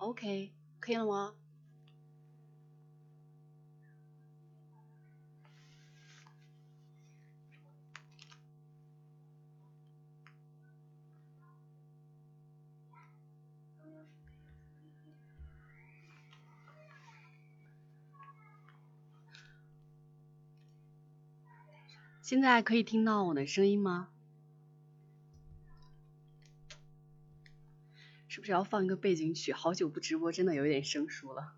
OK，可以了吗？现在可以听到我的声音吗？是不是要放一个背景曲？好久不直播，真的有点生疏了。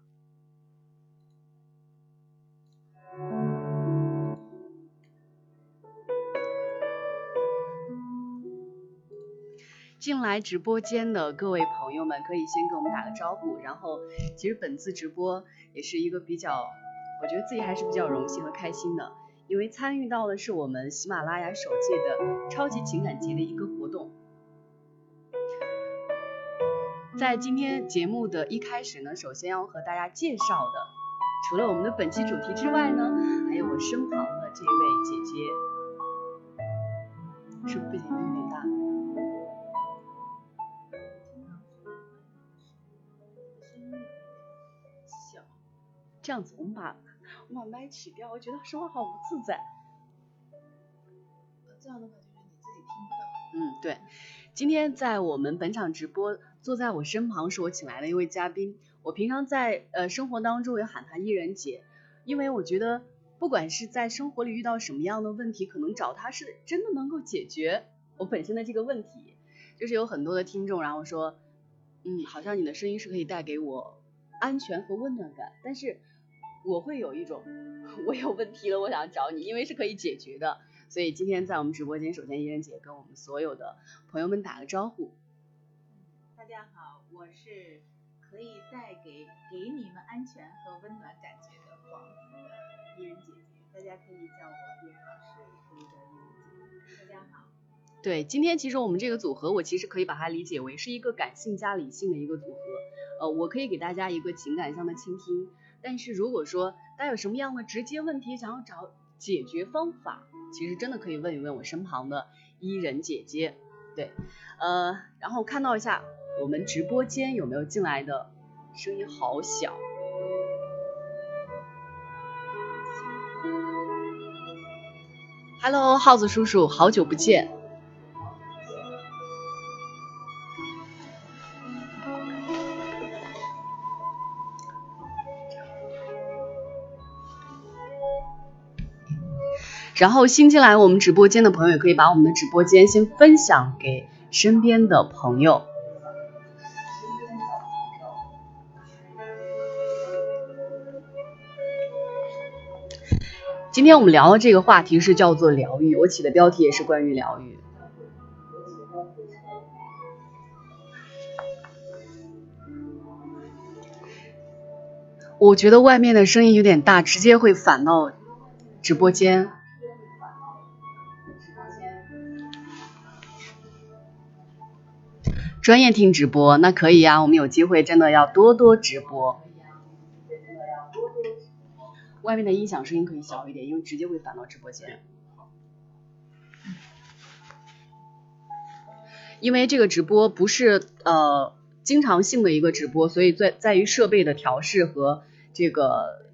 进来直播间的各位朋友们，可以先跟我们打个招呼。然后，其实本次直播也是一个比较，我觉得自己还是比较荣幸和开心的，因为参与到的是我们喜马拉雅首届的超级情感节的一个活动。在今天节目的一开始呢，首先要和大家介绍的，除了我们的本期主题之外呢，还有我身旁的这位姐姐，是不是背景音有点大？小，这样子，我们把我们把麦取掉，我觉得说话好不自在。这样的话就是你自己听不到。嗯，对。今天在我们本场直播，坐在我身旁是我请来的一位嘉宾。我平常在呃生活当中也喊她伊人姐，因为我觉得不管是在生活里遇到什么样的问题，可能找她是真的能够解决我本身的这个问题。就是有很多的听众然后说，嗯，好像你的声音是可以带给我安全和温暖感，但是我会有一种我有问题了，我想找你，因为是可以解决的。所以今天在我们直播间，首先伊人姐跟我们所有的朋友们打个招呼。大家好，我是可以带给给你们安全和温暖感觉的黄子的伊人姐姐，大家可以叫我伊人老师，也可以叫伊人姐姐。大家好。对，今天其实我们这个组合，我其实可以把它理解为是一个感性加理性的一个组合。呃，我可以给大家一个情感上的倾听，但是如果说大家有什么样的直接问题想要找解决方法，其实真的可以问一问我身旁的伊人姐姐。对，呃，然后看到一下我们直播间有没有进来的，声音好小。Hello，耗子叔叔，好久不见。然后新进来我们直播间的朋友，也可以把我们的直播间先分享给身边的朋友。今天我们聊的这个话题是叫做疗愈，我起的标题也是关于疗愈。我觉得外面的声音有点大，直接会反到直播间。专业听直播，那可以呀，我们有机会真的要多多直播。外面的音响声音可以小一点，因为直接会反到直播间。因为这个直播不是呃经常性的一个直播，所以在在于设备的调试和这个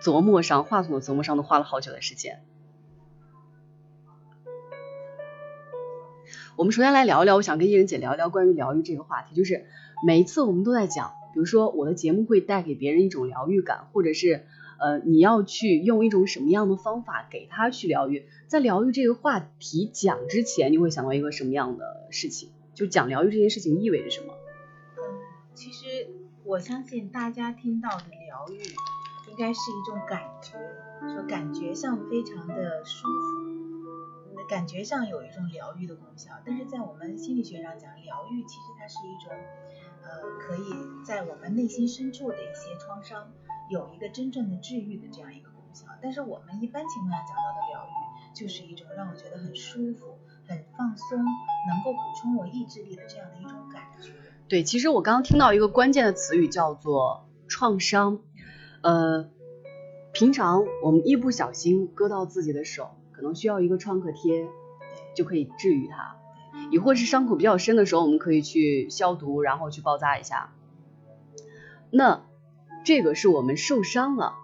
琢磨上，话筒的琢磨上都花了好久的时间。我们首先来聊一聊，我想跟艺人姐聊一聊关于疗愈这个话题，就是每一次我们都在讲。比如说我的节目会带给别人一种疗愈感，或者是呃你要去用一种什么样的方法给他去疗愈。在疗愈这个话题讲之前，你会想到一个什么样的事情？就讲疗愈这件事情意味着什么？嗯，其实我相信大家听到的疗愈应该是一种感觉，说感觉上非常的舒服，感觉上有一种疗愈的功效。但是在我们心理学上讲，疗愈其实它是一种。呃，可以在我们内心深处的一些创伤，有一个真正的治愈的这样一个功效。但是我们一般情况下讲到的疗愈，就是一种让我觉得很舒服、很放松，能够补充我意志力的这样的一种感觉。对，其实我刚刚听到一个关键的词语叫做创伤。呃，平常我们一不小心割到自己的手，可能需要一个创可贴，就可以治愈它。亦或是伤口比较深的时候，我们可以去消毒，然后去包扎一下。那这个是我们受伤了。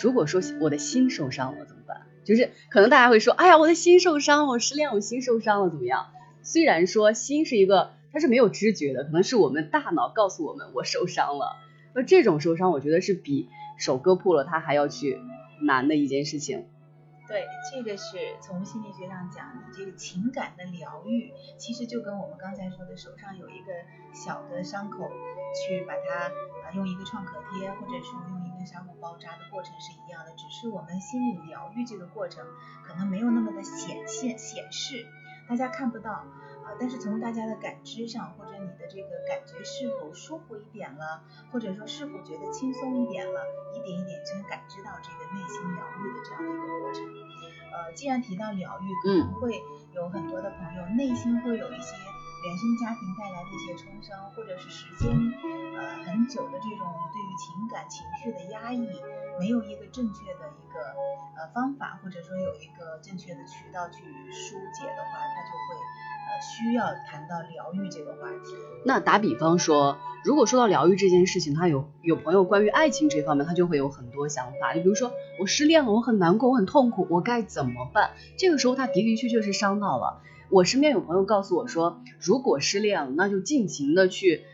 如果说我的心受伤了怎么办？就是可能大家会说，哎呀，我的心受伤了，我失恋，我心受伤了，怎么样？虽然说心是一个，它是没有知觉的，可能是我们大脑告诉我们我受伤了。那这种受伤，我觉得是比手割破了它还要去难的一件事情。对，这个是从心理学上讲，你这个情感的疗愈，其实就跟我们刚才说的手上有一个小的伤口，去把它啊用一个创可贴，或者说用一个纱布包扎的过程是一样的，只是我们心理疗愈这个过程可能没有那么的显现显示，大家看不到。啊，但是从大家的感知上，或者你的这个感觉是否舒服一点了，或者说是否觉得轻松一点了，一点一点就能感知到这个内心疗愈的这样的一个过程。呃，既然提到疗愈，可能会有很多的朋友内心会有一些原生家庭带来的一些创伤，或者是时间呃很久的这种对于情感情绪的压抑，没有一个正确的一个呃方法，或者说有一个正确的渠道去疏解的话，它就会。需要谈到疗愈这个话题。那打比方说，如果说到疗愈这件事情，他有有朋友关于爱情这方面，他就会有很多想法。你比如说，我失恋了，我很难过，我很痛苦，我该怎么办？这个时候他的的确确是伤到了。我身边有朋友告诉我说，如果失恋了，那就尽情的去，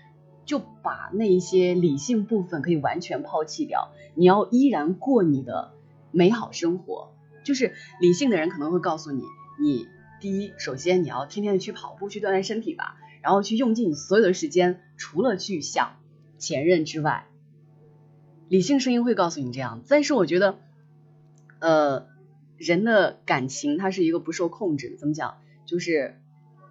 就把那一些理性部分可以完全抛弃掉，你要依然过你的美好生活。就是理性的人可能会告诉你，你。第一，首先你要天天的去跑步，去锻炼身体吧，然后去用尽你所有的时间，除了去想前任之外，理性声音会告诉你这样。但是我觉得，呃，人的感情它是一个不受控制的，怎么讲？就是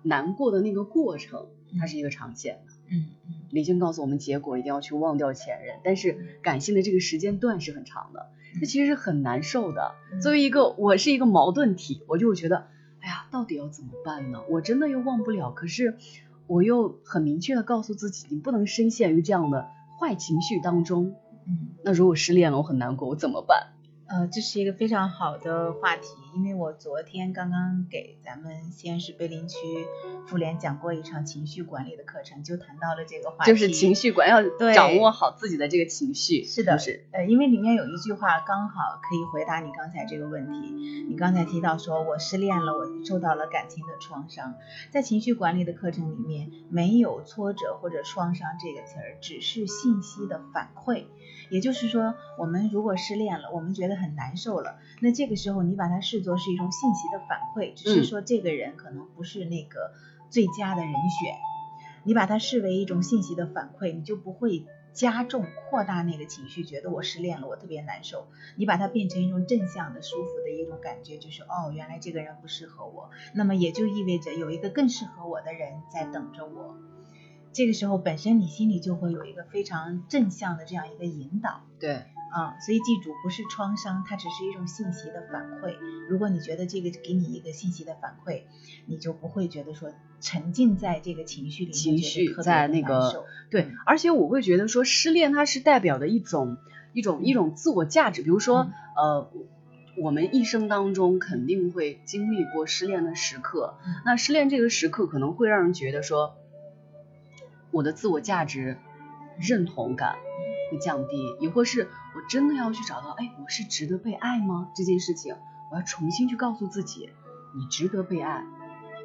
难过的那个过程，它是一个长线的。嗯嗯。理性告诉我们结果一定要去忘掉前任，但是感性的这个时间段是很长的，这其实是很难受的。作为一个我是一个矛盾体，我就会觉得。到底要怎么办呢？我真的又忘不了，可是我又很明确的告诉自己，你不能深陷于这样的坏情绪当中。嗯，那如果失恋了，我很难过，我怎么办？呃，这是一个非常好的话题，因为我昨天刚刚给咱们西安市碑林区妇联讲过一场情绪管理的课程，就谈到了这个话题，就是情绪管要掌握好自己的这个情绪。是的，是呃，因为里面有一句话刚好可以回答你刚才这个问题。你刚才提到说我失恋了，我受到了感情的创伤，在情绪管理的课程里面，没有挫折或者创伤这个词儿，只是信息的反馈。也就是说，我们如果失恋了，我们觉得很难受了，那这个时候你把它视作是一种信息的反馈，只是说这个人可能不是那个最佳的人选，你把它视为一种信息的反馈，你就不会加重扩大那个情绪，觉得我失恋了，我特别难受。你把它变成一种正向的、舒服的一种感觉，就是哦，原来这个人不适合我，那么也就意味着有一个更适合我的人在等着我。这个时候，本身你心里就会有一个非常正向的这样一个引导，对，啊，所以记住，不是创伤，它只是一种信息的反馈。如果你觉得这个给你一个信息的反馈，你就不会觉得说沉浸在这个情绪里面，情绪在那个对，而且我会觉得说失恋它是代表的一种一种一种自我价值，比如说呃，我们一生当中肯定会经历过失恋的时刻，那失恋这个时刻可能会让人觉得说。我的自我价值认同感会降低，亦或是我真的要去找到，哎，我是值得被爱吗？这件事情，我要重新去告诉自己，你值得被爱，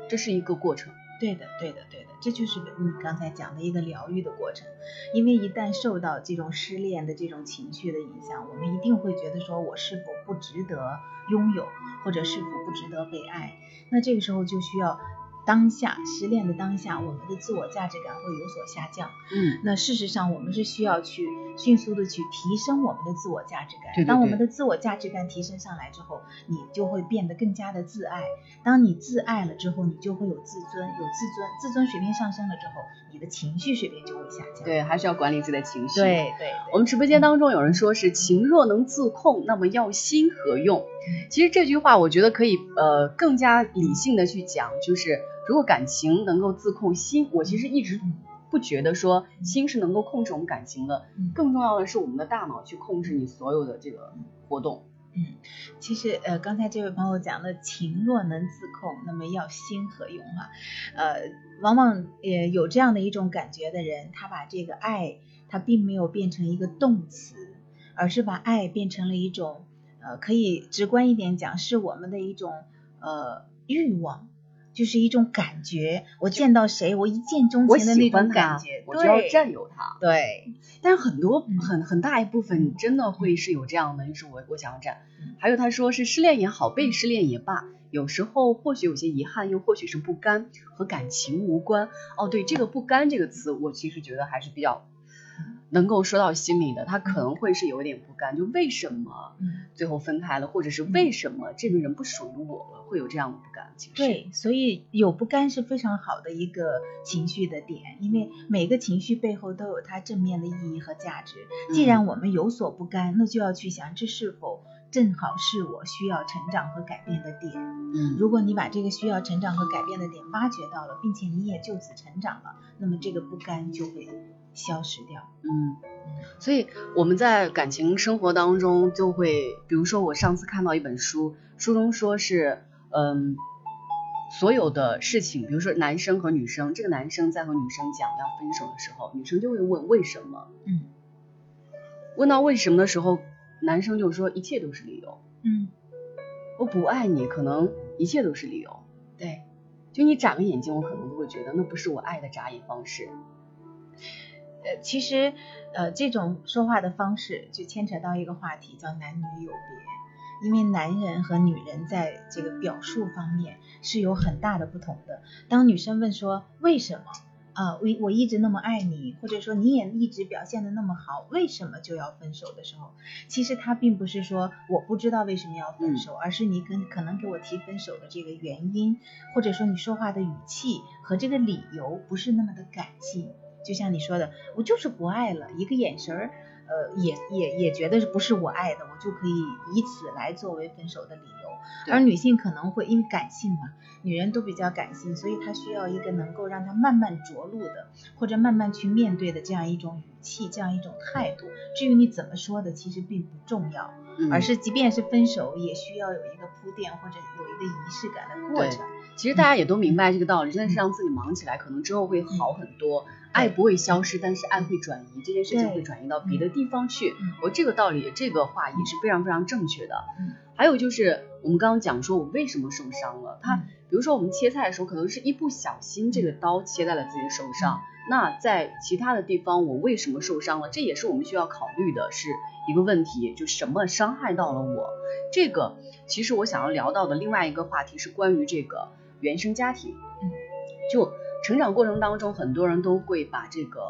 这是一个过程。对的，对的，对的，这就是你刚才讲的一个疗愈的过程。因为一旦受到这种失恋的这种情绪的影响，我们一定会觉得说我是否不值得拥有，或者是否不值得被爱。那这个时候就需要。当下失恋的当下，我们的自我价值感会有所下降。嗯，那事实上我们是需要去迅速的去提升我们的自我价值感。对对对。当我们的自我价值感提升上来之后，你就会变得更加的自爱。当你自爱了之后，你就会有自尊，有自尊，自尊水平上升了之后，你的情绪水平就会下降。对，还是要管理自己的情绪。对对。我们直播间当中有人说是情若能自控，那么要心何用？其实这句话我觉得可以呃更加理性的去讲，就是。如果感情能够自控，心我其实一直不觉得说心是能够控制我们感情的，更重要的是我们的大脑去控制你所有的这个活动。嗯，其实呃刚才这位朋友讲的情若能自控，那么要心何用哈？呃，往往也有这样的一种感觉的人，他把这个爱。他并没有变成一个动词，而是把爱变成了一种，呃，可以直观一点讲，是我们的一种呃欲望。就是一种感觉，我见到谁，我一见钟情的那种感觉，我就要占有他。对，但是很多很很大一部分真的会是有这样的，就是我我想要占。还有他说是失恋也好，被失恋也罢，有时候或许有些遗憾，又或许是不甘，和感情无关。哦，对，这个不甘这个词，我其实觉得还是比较。能够说到心里的，他可能会是有点不甘，就为什么最后分开了，或者是为什么这个人不属于我了，会有这样的不甘。对，所以有不甘是非常好的一个情绪的点，因为每个情绪背后都有它正面的意义和价值。既然我们有所不甘，那就要去想，这是否正好是我需要成长和改变的点。嗯，如果你把这个需要成长和改变的点挖掘到了，并且你也就此成长了，那么这个不甘就会。消失掉，嗯，所以我们在感情生活当中就会，比如说我上次看到一本书，书中说是，嗯，所有的事情，比如说男生和女生，这个男生在和女生讲要分手的时候，女生就会问为什么，嗯，问到为什么的时候，男生就说一切都是理由，嗯，我不爱你，可能一切都是理由，对，就你眨个眼睛，我可能都会觉得那不是我爱的眨眼方式。呃，其实，呃，这种说话的方式就牵扯到一个话题，叫男女有别。因为男人和女人在这个表述方面是有很大的不同的。当女生问说为什么啊，我我一直那么爱你，或者说你也一直表现的那么好，为什么就要分手的时候，其实他并不是说我不知道为什么要分手，而是你跟可能给我提分手的这个原因，或者说你说话的语气和这个理由不是那么的感性。就像你说的，我就是不爱了，一个眼神儿，呃，也也也觉得不是我爱的，我就可以以此来作为分手的理由。而女性可能会因为感性嘛，女人都比较感性，所以她需要一个能够让她慢慢着陆的，或者慢慢去面对的这样一种语气，这样一种态度。至于你怎么说的，其实并不重要，而是即便是分手，也需要有一个铺垫或者有一个仪式感的过程。其实大家也都明白这个道理，真的是让自己忙起来，可能之后会好很多。爱不会消失，但是爱会转移，这件事情会转移到别的地方去。我这个道理，这个话也是非常非常正确的。还有就是我们刚刚讲说，我为什么受伤了？他比如说我们切菜的时候，可能是一不小心，这个刀切在了自己的手上。那在其他的地方，我为什么受伤了？这也是我们需要考虑的，是一个问题，就什么伤害到了我？这个其实我想要聊到的另外一个话题是关于这个原生家庭。嗯，就。成长过程当中，很多人都会把这个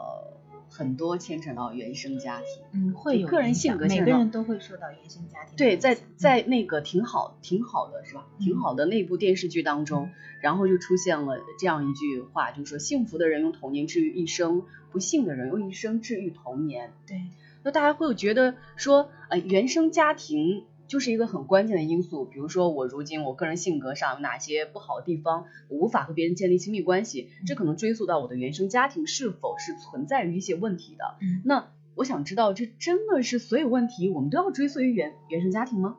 很多牵扯到原生家庭，嗯，会有个人性格，每个人都会受到原生家庭。对，在在那个挺好挺好的是吧？挺好的那部电视剧当中，然后就出现了这样一句话，就是说幸福的人用童年治愈一生，不幸的人用一生治愈童年。对，那大家会有觉得说，呃，原生家庭。就是一个很关键的因素，比如说我如今我个人性格上有哪些不好的地方，我无法和别人建立亲密关系，这可能追溯到我的原生家庭是否是存在于一些问题的。那我想知道，这真的是所有问题我们都要追溯于原原生家庭吗？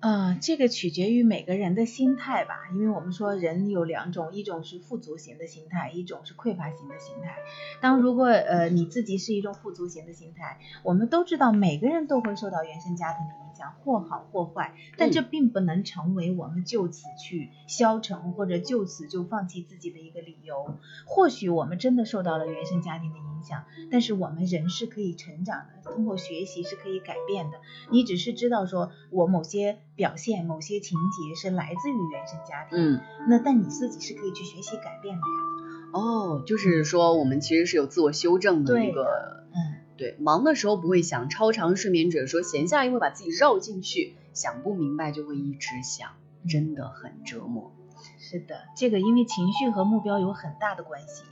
呃，这个取决于每个人的心态吧，因为我们说人有两种，一种是富足型的心态，一种是匮乏型的心态。当如果呃你自己是一种富足型的心态，我们都知道每个人都会受到原生家庭的影响，或好或坏，但这并不能成为我们就此去消沉或者就此就放弃自己的一个理由。或许我们真的受到了原生家庭的影响，但是我们人是可以成长的，通过学习是可以改变的。你只是知道说我某些。表现某些情节是来自于原生家庭，嗯，那但你自己是可以去学习改变的呀。哦，就是说我们其实是有自我修正的一个，嗯，对，忙的时候不会想，超长睡眠者说闲下来会把自己绕进去，想不明白就会一直想，真的很折磨。是的，这个因为情绪和目标有很大的关系。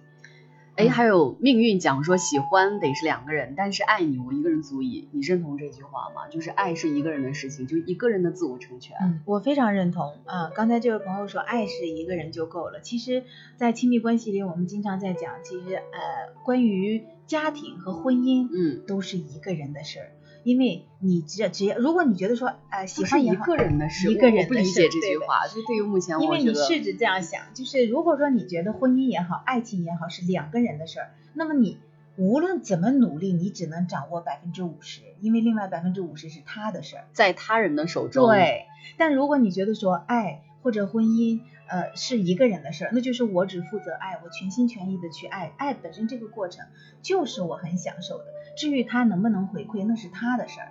哎，还有命运讲说喜欢得是两个人，但是爱你我一个人足矣。你认同这句话吗？就是爱是一个人的事情，就一个人的自我成全。嗯，我非常认同啊。刚才这位朋友说爱是一个人就够了，其实，在亲密关系里，我们经常在讲，其实呃，关于家庭和婚姻，嗯，都是一个人的事儿。因为你只只要，如果你觉得说，呃，喜欢一个人的事，一个人不理解这句话，就对于目前，因为你试着这样想，就是如果说你觉得婚姻也好，爱情也好是两个人的事儿，那么你无论怎么努力，你只能掌握百分之五十，因为另外百分之五十是他的事儿，在他人的手中。对，但如果你觉得说爱或者婚姻，呃，是一个人的事儿，那就是我只负责爱，我全心全意的去爱，爱本身这个过程就是我很享受的。至于他能不能回馈，那是他的事儿，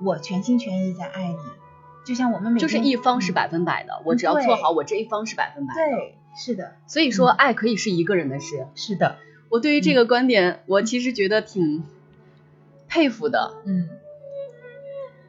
我全心全意在爱你。就像我们每就是一方是百分百的，我只要做好我这一方是百分百。对，是的。所以说，爱可以是一个人的事。是的。我对于这个观点，我其实觉得挺佩服的。嗯。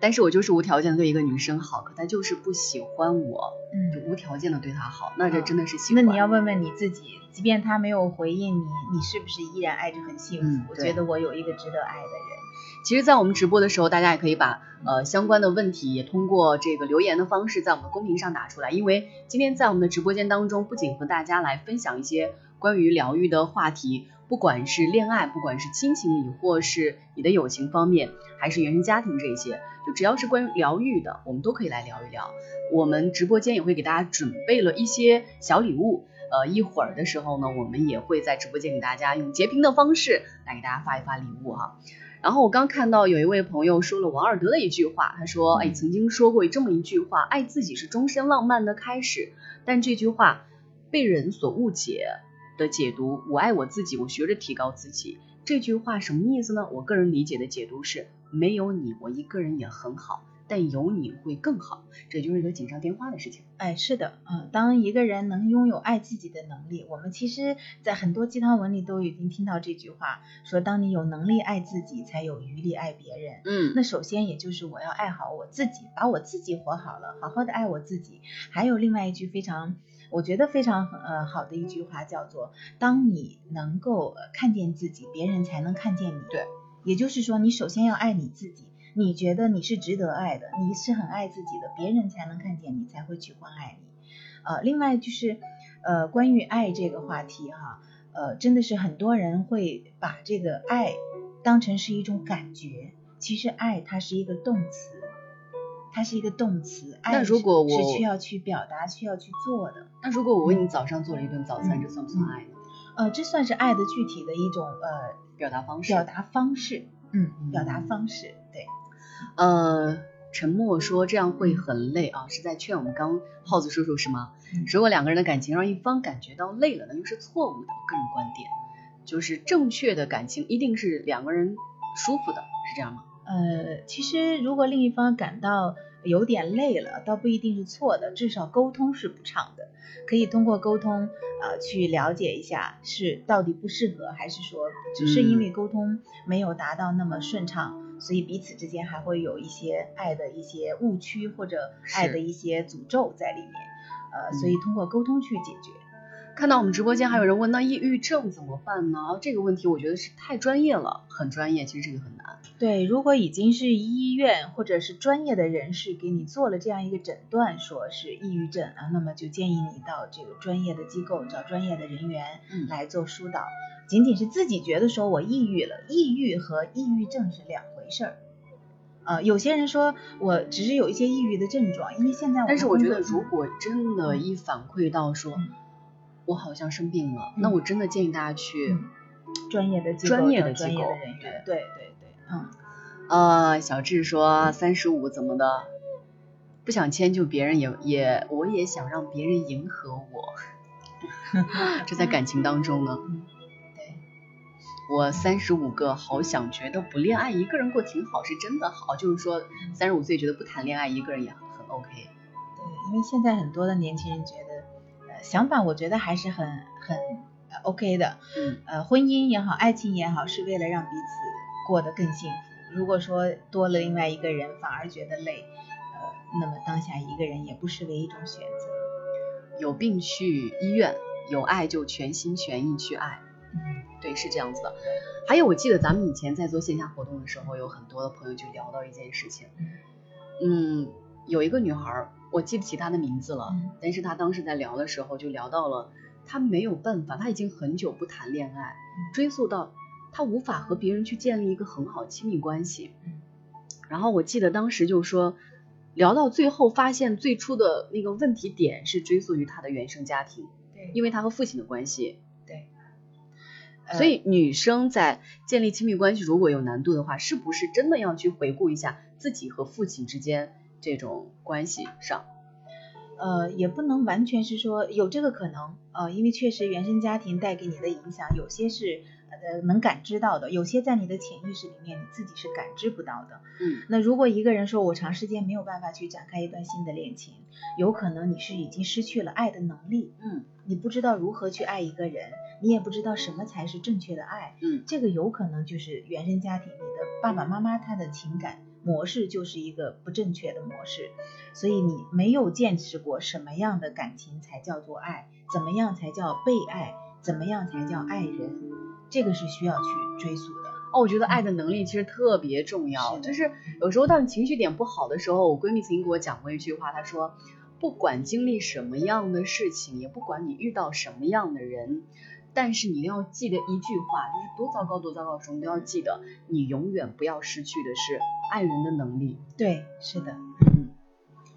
但是我就是无条件的对一个女生好，可她就是不喜欢我，嗯，就无条件的对她好，那这真的是喜欢。那你要问问你自己，即便她没有回应你，你是不是依然爱着很幸福？我觉得我有一个值得爱的人。其实，在我们直播的时候，大家也可以把呃相关的问题也通过这个留言的方式在我们的公屏上打出来，因为今天在我们的直播间当中，不仅和大家来分享一些关于疗愈的话题。不管是恋爱，不管是亲情里，或是你的友情方面，还是原生家庭这些，就只要是关于疗愈的，我们都可以来聊一聊。我们直播间也会给大家准备了一些小礼物，呃，一会儿的时候呢，我们也会在直播间给大家用截屏的方式来给大家发一发礼物哈。然后我刚看到有一位朋友说了王尔德的一句话，他说，哎，曾经说过这么一句话，爱自己是终身浪漫的开始，但这句话被人所误解。的解读，我爱我自己，我学着提高自己。这句话什么意思呢？我个人理解的解读是，没有你，我一个人也很好，但有你会更好。这就是一个锦上添花的事情。哎，是的，嗯，当一个人能拥有爱自己的能力，我们其实在很多鸡汤文里都已经听到这句话，说当你有能力爱自己，才有余力爱别人。嗯，那首先也就是我要爱好我自己，把我自己活好了，好好的爱我自己。还有另外一句非常。我觉得非常呃好的一句话叫做，当你能够看见自己，别人才能看见你。对，也就是说，你首先要爱你自己，你觉得你是值得爱的，你是很爱自己的，别人才能看见你，才会去关爱你。呃，另外就是呃关于爱这个话题哈，呃真的是很多人会把这个爱当成是一种感觉，其实爱它是一个动词。它是一个动词，爱如果我是需要去表达、需要去做的。那如果我为你早上做了一顿早餐，这算不算爱呢？呃，这算是爱的具体的一种呃表达方式。表达方式，嗯，表达方式，对。呃，沉默说这样会很累啊，是在劝我们刚耗子叔叔是吗？如果两个人的感情让一方感觉到累了，那又是错误的。个人观点就是正确的感情一定是两个人舒服的，是这样吗？呃，其实如果另一方感到有点累了，倒不一定是错的，至少沟通是不畅的，可以通过沟通呃去了解一下是到底不适合，还是说只是因为沟通没有达到那么顺畅，所以彼此之间还会有一些爱的一些误区或者爱的一些诅咒在里面，呃，所以通过沟通去解决。看到我们直播间还有人问，那抑郁症怎么办呢？这个问题我觉得是太专业了，很专业，其实这个很难。对，如果已经是医院或者是专业的人士给你做了这样一个诊断，说是抑郁症啊，那么就建议你到这个专业的机构找专业的人员来做疏导。仅仅是自己觉得说我抑郁了，抑郁和抑郁症是两回事儿。呃，有些人说我只是有一些抑郁的症状，因为现在但是我觉得如果真的一反馈到说。我好像生病了，那我真的建议大家去专业的机构专业的机构，对。对对对，嗯，呃，小智说三十五怎么的，不想迁就别人也也，我也想让别人迎合我，这在感情当中呢，对，我三十五个好想觉得不恋爱一个人过挺好，是真的好，就是说三十五岁觉得不谈恋爱一个人也很 OK，对，因为现在很多的年轻人觉得。想法我觉得还是很很 OK 的，嗯，呃，婚姻也好，爱情也好，是为了让彼此过得更幸福。如果说多了另外一个人，反而觉得累，呃，那么当下一个人也不失为一种选择。有病去医院，有爱就全心全意去爱。嗯，对，是这样子的。还有，我记得咱们以前在做线下活动的时候，有很多的朋友就聊到一件事情，嗯，有一个女孩。我记不起他的名字了，但是他当时在聊的时候就聊到了，他没有办法，他已经很久不谈恋爱，追溯到他无法和别人去建立一个很好亲密关系。然后我记得当时就说，聊到最后发现最初的那个问题点是追溯于他的原生家庭，对，因为他和父亲的关系。对，呃所以女生在建立亲密关系如果有难度的话，是不是真的要去回顾一下自己和父亲之间这种关系上？呃，也不能完全是说有这个可能，呃，因为确实原生家庭带给你的影响，有些是呃能感知到的，有些在你的潜意识里面你自己是感知不到的。嗯那如果一个人说我长时间没有办法去展开一段新的恋情，有可能你是已经失去了爱的能力，嗯你不知道如何去爱一个人，你也不知道什么才是正确的爱，嗯这个有可能就是原生家庭你的爸爸妈妈他的情感模式就是一个不正确的模式，所以你没有见识过什么样的感情才叫做爱，怎么样才叫被爱，怎么样才叫爱人，这个是需要去追溯的。哦，我觉得爱的能力其实特别重要。是就是有时候当你情绪点不好的时候，我闺蜜曾经给我讲过一句话，她说，不管经历什么样的事情，也不管你遇到什么样的人，但是你一定要记得一句话，就是多糟糕多糟糕的时候，你都要记得，你永远不要失去的是爱人的能力。对，是的，嗯，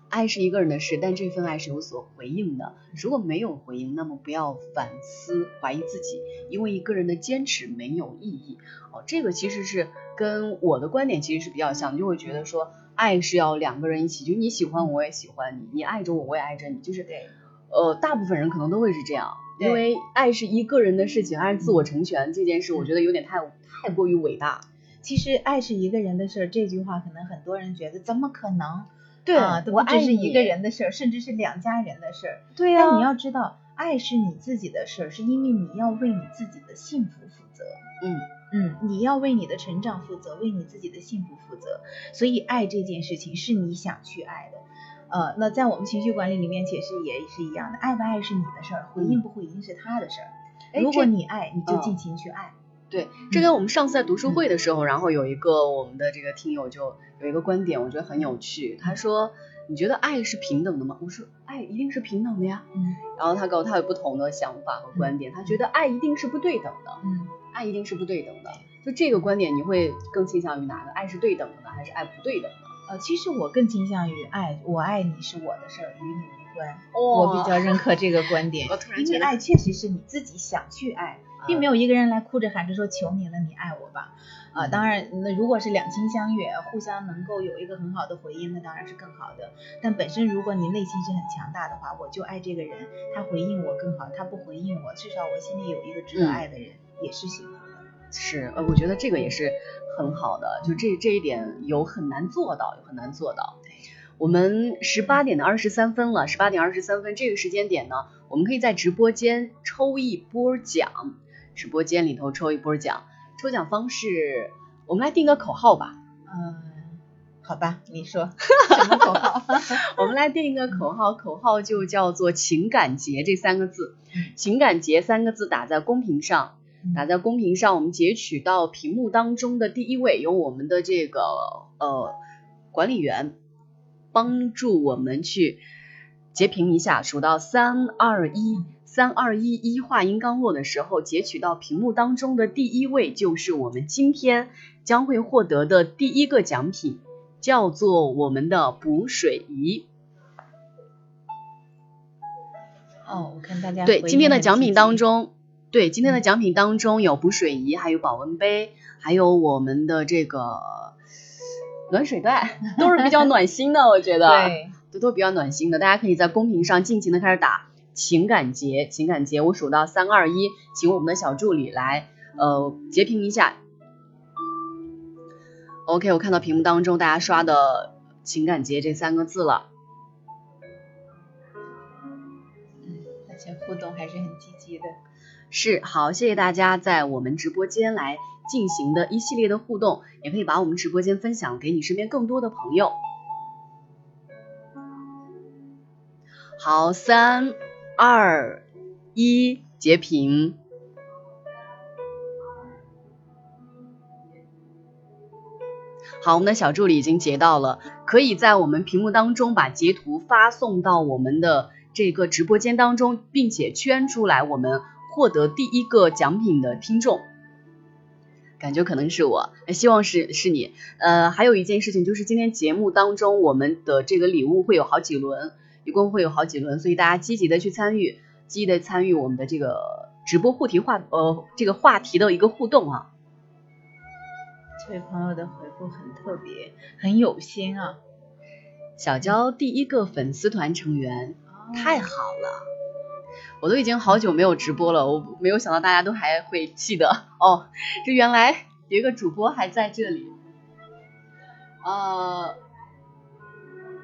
爱是一个人的事，但这份爱是有所回应的。如果没有回应，那么不要反思怀疑自己，因为一个人的坚持没有意义。哦，这个其实是跟我的观点其实是比较像，就会觉得说爱是要两个人一起，就你喜欢我我也喜欢你，你爱着我我也爱着你，就是对，呃，大部分人可能都会是这样，因为爱是一个人的事情，爱是自我成全这件事，我觉得有点太太过于伟大。其实爱是一个人的事儿，这句话可能很多人觉得怎么可能？对啊，我爱是一个人的事儿，甚至是两家人的事儿。对呀、但你要知道，爱是你自己的事儿，是因为你要为你自己的幸福负责。嗯嗯，你要为你的成长负责，为你自己的幸福负责。所以爱这件事情是你想去爱的。呃，那在我们情绪管理里面，其实也是一样的，爱不爱是你的事儿，回应不回应是他的事儿。哎如果你爱，你就嗯尽情去爱。对，这跟我们上次在读书会的时候，然后有一个我们的这个听友就有一个观点，我觉得很有趣。他说：“你觉得爱是平等的吗？”我说：“爱一定是平等的呀。嗯”然后他告诉他有不同的想法和观点，他觉得爱一定是不对等的，嗯。爱一定是不对等的。就这个观点，你会更倾向于哪个？爱是对等的呢，还是爱不对等的？呃，其实我更倾向于爱，我爱你是我的事儿，与你无关。我我比较认可这个观点因为爱确实是你自己想去爱，并没有一个人来哭着喊着说求你了，你爱我吧。啊、嗯当然，那如果是两情相悦，互相能够有一个很好的回应，那当然是更好的。但本身如果你内心是很强大的话，我就爱这个人，他回应我更好，他不回应我，至少我心里有一个值得嗯爱的人，也是幸福的。是，呃，我觉得这个也是很好的，就这这一点有很难做到，有很难做到。对，我们十八点的二十三分了，十八点二十三分这个时间点呢，我们可以在直播间抽一波奖，直播间里头抽一波奖，抽奖方式我们来定个口号吧，嗯，好吧，你说 什么口号？我们来定一个口号，口号就叫做情感节这三个字，嗯情感节三个字打在公屏上。打在公屏上，我们截取到屏幕当中的第一位，由我们的这个呃管理员帮助我们去截屏一下，数到三二一，三二一，一话音刚落的时候，截取到屏幕当中的第一位就是我们今天将会获得的第一个奖品，叫做我们的补水仪。哦，我看大家对，今天的奖品当，中，对，今天的嗯奖品当中有补水仪，还有保温杯，还有我们的这个 暖水袋，都是比较暖心的，我觉得，对，都都比较暖心的。大家可以在公屏上尽情的开始打情感节，情感节，我数到三二一，请我们的小助理来呃截屏一下。OK，我看到屏幕当中大家刷的情感节这三个字了。嗯，而且互动还是很积极的。是，好，谢谢大家在我们直播间来进行的一系列的互动，也可以把我们直播间分享给你身边更多的朋友。好，三二一，截屏。好，我们的小助理已经截到了，可以在我们屏幕当中把截图发送到我们的这个直播间当中，并且圈出来我们获得第一个奖品的听众。感觉可能是我，呃希望是是你。呃，还有一件事情就是今天节目当中我们的这个礼物会有好几轮，一共会有好几轮，所以大家积极的去参与，积极的参与我们的这个直播互题话呃这个话题的一个互动啊。这位朋友的回复很特别，很有心啊。小娇第一个粉丝团成员，太好了！我都已经好久没有直播了，我没有想到大家都还会记得哦。这原来有一个主播还在这里，呃，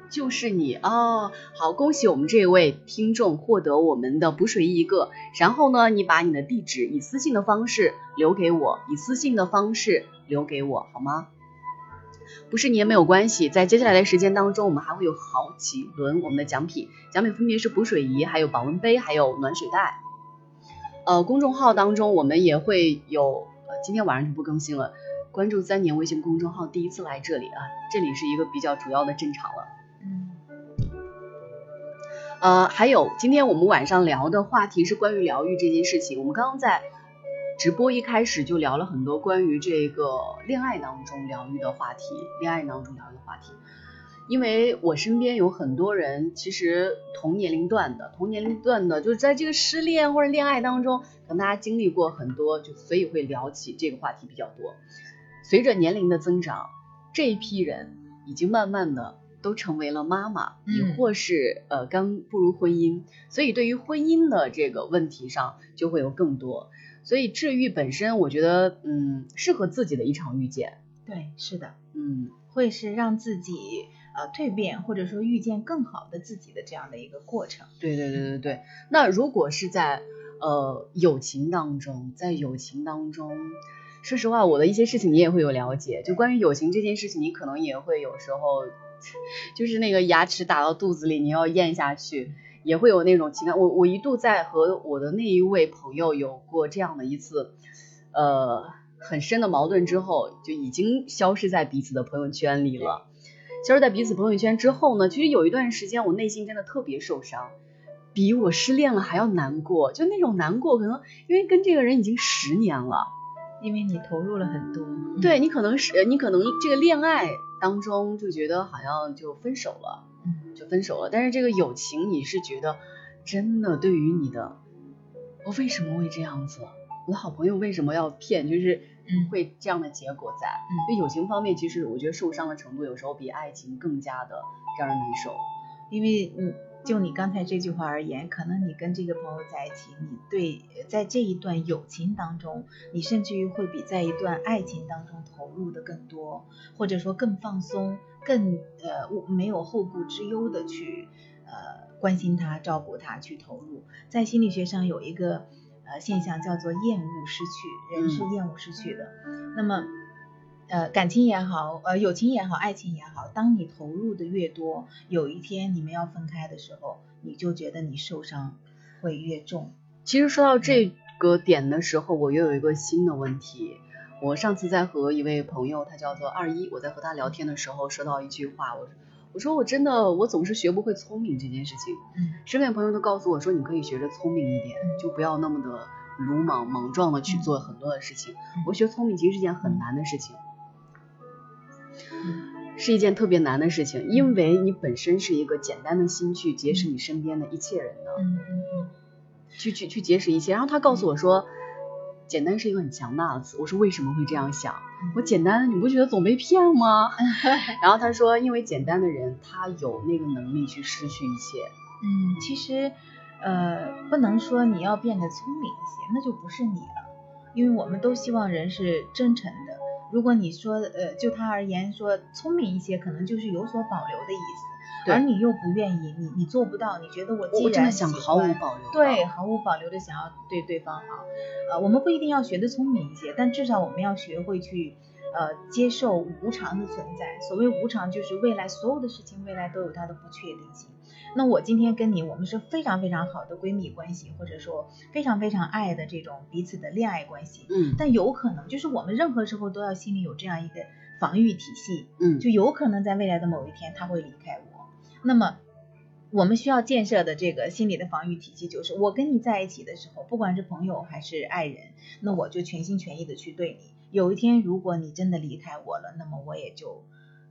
就是你哦。好，恭喜我们这位听众获得我们的补水一个。然后呢，你把你的地址以私信的方式留给我，以私信的方式。留给我好吗？不是你也没有关系，在接下来的时间当中，我们还会有好几轮我们的奖品，奖品分别是补水仪、还有保温杯、还有暖水袋。呃，公众号当中我们也会有，今天晚上就不更新了。关注三年微信公众号，第一次来这里啊，这里是一个比较主要的战场了。嗯。呃，还有今天我们晚上聊的话题是关于疗愈这件事情，我们刚刚在。直播一开始就聊了很多关于这个恋爱当中疗愈的话题，恋爱当中疗愈的话题。因为我身边有很多人，其实同年龄段的，同年龄段的，就是在这个失恋或者恋爱当中，可能大家经历过很多，就所以会聊起这个话题比较多。随着年龄的增长，这一批人已经慢慢的都成为了妈妈，亦或是呃刚步入婚姻，所以对于婚姻的这个问题上，就会有更多。所以治愈本身，我觉得，嗯，适合自己的一场遇见。对，是的，嗯，会是让自己呃蜕变，或者说遇见更好的自己的这样的一个过程。对对对对对。那如果是在呃友情当中，在友情当中，说实话，我的一些事情你也会有了解。就关于友情这件事情，你可能也会有时候，就是那个牙齿打到肚子里，你要咽下去。也会有那种情感，我我一度在和我的那一位朋友有过这样的一次，呃，很深的矛盾之后，就已经消失在彼此的朋友圈里了。消失在彼此朋友圈之后呢，其实有一段时间我内心真的特别受伤，比我失恋了还要难过，就那种难过，可能因为跟这个人已经十年了，因为你投入了很多，对你可能是你可能这个恋爱当中就觉得好像就分手了。就分手了，但是这个友情你是觉得真的对于你的，我为什么会这样子？我的好朋友为什么要骗？就是会这样的结果在。就友情方面，其实我觉得受伤的程度有时候比爱情更加的让人难受，因为嗯，就你刚才这句话而言，可能你跟这个朋友在一起，你对在这一段友情当中，你甚至于会比在一段爱情当中投入的更多，或者说更放松。更呃没有后顾之忧的去呃关心他照顾他去投入，在心理学上有一个呃现象叫做厌恶失去，人是厌恶失去的。那么呃感情也好，呃友情也好，爱情也好，当你投入的越多，有一天你们要分开的时候，你就觉得你受伤会越重。其实说到这个点的时候，我又有一个新的问题。我上次在和一位朋友，他叫做二一，我在和他聊天的时候说到一句话，我我说我真的我总是学不会聪明这件事情。嗯，身边朋友都告诉我说，你可以学着聪明一点，就不要那么的鲁莽莽撞的去做很多的事情。我学聪明其实是件很难的事情，是一件特别难的事情，因为你本身是一个简单的心去结识你身边的一切人的，嗯去去去结识一切。然后他告诉我说。简单是一个很强大的词，我说为什么会这样想？我简单，你不觉得总被骗吗？然后他说，因为简单的人他有那个能力去失去一切。嗯，其实呃不能说你要变得聪明一些，那就不是你了。因为我们都希望人是真诚的。如果你说呃就他而言说聪明一些，可能就是有所保留的意思。而你又不愿意，你你做不到，你觉得我既然想毫无保留，对，毫无保留的想要对对方好，呃，我们不一定要学的聪明一些，但至少我们要学会去呃接受无常的存在。所谓无常，就是未来所有的事情，未来都有它的不确定性。那我今天跟你，我们是非常非常好的闺蜜关系，或者说非常非常爱的这种彼此的恋爱关系，嗯，但有可能就是我们任何时候都要心里有这样一个防御体系，嗯，就有可能在未来的某一天他会离开我。那么，我们需要建设的这个心理的防御体系，就是我跟你在一起的时候，不管是朋友还是爱人，那我就全心全意的去对你。有一天，如果你真的离开我了，那么我也就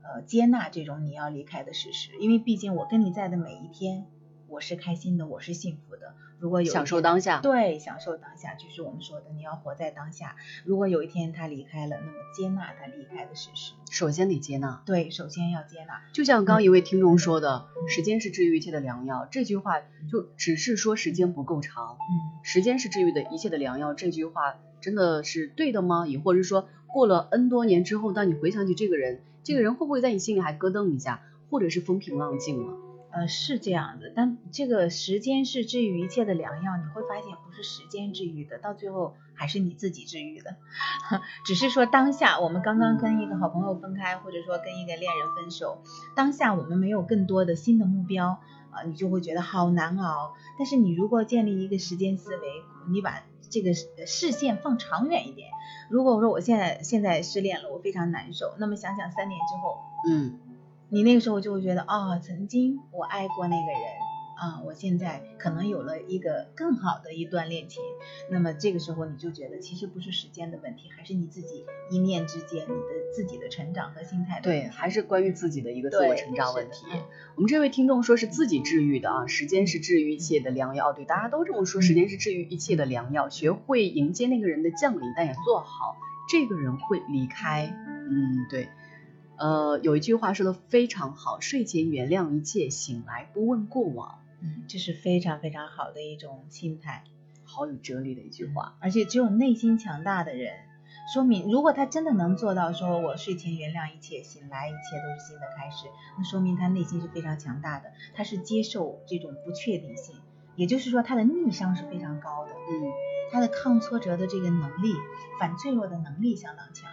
呃接纳这种你要离开的事实，因为毕竟我跟你在的每一天，我是开心的，我是幸福的。如果有享受当下，对，享受当下就是我们说的，你要活在当下。如果有一天他离开了，那么接纳他离开的事实。首先得接纳，对，首先要接纳。就像刚一位听众说的，“时间是治愈一切的良药”，这句话就只是说时间不够长。嗯，时间是治愈的一切的良药，这句话真的是对的吗？也或者说，过了 N 多年之后，当你回想起这个人，这个人会不会在你心里还咯噔一下，或者是风平浪静了？呃，是这样的，但这个时间是治愈一切的良药，你会发现不是时间治愈的，到最后还是你自己治愈的。只是说当下，我们刚刚跟一个好朋友分开，或者说跟一个恋人分手，当下我们没有更多的新的目标啊，你就会觉得好难熬。但是你如果建立一个时间思维，你把这个视线放长远一点，如果我说我现在现在失恋了，我非常难受，那么想想三年之后，嗯。你那个时候就会觉得啊，曾经我爱过那个人啊，我现在可能有了一个更好的一段恋情。那么这个时候你就觉得，其实不是时间的问题，还是你自己一念之间，你的自己的成长和心态。对，还是关于自己的一个自我成长问题。我们这位听众说是自己治愈的啊，时间是治愈一切的良药。对，大家都这么说，时间是治愈一切的良药。学会迎接那个人的降临，但也做好这个人会离开。嗯，对。呃，有一句话说的非常好，睡前原谅一切，醒来不问过往。嗯，这是非常非常好的一种心态，好有哲理的一句话。而且只有内心强大的人，说明如果他真的能做到，说我睡前原谅一切，醒来一切都是新的开始，那说明他内心是非常强大的，他是接受这种不确定性，也就是说他的逆商是非常高的。嗯，他的抗挫折的这个能力，反脆弱的能力相当强。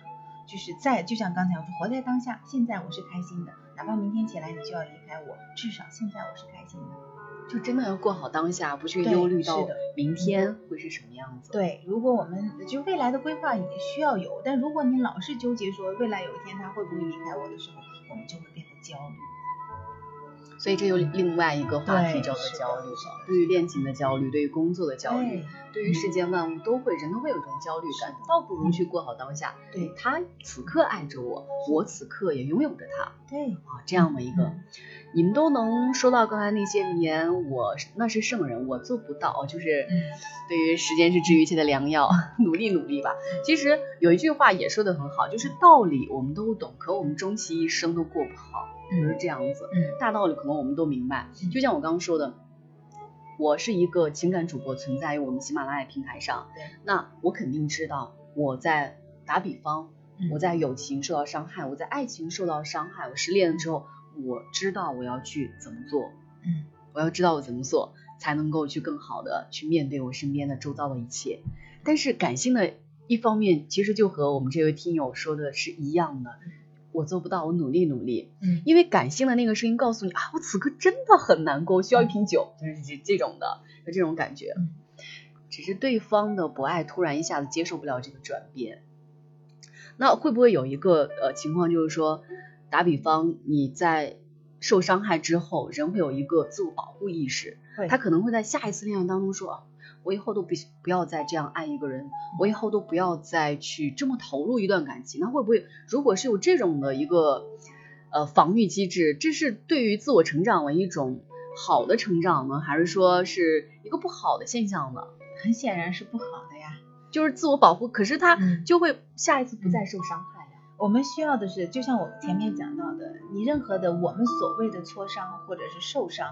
就是在，就像刚才我说，活在当下，现在我是开心的，哪怕明天起来你就要离开我，至少现在我是开心的，就真的要过好当下，不去忧虑到明天会是什么样子。对，如果我们就未来的规划也需要有，但如果你老是纠结说未来有一天他会不会离开我的时候，我们就会变得焦虑。所以这又另外一个话题叫做焦虑，对于恋情的焦虑，对于工作的焦虑，对于世间万物都会，人都会有一种焦虑感，倒不如去过好当下。对他此刻爱着我，我此刻也拥有着他。对啊，这样的一个，你们都能说到刚才那些名言，我那是圣人，我做不到。就是对于时间是治愈一切的良药，努力努力吧。其实有一句话也说的很好，就是道理我们都懂，可我们终其一生都过不好。就是这样子，嗯，大道理可能我们都明白。就像我刚刚说的，我是一个情感主播，存在于我们喜马拉雅平台上。对，那我肯定知道，我在打比方，我在友情受到伤害，我在爱情受到伤害，我失恋了之后，我知道我要去怎么做，嗯，我要知道我怎么做才能够去更好的去面对我身边的周遭的一切。但是感性的一方面，其实就和我们这位听友说的是一样的。我做不到，我努力努力。嗯，因为感性的那个声音告诉你啊，我此刻真的很难过，我需要一瓶酒，就是这这种的，就这种感觉。嗯，只是对方的不爱突然一下子接受不了这个转变。那会不会有一个呃情况，就是说，打比方你在受伤害之后，人会有一个自我保护意识，他可能会在下一次恋爱当中说。我以后都不不要再这样爱一个人，我以后都不要再去这么投入一段感情。那会不会，如果是有这种的一个呃防御机制，这是对于自我成长的一种好的成长呢，还是说是一个不好的现象呢？很显然是不好的呀，就是自我保护，可是他就会下一次不再受伤害呀。我们需要的是，就像我前面讲到的，你任何的我们所谓的挫伤或者是受伤，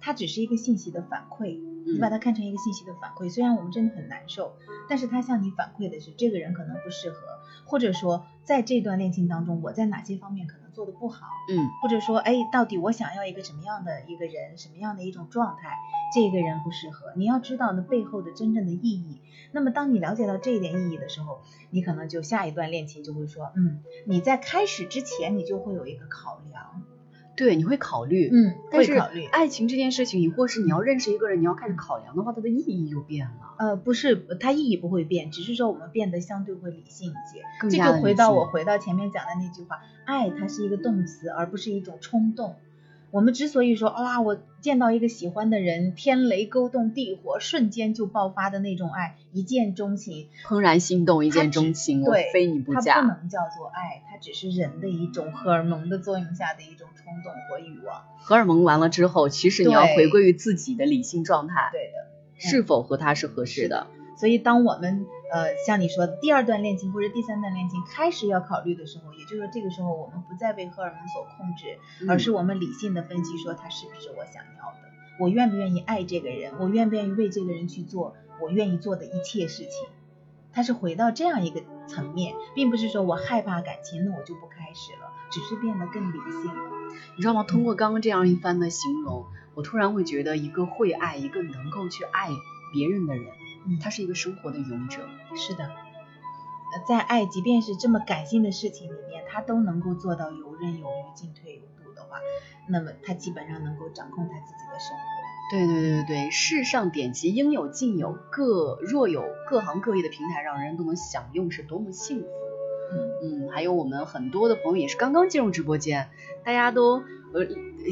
它只是一个信息的反馈。你把它看成一个信息的反馈，虽然我们真的很难受，但是他向你反馈的是这个人可能不适合，或者说在这段恋情当中，我在哪些方面可能做的不好，嗯，或者说，哎，到底我想要一个什么样的一个人，什么样的一种状态，这个人不适合，你要知道那背后的真正的意义。那么当你了解到这一点意义的时候，你可能就下一段恋情就会说，嗯，你在开始之前你就会有一个考量。对，你会考虑，嗯，会考虑爱情这件事情，或是你要认识一个人，你要开始考量的话，它的意义就变了。呃，不是，它意义不会变，只是说我们变得相对会理性一些。这就回到我回到前面讲的那句话，爱它是一个动词，而不是一种冲动。我们之所以说哇，我见到一个喜欢的人，天雷勾动地火，瞬间就爆发的那种爱，一见钟情，怦然心动，一见钟情，我，非你不嫁它不。能叫做爱，它只是人的一种荷尔蒙的作用下的一种冲动和欲望。荷尔蒙完了之后，其实你要回归于自己的理性状态，对的。是否和他是合适的？所以，当我们呃像你说的第二段恋情或者第三段恋情开始要考虑的时候，也就是说这个时候我们不再被荷尔蒙所控制，嗯而是我们理性的分析说他是不是我想要的，我愿不愿意爱这个人，我愿不愿意为这个人去做我愿意做的一切事情。他是回到这样一个层面，并不是说我害怕感情，那我就不开始了，只是变得更理性。你知道吗？通过刚刚这样一番的形容，我突然会觉得，一个会爱，一个能够去爱别人的人，嗯他是一个生活的勇者。是的，呃，在爱，即便是这么感性的事情里面，他都能够做到游刃有余、进退有度的话，那么他基本上能够掌控他自己的生活。对对对对对，世上典籍应有尽有，各若有各行各业的平台，让人人都能享用，是多么幸福。嗯嗯，还有我们很多的朋友也是刚刚进入直播间，大家都呃，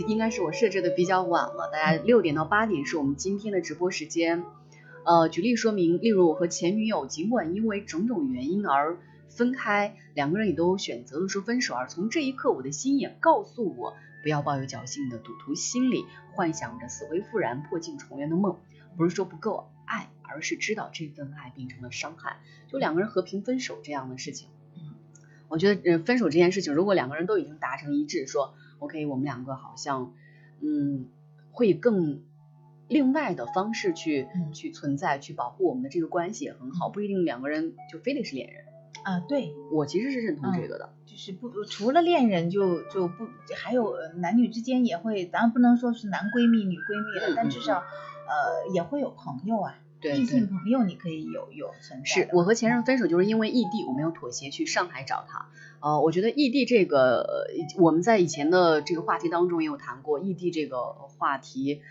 应该是我设置的比较晚了，大家六点到八点是我们今天的直播时间。呃，举例说明，例如我和前女友尽管因为种种原因而分开，两个人也都选择了说分手，而从这一刻，我的心也告诉我，不要抱有侥幸的赌徒心理，幻想着死灰复燃、破镜重圆的梦。不是说不够爱，而是知道这份爱变成了伤害，就两个人和平分手这样的事情。我觉得，呃，分手这件事情，如果两个人都已经达成一致，说 OK，我们两个好像，嗯，会更另外的方式去、嗯去存在，去保护我们的这个关系也很好，不一定两个人就非得是恋人。啊，对，我其实是认同这个的。就是不除了恋人就就不还有呃男女之间也会，咱不能说是男闺蜜女闺蜜了，但至少呃也会有朋友啊，异性朋友你可以有有存在是我和前任分手就是因为异地，我没有妥协去上海找他。呃，我觉得异地这个，呃我们在以前的这个话题当中也有谈过异地这个话题，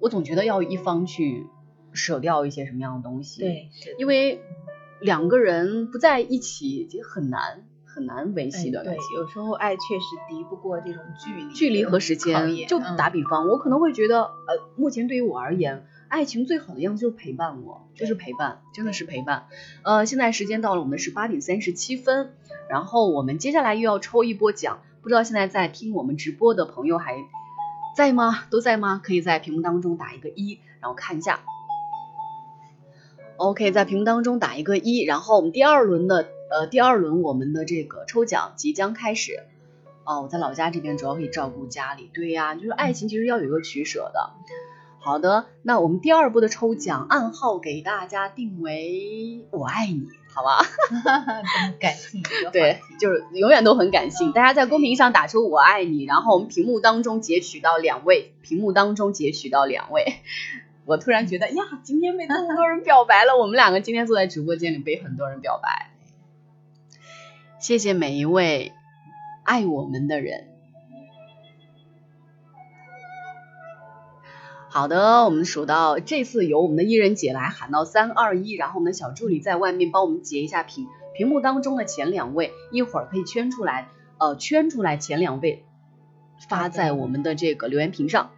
我总觉得要一方去舍掉一些什么样的东西。，对，是因为两个人不在一起，其实很难很难维系的哎对，有时候爱确实敌不过这种距离距离和时间。就打比方，我可能会觉得，呃，目前对于我而言，爱情最好的样子就是陪伴我，就是陪伴，真的是陪伴。呃，现在时间到了，我们是八点三十七分，然后我们接下来又要抽一波奖，不知道现在在听我们直播的朋友还在吗？都在吗？可以在屏幕当中打一个一，然后看一下。OK，在屏幕当中打一个一，然后我们第二轮的呃第二轮我们的这个抽奖即将开始。哦，我在老家这边主要可以照顾家里，对呀、就是爱情其实要有一个取舍的。好的，那我们第二波的抽奖暗号给大家定为“我爱你”，好吧？这么感性一个话对，就是永远都很感性。大家在公屏上打出“我爱你”，然后我们屏幕当中截取到两位，屏幕当中截取到两位。我突然觉得呀，今天被这么多人表白了，我们两个今天坐在直播间里被很多人表白，谢谢每一位爱我们的人。好的，我们数到这次由我们的艺人姐来喊到三二一，然后我们的小助理在外面帮我们截一下屏屏幕当中的前两位，一会儿可以圈出来，呃，圈出来前两位，发在我们的这个留言屏上。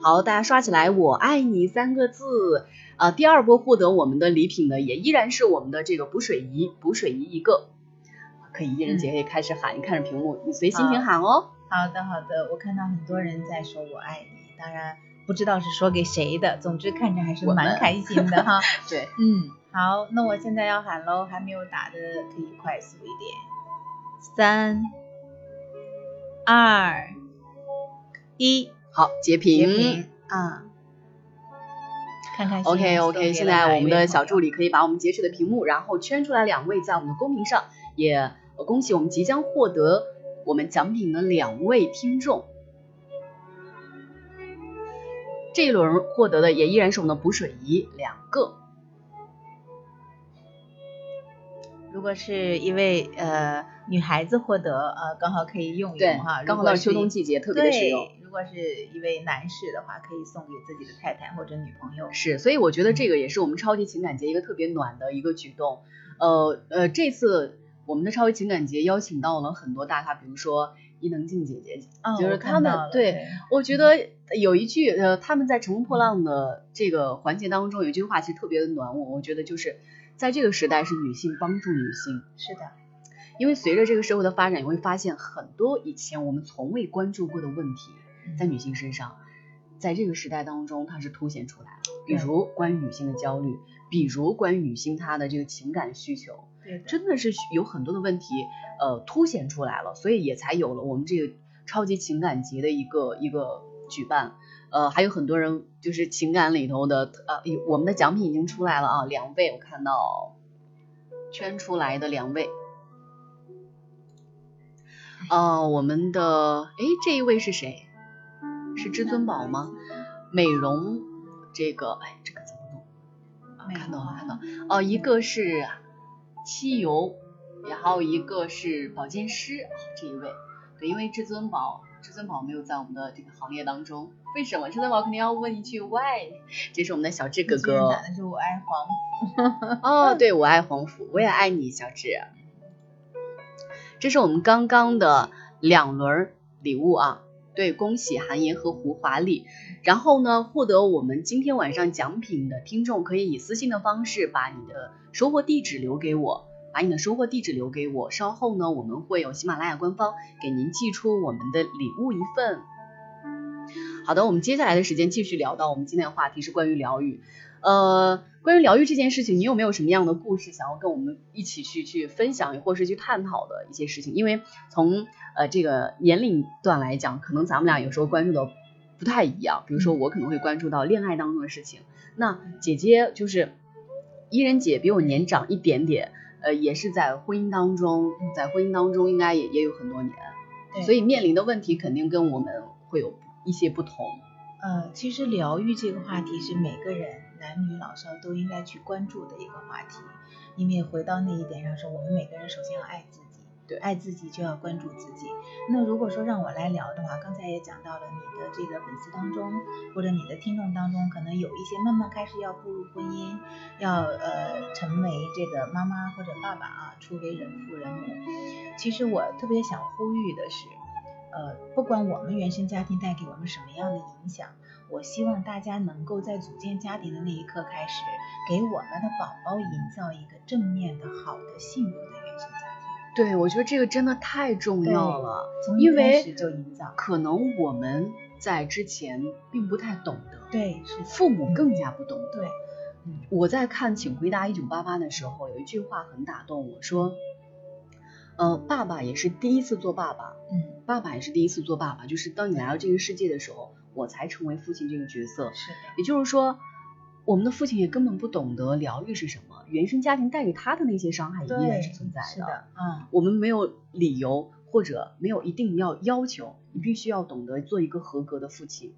好，大家刷起来，我爱你三个字。呃，第二波获得我们的礼品的也依然是我们的这个补水仪，补水仪一个，可以艺人姐可以开始喊，你看着屏幕，你随心情喊哦。好的好的，我看到很多人在说我爱你，当然不知道是说给谁的，总之看着还是蛮开心的哈。对，嗯，好，那我现在要喊喽，还没有打的可以快速一点。三、二、一，好，截截屏。屏啊！看看 OK OK，现在我们的小助理理可以把我们截取的屏幕，然后圈出来两位在我们的公屏上，也呃恭喜我们即将获得我们奖品的两位听众。这一轮获得的也依然是我们的补水仪两个。如果是一位呃女孩子获得，呃刚好可以用一用哈。，刚好到秋冬季节，特别的实用。如果是一位男士的话，可以送给自己的太太或者女朋友。是，所以我觉得这个也是我们超级情感节一个特别暖的一个举动。呃呃，这次我们的超级情感节邀请到了很多大咖，比如说伊能静姐姐，哦就是他们对，我觉得有一句呃，他们在乘风破浪的这个环节当中，有一句话其实特别的暖我，我觉得就是在这个时代是女性帮助女性，是的，因为随着这个社会的发展，你会发现很多以前我们从未关注过的问题，在女性身上，在这个时代当中它是凸显出来了，比如关于女性的焦虑，比如关于女性她的这个情感需求，对，真的是有很多的问题，呃，凸显出来了，所以也才有了我们这个超级情感节的一个一个举办。呃，还有很多人就是情感里头的，呃，有我们的奖品已经出来了啊，两位我看到圈出来的两位，呃，我们的哎，这一位是谁？是至尊宝吗？美容这个，哎，这个怎么弄？啊看到了，看到了。哦，一个是漆油，然后一个是保健师，哦这一位。对，因为至尊宝，至尊宝没有在我们的这个行列当中，为什么？至尊宝肯定要问一句 why？这是我们的小智哥哥。男的是我爱黄，哦，对，我爱黄甫，我也爱你，小智。这是我们刚刚的两轮礼物啊，对，恭喜韩岩和胡华丽。然后呢，获得我们今天晚上奖品的听众，可以以私信的方式把你的收货地址留给我，把你的收货地址留给我。稍后呢，我们会有喜马拉雅官方给您寄出我们的礼物一份。好的，我们接下来的时间继续聊到我们今天的话题是关于疗愈。呃，关于疗愈这件事情，你有没有什么样的故事想要跟我们一起去去分享，或是去探讨的一些事情？因为从呃这个年龄段来讲，可能咱们俩有时候关注的不太一样。比如说，我可能会关注到恋爱当中的事情，那姐姐就是伊人姐比我年长一点点，呃，也是在婚姻当中，在婚姻当中应该也也有很多年，对所以面临的问题肯定跟我们会有一些不同。呃，其实疗愈这个话题是每个人男女老少都应该去关注的一个话题，因为回到那一点上说，我们每个人首先要爱自己，对爱自己就要关注自己。那如果说让我来聊的话，刚才也讲到了你的这个粉丝当中，或者你的听众当中，可能有一些慢慢开始要步入婚姻，要呃成为这个妈妈或者爸爸啊，初为人父人母。其实我特别想呼吁的是，呃，不管我们原生家庭带给我们什么样的影响，我希望大家能够在组建家庭的那一刻开始，给我们的宝宝营造一个正面的、好的、幸福的。对，我觉得这个真的太重要了，因为。可能我们在之前并不太懂得，对，是，父母更加不懂得。对，嗯我在看《请回答一九八八》的时候，有一句话很打动我，说，呃，爸爸也是第一次做爸爸，嗯，爸爸也是第一次做爸爸，就是当你来到这个世界的时候，我才成为父亲这个角色。是的，也就是说，我们的父亲也根本不懂得疗愈是什么，原生家庭带给他的那些伤害依然，是存在是的，嗯，我们没有理由或者没有一定要要求，你必须要懂得做一个合格的父亲。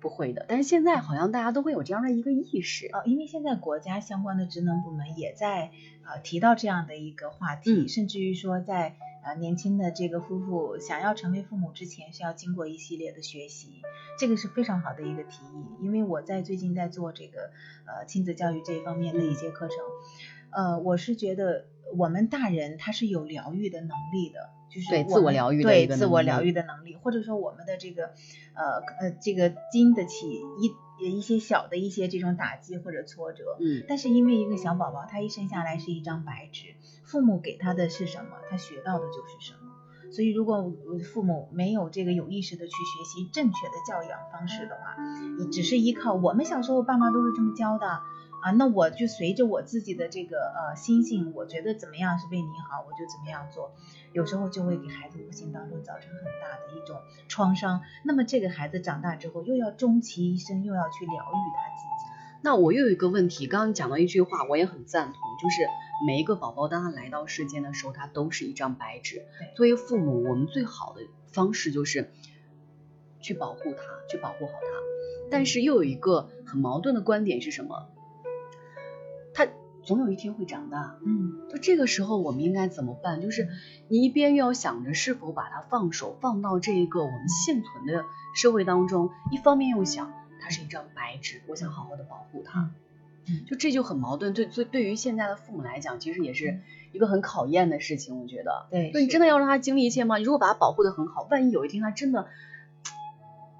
对，不会的。但是现在好像大家都会有这样的一个意识。呃，因为现在国家相关的职能部门也在呃提到这样的一个话题，嗯甚至于说在呃年轻的这个夫妇想要成为父母之前，是要经过一系列的学习，这个是非常好的一个提议。因为我在最近在做这个呃亲子教育这一方面的一些课程，呃，我是觉得我们大人他是有疗愈的能力的。就是对我们自我疗愈的对一个能力自我疗愈的能力，或者说我们的这个呃呃这个经得起一一些小的一些这种打击或者挫折，嗯，但是因为一个小宝宝，他一生下来是一张白纸，父母给他的是什么，他学到的就是什么。所以，如果父母没有这个有意识的去学习正确的教养方式的话，你只是依靠我们小时候爸妈都是这么教的啊，那我就随着我自己的这个呃心性，我觉得怎么样是为你好，我就怎么样做，有时候就会给孩子无形当中造成很大的一种创伤。那么这个孩子长大之后，又要终其一生又要去疗愈他自己。那我又有一个问题，刚刚讲到一句话，我也很赞同，就是每一个宝宝当他来到世间的时候，他都是一张白纸。作为父母，我们最好的方式就是去保护他，去保护好他。但是又有一个很矛盾的观点是什么？他总有一天会长大，嗯，就这个时候我们应该怎么办？就是你一边又要想着是否把它放手放到这个我们现存的社会当中，一方面又想它是一张白纸，我想好好的保护它。嗯就这就很矛盾。对，对，对于现在的父母来讲，其实也是一个很考验的事情，我觉得。对，那你真的要让他经历一切吗？你如果把他保护的很好，万一有一天他真的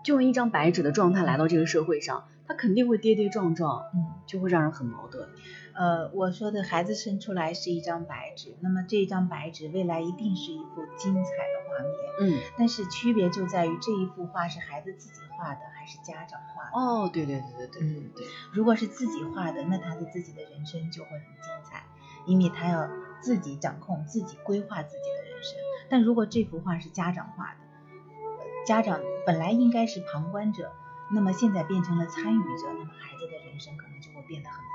就用一张白纸的状态来到这个社会上，他肯定会跌跌撞撞，嗯，就会让人很矛盾。呃，我说的孩子生出来是一张白纸，那么这一张白纸未来一定是一幅精彩的画面，嗯，但是区别就在于这一幅画是孩子自己画的还是家长画的。哦，对对对对对，嗯，对。如果是自己画的，那他的自己的人生就会很精彩，因为他要自己掌控、自己规划自己的人生。但如果这幅画是家长画的，家长本来应该是旁观者，那么现在变成了参与者，那么孩子的人生可能就会变得很。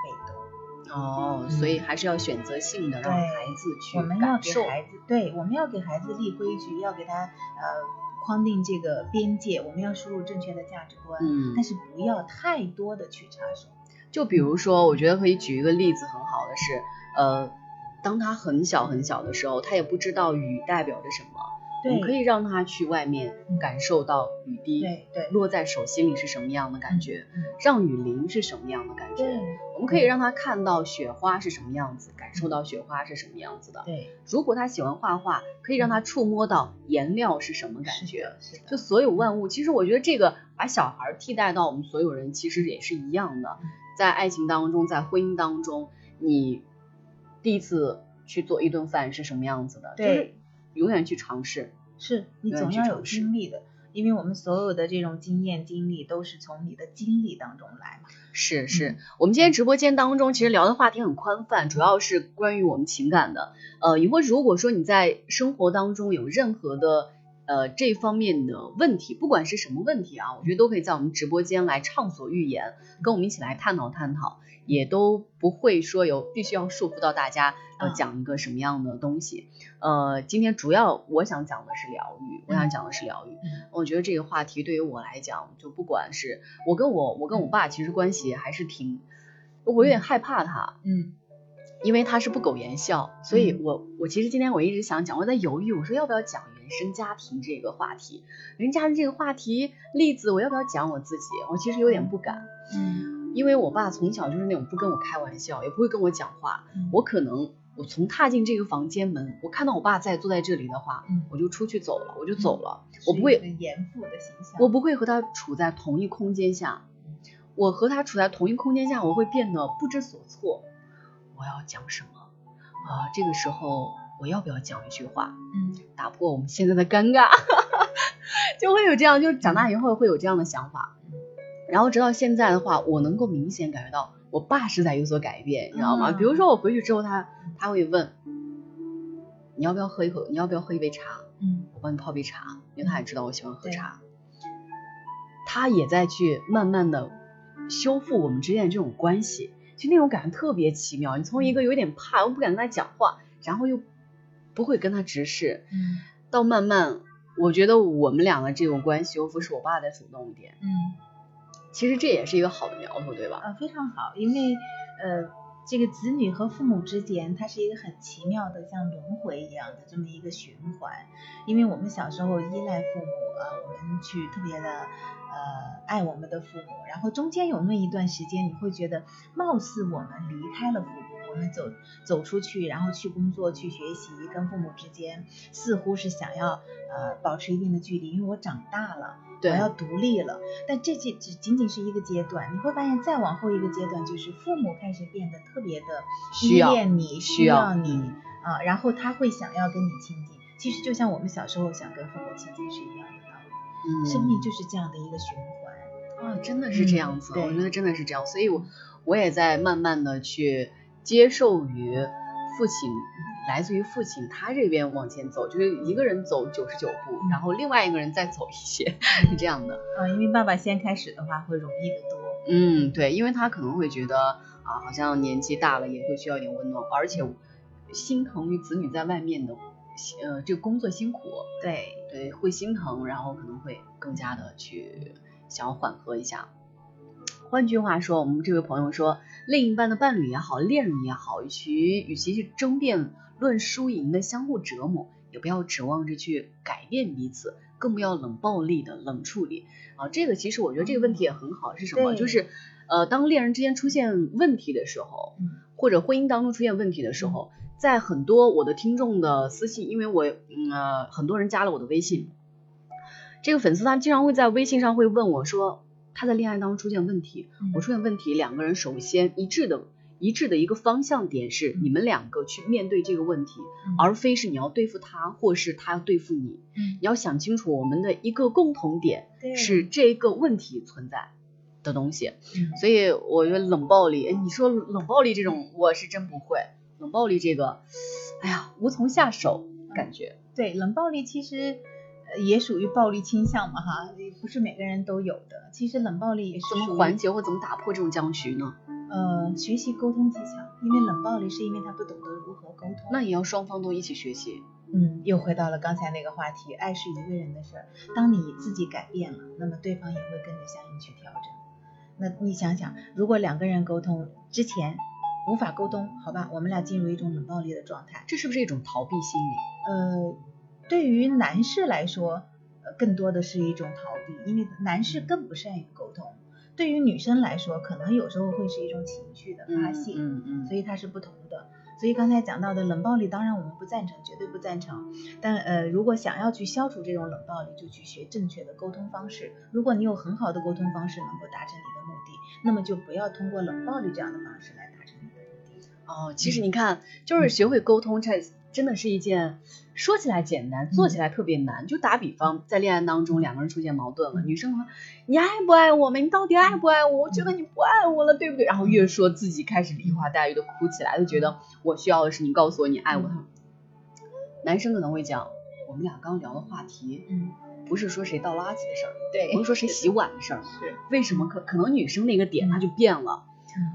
哦，所以还是要选择性的让孩子去我们要给。孩子，对，我们要给孩子立规矩，要给他呃框定这个边界，我们要输入正确的价值观，嗯但是不要太多的去插手。就比如说，我觉得可以举一个例子，很好的是，呃，当他很小很小的时候，他也不知道雨代表着什么，我们可以让他去外面感受到雨滴对对落在手心里是什么样的感觉，嗯让雨淋是什么样的感觉。我们可以让他看到雪花是什么样子，感受到雪花是什么样子的。对，如果他喜欢画画，可以让他触摸到颜料是什么感觉。就所有万物，其实我觉得这个把小孩儿替代到我们所有人，其实也是一样的嗯。在爱情当中，在婚姻当中，你第一次去做一顿饭是什么样子的？就是对永远去尝试。是你总要有经历的，因为我们所有的这种经验经历都是从你的经历当中来嘛。是是嗯，我们今天直播间当中其实聊的话题很宽泛，主要是关于我们情感的。呃，以后如果说你在生活当中有任何的呃这方面的问题，不管是什么问题啊，我觉得都可以在我们直播间来畅所欲言，跟我们一起来探讨探讨，也都不会说有必须要束缚到大家呃嗯。讲一个什么样的东西。呃，今天主要我想讲的是疗愈，我想讲的是疗愈。嗯。我觉得这个话题对于我来讲，就不管是我跟我我跟我爸其实关系还是挺，我有点害怕他，嗯。因为他是不苟言笑，所以嗯。我我其实今天我一直想讲，我在犹豫，我说要不要讲原生家庭这个话题，原生家庭这个话题例子我要不要讲我自己，我其实有点不敢，嗯因为我爸从小就是那种不跟我开玩笑，也不会跟我讲话，嗯我可能我从踏进这个房间门，我看到我爸在坐在这里的话，嗯我就出去走了，我就走了，我不会个严父的形象。我不会和他处在同一空间下，我和他处在同一空间下，我会变得不知所措。我要讲什么啊？这个时候我要不要讲一句话，嗯打破我们现在的尴尬？就会有这样，就长大以后会有这样的想法。然后直到现在的话，我能够明显感觉到我爸是在有所改变，你知道吗？嗯比如说我回去之后，他他会问你要不要喝一口，你要不要喝一杯茶？嗯我帮你泡杯茶，因为他也知道我喜欢喝对茶。他也在去慢慢的修复我们之间的这种关系，就那种感觉特别奇妙。你从一个有点怕，我不敢跟他讲话，然后又不会跟他直视，嗯到慢慢，我觉得我们两个这种关系修复是我爸在主动一点。嗯。其实这也是一个好的苗头，对吧？啊，非常好，因为呃，这个子女和父母之间，它是一个很奇妙的，像轮回一样的这么一个循环。因为我们小时候依赖父母啊、我们去特别的呃爱我们的父母，然后中间有那么一段时间，你会觉得貌似我们离开了父母，我们走走出去，然后去工作、去学习，跟父母之间似乎是想要呃保持一定的距离，因为我长大了。我要独立了。但这仅只仅仅是一个阶段，你会发现再往后一个阶段，就是父母开始变得特别的依需要恋你，需要要你嗯啊，然后他会想要跟你亲近。其实就像我们小时候想跟父母亲近是一样的道理，嗯，生命就是这样的一个循环。啊，真的是这样子，我觉得真的是这样，所以我我也在慢慢的去接受于父亲，来自于父亲他这边往前走，就是一个人走九十九步，然后另外一个人再走一些，是这样的。啊，因为爸爸先开始的话会容易得多。嗯，对，因为他可能会觉得啊，好像年纪大了也会需要一点温暖，而且心疼于子女在外面的呃这个工作辛苦，对，对，会心疼，然后可能会更加的去想要缓和一下。换句话说，我们这位朋友说，另一半的伴侣也好，恋人也好，与其与其去争辩论输赢的相互折磨，也不要指望着去改变彼此，更不要冷暴力的冷处理啊。这个其实我觉得这个问题也很好，是什么？就是呃，当恋人之间出现问题的时候，嗯或者婚姻当中出现问题的时候，在很多我的听众的私信，因为我嗯呃很多人加了我的微信，这个粉丝他经常会在微信上会问我说他在恋爱当中出现问题，嗯我出现问题，两个人首先一致的一致的一个方向点是嗯你们两个去面对这个问题，嗯而非是你要对付他，或是他要对付你。嗯你要想清楚我们的一个共同点是这个问题存在的东西。嗯所以我觉得冷暴力，哎，你说冷暴力这种，我是真不会。冷暴力这个，哎呀，无从下手，感觉。对，冷暴力其实呃也属于暴力倾向嘛哈，不是每个人都有的。其实冷暴力也是怎么缓解或怎么打破这种僵局呢？呃学习沟通技巧，因为冷暴力是因为他不懂得如何沟通。那也要双方都一起学习。嗯，又回到了刚才那个话题，爱是一个人的事儿。当你自己改变了，那么对方也会跟着相应去调整。那你想想，如果两个人沟通之前无法沟通，好吧，我们俩进入一种冷暴力的状态。这是不是一种逃避心理？呃，对于男士来说，呃，更多的是一种逃避，因为男士更不善于沟通。对于女生来说，可能有时候会是一种情绪的发泄，嗯嗯所以它是不同的。所以刚才讲到的冷暴力，当然我们不赞成，绝对不赞成。但呃，如果想要去消除这种冷暴力，就去学正确的沟通方式。如果你有很好的沟通方式能够达成你的目的，那么就不要通过冷暴力这样的方式来达成你的目的。哦，其实你看，就是学会沟通，这真的是一件说起来简单，做起来特别难。就打比方，在恋爱当中，两个人出现矛盾了，女生说：“你爱不爱我们？你到底爱不爱我？我觉得你不爱我了，对不对？”然后越说自己开始梨花带雨的哭起来，就觉得我需要的是你告诉我你爱我。男生可能会讲，我们俩刚聊的话题嗯，不是说谁倒垃圾的事儿，对不是说谁洗碗的事儿，是，为什么可可能女生那个点她就变了？嗯，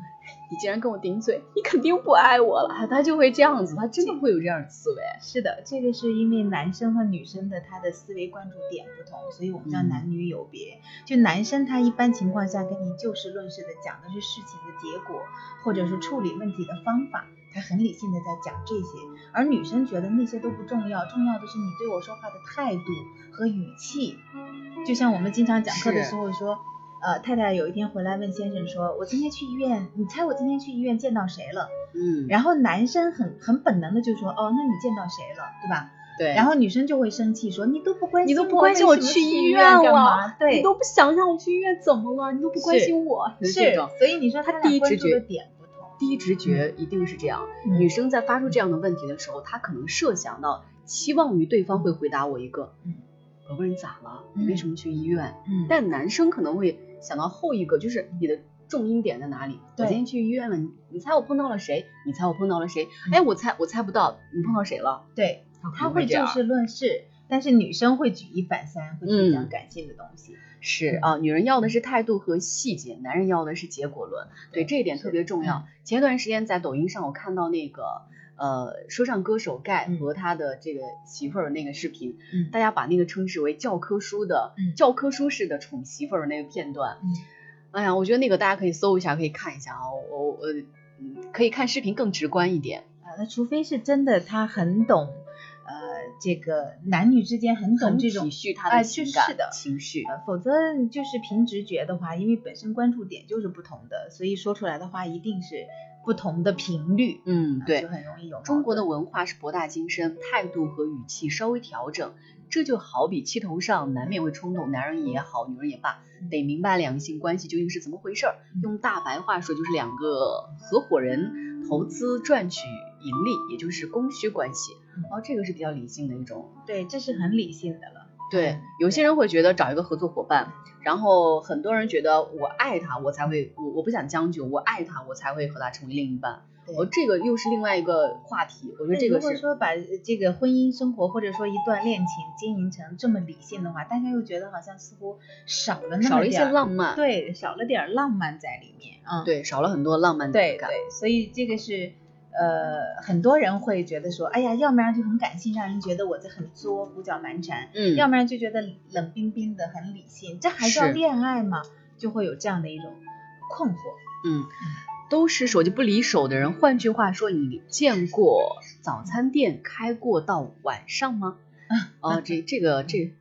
你竟然跟我顶嘴，你肯定不爱我了，他就会这样子，他真的会有这样的思维。是的，这个是因为男生和女生的他的思维关注点不同，所以我们叫嗯男女有别。就男生他一般情况下跟你就事论事的讲的是事情的结果，或者是处理问题的方法，他很理性的在讲这些。而女生觉得那些都不重要，重要的是你对我说话的态度和语气。就像我们经常讲课的时候说。呃，太太有一天回来问先生说：“我今天去医院，你猜我今天去医院见到谁了？”嗯，然后男生很很本能的就说：“哦，那你见到谁了，对吧？”对，然后女生就会生气说：“你都不关心你都不我关心我去医医院干了，嘛？对，你都不想想我去医院怎么了？你都不关心我，是这种，所以你说他俩关注第一直觉的点不同。第一直觉一定是这样。嗯女生在发出这样的问题的时候，她可能设想到，期望于对方会回答我一个，嗯，宝贝儿你咋了？嗯你为什么去医院？嗯但男生可能会想到后一个，就是你的重音点在哪里？我今天去医院了，你你猜我碰到了谁？你猜我碰到了谁？嗯哎，我猜我猜不到，你碰到谁了？对，他他会就事论事，但是女生会举一反三，会去讲嗯感性的东西。是啊，女人要的是态度和细节，男人要的是结果论。对这一点特别重要。前一段时间在抖音上，我看到那个呃说唱歌手盖嗯和他的这个媳妇儿那个视频，嗯大家把那个称之为教科书的、嗯教科书式的宠媳妇儿那个片段。嗯哎呀，我觉得那个大家可以搜一下，可以看一下啊。我我可以看视频更直观一点，啊，那除非是真的他很懂，呃，这个男女之间很懂这种体恤他哎的情感、是的情绪。呃，否则就是凭直觉的话，因为本身关注点就是不同的，所以说出来的话一定是不同的频率，嗯，对啊就，很容易有中国的文化是博大精深，态度和语气稍微调整，这就好比气头上难免会冲动，男人也好，女人也罢，得明白两性关系究竟是怎么回事儿。嗯用大白话说，就是两个合伙人投资赚取盈利，也就是供需关系。嗯哦，这个是比较理性的一种。对，这是很理性的了。对嗯，有些人会觉得找一个合作伙伴，然后很多人觉得我爱他，我才会我我不想将就，我爱他，我才会和他成为另一半。对哦，这个又是另外一个话题，我觉得这个是如果说把呃这个婚姻生活或者说一段恋情经营成这么理性的话，大家又觉得好像似乎少了那么少了一些浪漫。对，少了点浪漫在里面啊。对，少了很多浪漫感。对对，所以这个是呃很多人会觉得说，哎呀，要不然就很感性，让人觉得我这很作，胡搅蛮缠；嗯，要不然就觉得冷冰冰的很理性，这还叫恋爱吗？就会有这样的一种困惑。嗯，都是手机不离手的人。换句话说，你见过早餐店开过到晚上吗？哦，这这个这，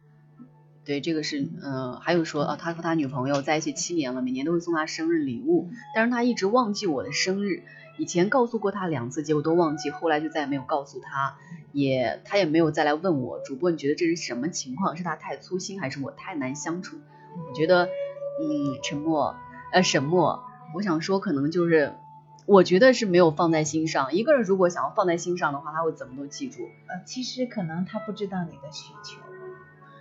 对，这个是嗯、呃还有说啊，他和他女朋友在一起七年了，每年都会送他生日礼物，但是他一直忘记我的生日。以前告诉过他两次，结果都忘记，后来就再也没有告诉他，也他也没有再来问我。主播，你觉得这是什么情况？是他太粗心，还是我太难相处？我觉得，嗯，沉默，呃，沈默。我想说，可能就是，我觉得是没有放在心上。一个人如果想要放在心上的话，他会怎么都记住。呃，其实可能他不知道你的需求。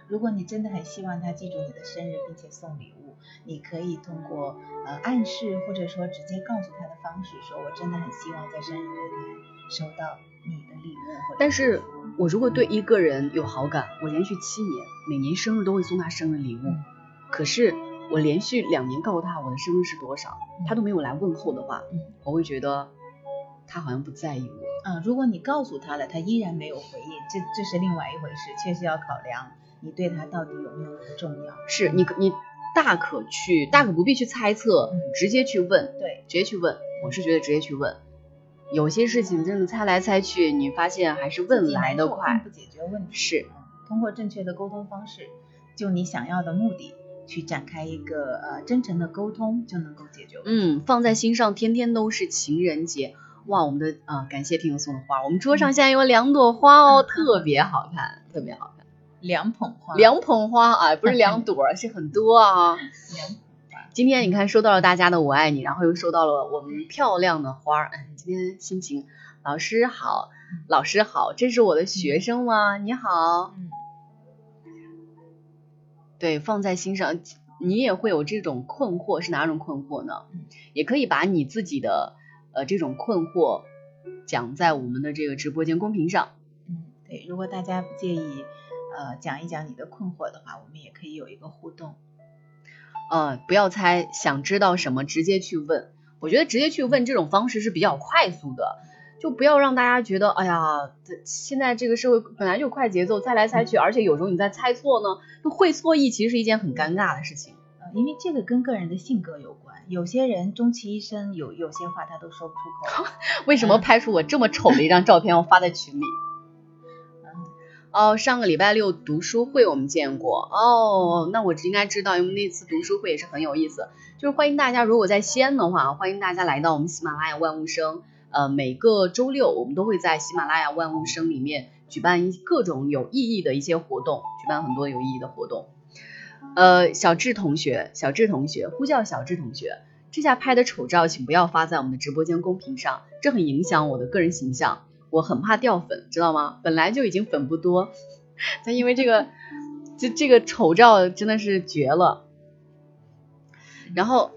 如果你真的很希望他记住你的生日，并且送礼物，你可以通过呃暗示或者说直接告诉他的方式，说我真的很希望在生日那天收到你的礼物。但是，我如果对一个人有好感，我连续七年每年生日都会送他生日礼物。可是我连续两年告诉他我的生日是多少，他都没有来问候的话，我会觉得他好像不在意我。嗯，如果你告诉他了，他依然没有回应，这这是另外一回事，确实要考量。你对他到底有没有那么重要？是你，你大可去，大可不必去猜测，直接去问，对，直接去问。我是觉得直接去问，有些事情真的猜来猜去，你发现还是问来的快。不解决问题。是，通过正确的沟通方式，就你想要的目的去展开一个呃真诚的沟通，就能够解决。嗯，放在心上，天天都是情人节。哇，我们的啊，感谢听友送的花，我们桌上现在有两朵花哦，特别好看，特别好看。两捧花，两捧花啊，不是两朵，是很多啊。两今天你看收到了大家的我爱你，然后又收到了我们漂亮的花儿。今天心情，老师好，老师好，这是我的学生吗？你好。嗯。对，放在心上，你也会有这种困惑，是哪种困惑呢？也可以把你自己的呃这种困惑讲在我们的这个直播间公屏上。嗯，对，如果大家不介意。呃，讲一讲你的困惑的话，我们也可以有一个互动。呃，不要猜，想知道什么直接去问。我觉得直接去问这种方式是比较快速的，就不要让大家觉得，哎呀，现在这个社会本来就快节奏，猜来猜去，而且有时候你在猜错呢，就会错意，其实是一件很尴尬的事情。呃，因为这个跟个人的性格有关，有些人终其一生有有些话他都说不出口。为什么拍出我这么丑的一张照片我发在群里？哦，上个礼拜六读书会我们见过哦，那我应该知道，因为那次读书会也是很有意思。就是欢迎大家，如果在西安的话，欢迎大家来到我们喜马拉雅万物生。呃，每个周六我们都会在喜马拉雅万物生里面举办各种有意义的一些活动，举办很多有意义的活动。呃，小智同学，小智同学，呼叫小智同学，这下拍的丑照，请不要发在我们的直播间公屏上，这很影响我的个人形象。我很怕掉粉，知道吗？本来就已经粉不多，但因为这个，这这个丑照真的是绝了。然后，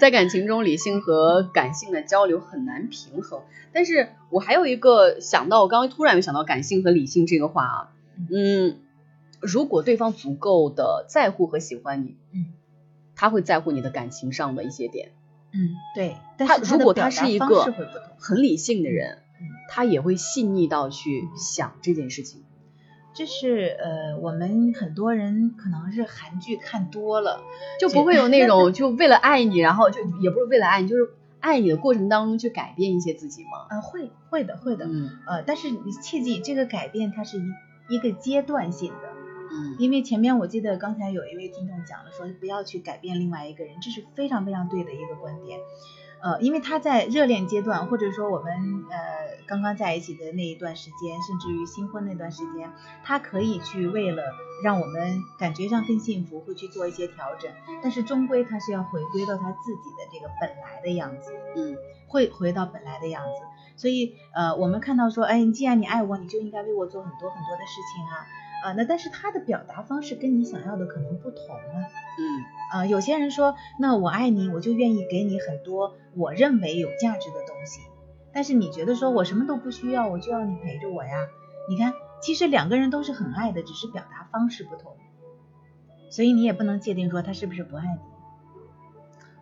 在感情中，理性和感性的交流很难平衡。但是我还有一个想到，我刚刚突然又想到感性和理性这个话啊，嗯，如果对方足够的在乎和喜欢你，嗯，他会在乎你的感情上的一些点。嗯，对，他如果他是一个很理性的人，他也会细腻到去想这件事情。这是呃，我们很多人可能是韩剧看多了，就不会有那种 就为了爱你，然后就也不是为了爱你，就是爱你的过程当中去改变一些自己吗？啊，会会的会的，嗯，呃，但是你切记，这个改变它是一一个阶段性的。嗯，因为前面我记得刚才有一位听众讲了，说不要去改变另外一个人，这是非常非常对的一个观点。呃，因为他在热恋阶段，或者说我们呃刚刚在一起的那一段时间，甚至于新婚那段时间，他可以去为了让我们感觉上更幸福，会去做一些调整，但是终归他是要回归到他自己的这个本来的样子，嗯，会回到本来的样子。所以呃，我们看到说，哎，既然你爱我，你就应该为我做很多很多的事情啊。啊，那但是他的表达方式跟你想要的可能不同啊。嗯，啊，有些人说，那我爱你，我就愿意给你很多我认为有价值的东西。但是你觉得说我什么都不需要，我就要你陪着我呀？你看，其实两个人都是很爱的，只是表达方式不同。所以你也不能界定说他是不是不爱你。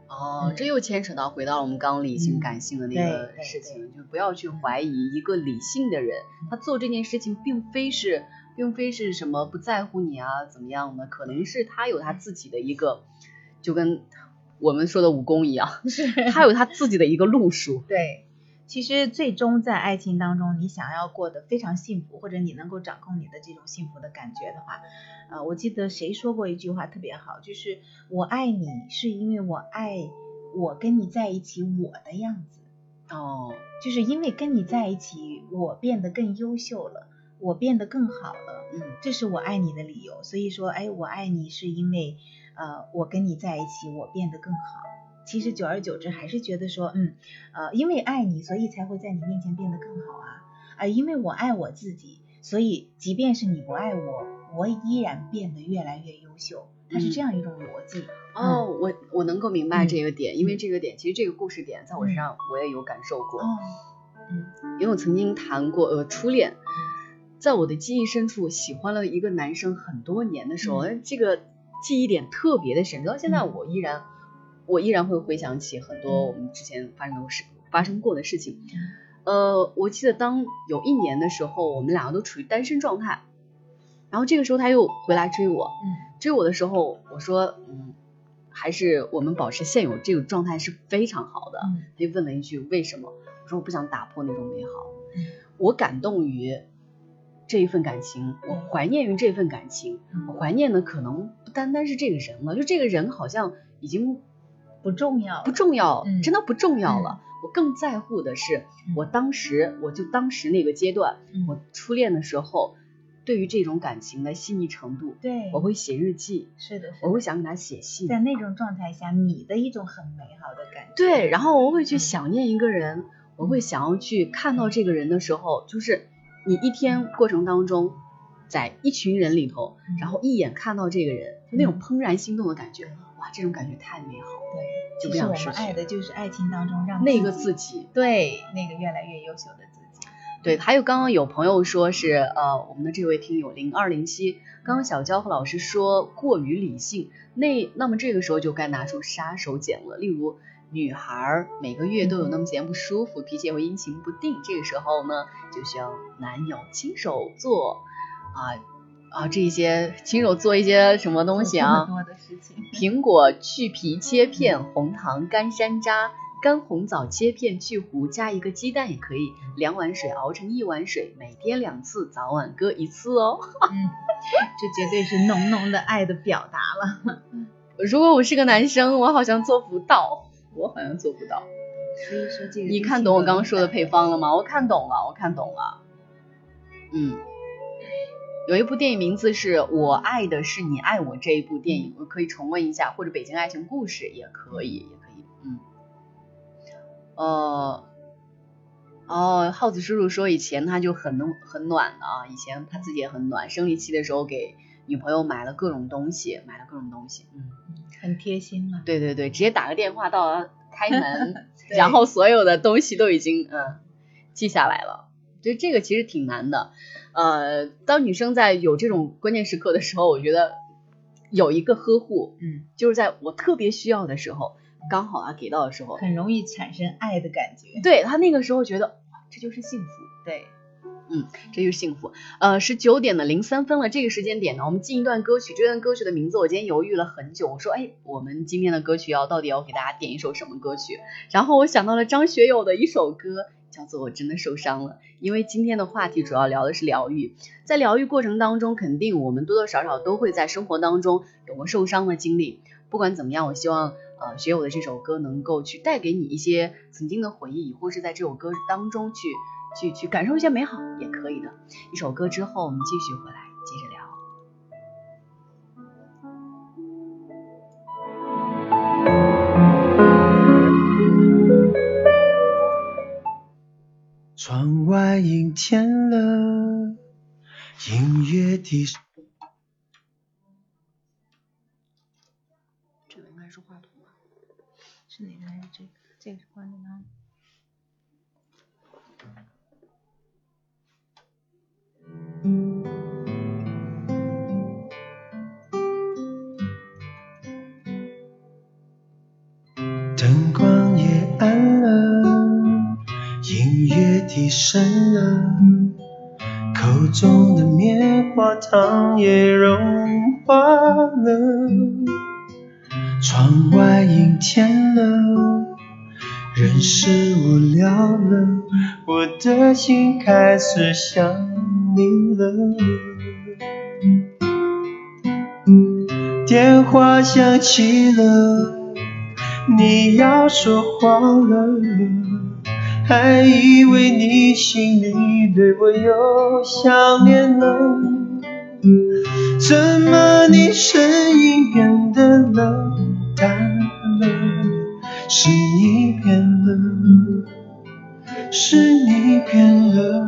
哦，这又牵扯到回到我们刚理性感性的那个事情，就不要去怀疑一个理性的人，他做这件事情并非是。并非是什么不在乎你啊，怎么样的？可能是他有他自己的一个，就跟我们说的武功一样，是他有他自己的一个路数。对，其实最终在爱情当中，你想要过得非常幸福，或者你能够掌控你的这种幸福的感觉的话，呃，我记得谁说过一句话特别好，就是我爱你是因为我爱我跟你在一起我的样子。哦，就是因为跟你在一起，我变得更优秀了，我变得更好了。嗯，这是我爱你的理由。所以说，哎，我爱你是因为，呃，我跟你在一起，我变得更好。其实久而久之，还是觉得说，嗯，呃，因为爱你，所以才会在你面前变得更好啊。啊，因为我爱我自己，所以即便是你不爱我，我依然变得越来越优秀。它是这样一种逻辑。哦，我我能够明白这个点，因为这个点，其实这个故事点在我身上我也有感受过。嗯，因为我曾经谈过呃初恋，在我的记忆深处喜欢了一个男生很多年的时候，这个记忆点特别的深，直到现在我依然我依然会回想起很多我们之前发生的事发生过的事情。呃，我记得当有一年的时候，我们两个都处于单身状态，然后这个时候他又回来追我，追我的时候我说嗯。还是我们保持现有这个状态是非常好的。他就问了一句为什么？我说我不想打破那种美好。我感动于这一份感情，我怀念于这份感情。我怀念的可能不单单是这个人了，就这个人好像已经不重要，不重要，真的不重要了。我更在乎的是我当时，我就当时那个阶段，我初恋的时候。对于这种感情的细腻程度，对，我会写日记，是的，我会想给他写信，在那种状态下，你的一种很美好的感觉，对，然后我会去想念一个人，我会想要去看到这个人的时候，就是你一天过程当中，在一群人里头，然后一眼看到这个人，就那种怦然心动的感觉，哇，这种感觉太美好，对，就不想。爱的就是爱情当中让那个自己，对，那个越来越优秀的自己。对，还有刚刚有朋友说是呃，我们的这位听友零二零七，刚刚小娇和老师说过于理性，那那么这个时候就该拿出杀手锏了。例如女孩每个月都有那么几天不舒服，脾气也会阴晴不定，这个时候呢，就需要男友亲手做啊啊这些亲手做一些什么东西啊？多的事情。苹果去皮切片，红糖干山楂。干红枣切片去核，加一个鸡蛋也可以。两碗水熬成一碗水，每天两次，早晚各一次哦。嗯，这绝对是浓浓的爱的表达了。如果我是个男生，我好像做不到，我好像做不到。所以说这个，你看懂我刚刚说的配方了吗？我看懂了，我看懂了。嗯，有一部电影名字是我爱的是你爱我这一部电影，我可以重温一下，或者北京爱情故事也可以。呃，哦，耗子叔叔说以前他就很能很暖的啊，以前他自己也很暖，生理期的时候给女朋友买了各种东西，买了各种东西，嗯，很贴心嘛。对对对，直接打个电话到 开门，然后所有的东西都已经嗯记下来了，就这个其实挺难的。呃，当女生在有这种关键时刻的时候，我觉得有一个呵护，嗯，就是在我特别需要的时候。刚好啊，给到的时候很容易产生爱的感觉。对他那个时候觉得，哇，这就是幸福。对，嗯，这就是幸福。呃，十九点的零三分了，这个时间点呢，我们进一段歌曲。这段歌曲的名字我今天犹豫了很久，我说，哎，我们今天的歌曲要到底要给大家点一首什么歌曲？然后我想到了张学友的一首歌，叫做《我真的受伤了》。因为今天的话题主要聊的是疗愈，在疗愈过程当中，肯定我们多多少少都会在生活当中有过受伤的经历。不管怎么样，我希望。呃，学友的这首歌能够去带给你一些曾经的回忆，或是在这首歌当中去去去感受一些美好，也可以的。一首歌之后，我们继续回来接着聊。窗外阴天了，音乐低。这个应该。是哪个还是这个？这个是关的吗？灯光也暗了，音乐低声了，口中的棉花糖也融化了。窗外阴天了，人是无聊了，我的心开始想你了。电话响起了，你要说谎了，还以为你心里对我有想念了。怎么你声音变得冷淡了？是你变了，是你变了。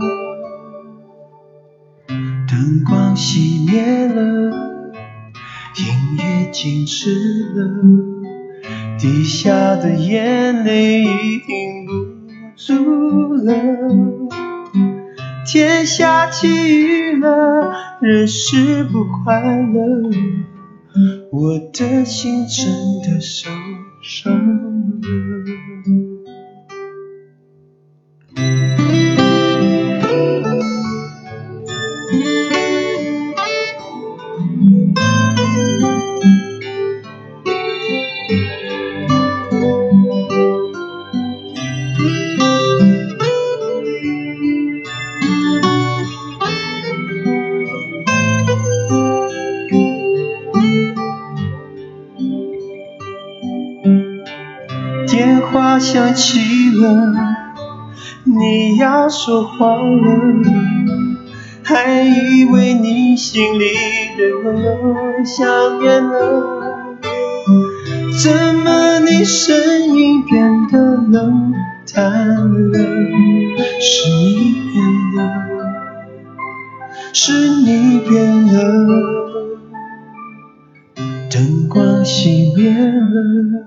灯光熄灭了，音乐静止了，滴下的眼泪已停不住了。天下起雨了，人是不快乐，我的心真的受伤了。想起了，你要说谎了，还以为你心里对我有想念了。怎么你声音变得冷淡了？是你变了，是你变了。灯光熄灭了。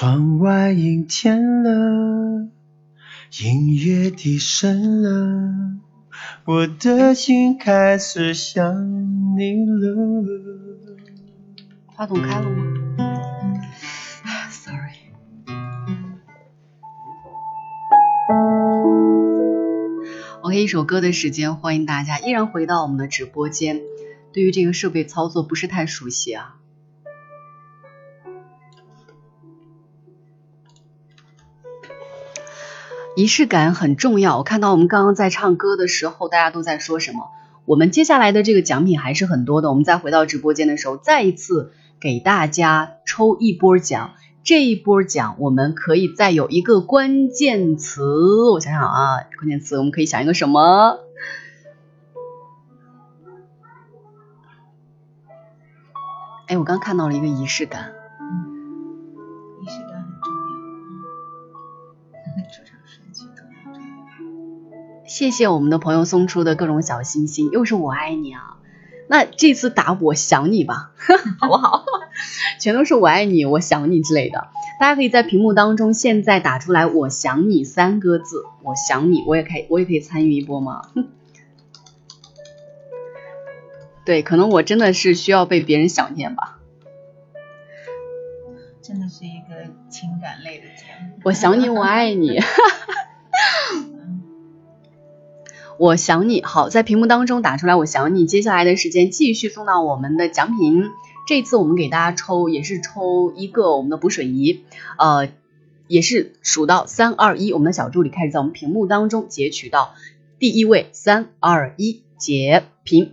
窗外阴天了，音乐低声了，我的心开始想你了。话筒开了吗？Sorry。OK，一首歌的时间，欢迎大家依然回到我们的直播间。对于这个设备操作不是太熟悉啊。仪式感很重要。我看到我们刚刚在唱歌的时候，大家都在说什么？我们接下来的这个奖品还是很多的。我们再回到直播间的时候，再一次给大家抽一波奖。这一波奖我们可以再有一个关键词，我想想啊，关键词我们可以想一个什么？哎，我刚看到了一个仪式感。谢谢我们的朋友送出的各种小心心，又是我爱你啊！那这次打我想你吧，好不好？全都是我爱你，我想你之类的。大家可以在屏幕当中现在打出来“我想你”三个字，我想你，我也可以，我也可以参与一波吗？对，可能我真的是需要被别人想念吧。真的是一个情感类的节目。我想你，我爱你。我想你好，在屏幕当中打出来“我想你”。接下来的时间继续送到我们的奖品。这次我们给大家抽，也是抽一个我们的补水仪，呃，也是数到三二一，我们的小助理开始在我们屏幕当中截取到第一位，三二一，截屏。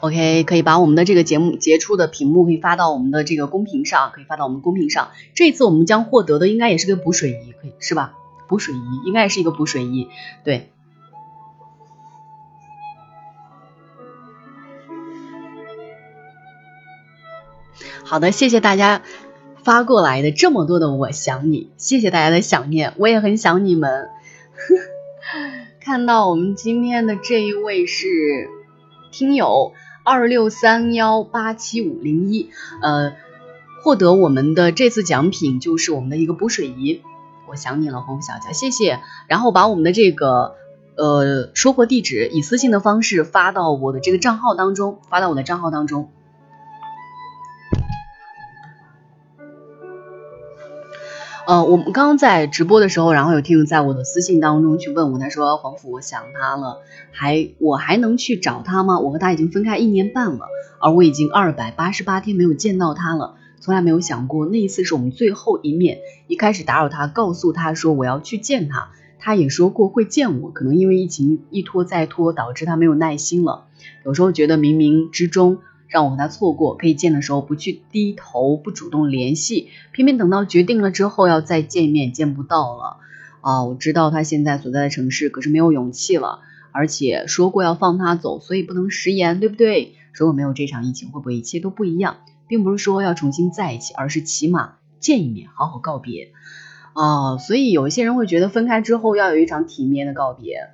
OK，可以把我们的这个节目截出的屏幕可以发到我们的这个公屏上，可以发到我们公屏上。这次我们将获得的应该也是个补水仪，可以是吧？补水仪应该也是一个补水仪，对。好的，谢谢大家发过来的这么多的我想你，谢谢大家的想念，我也很想你们。看到我们今天的这一位是听友二六三幺八七五零一，呃，获得我们的这次奖品就是我们的一个补水仪。我想你了，红小姐，谢谢。然后把我们的这个呃收货地址以私信的方式发到我的这个账号当中，发到我的账号当中。呃，我们刚刚在直播的时候，然后有听友在我的私信当中去问我，他说黄甫，我想他了，还我还能去找他吗？我和他已经分开一年半了，而我已经二百八十八天没有见到他了，从来没有想过那一次是我们最后一面。一开始打扰他，告诉他说我要去见他，他也说过会见我，可能因为疫情一拖再拖，导致他没有耐心了。有时候觉得冥冥之中。让我和他错过可以见的时候不去低头不主动联系，偏偏等到决定了之后要再见面见不到了啊！我知道他现在所在的城市，可是没有勇气了，而且说过要放他走，所以不能食言，对不对？如果没有这场疫情，会不会一切都不一样？并不是说要重新在一起，而是起码见一面，好好告别啊！所以有一些人会觉得分开之后要有一场体面的告别，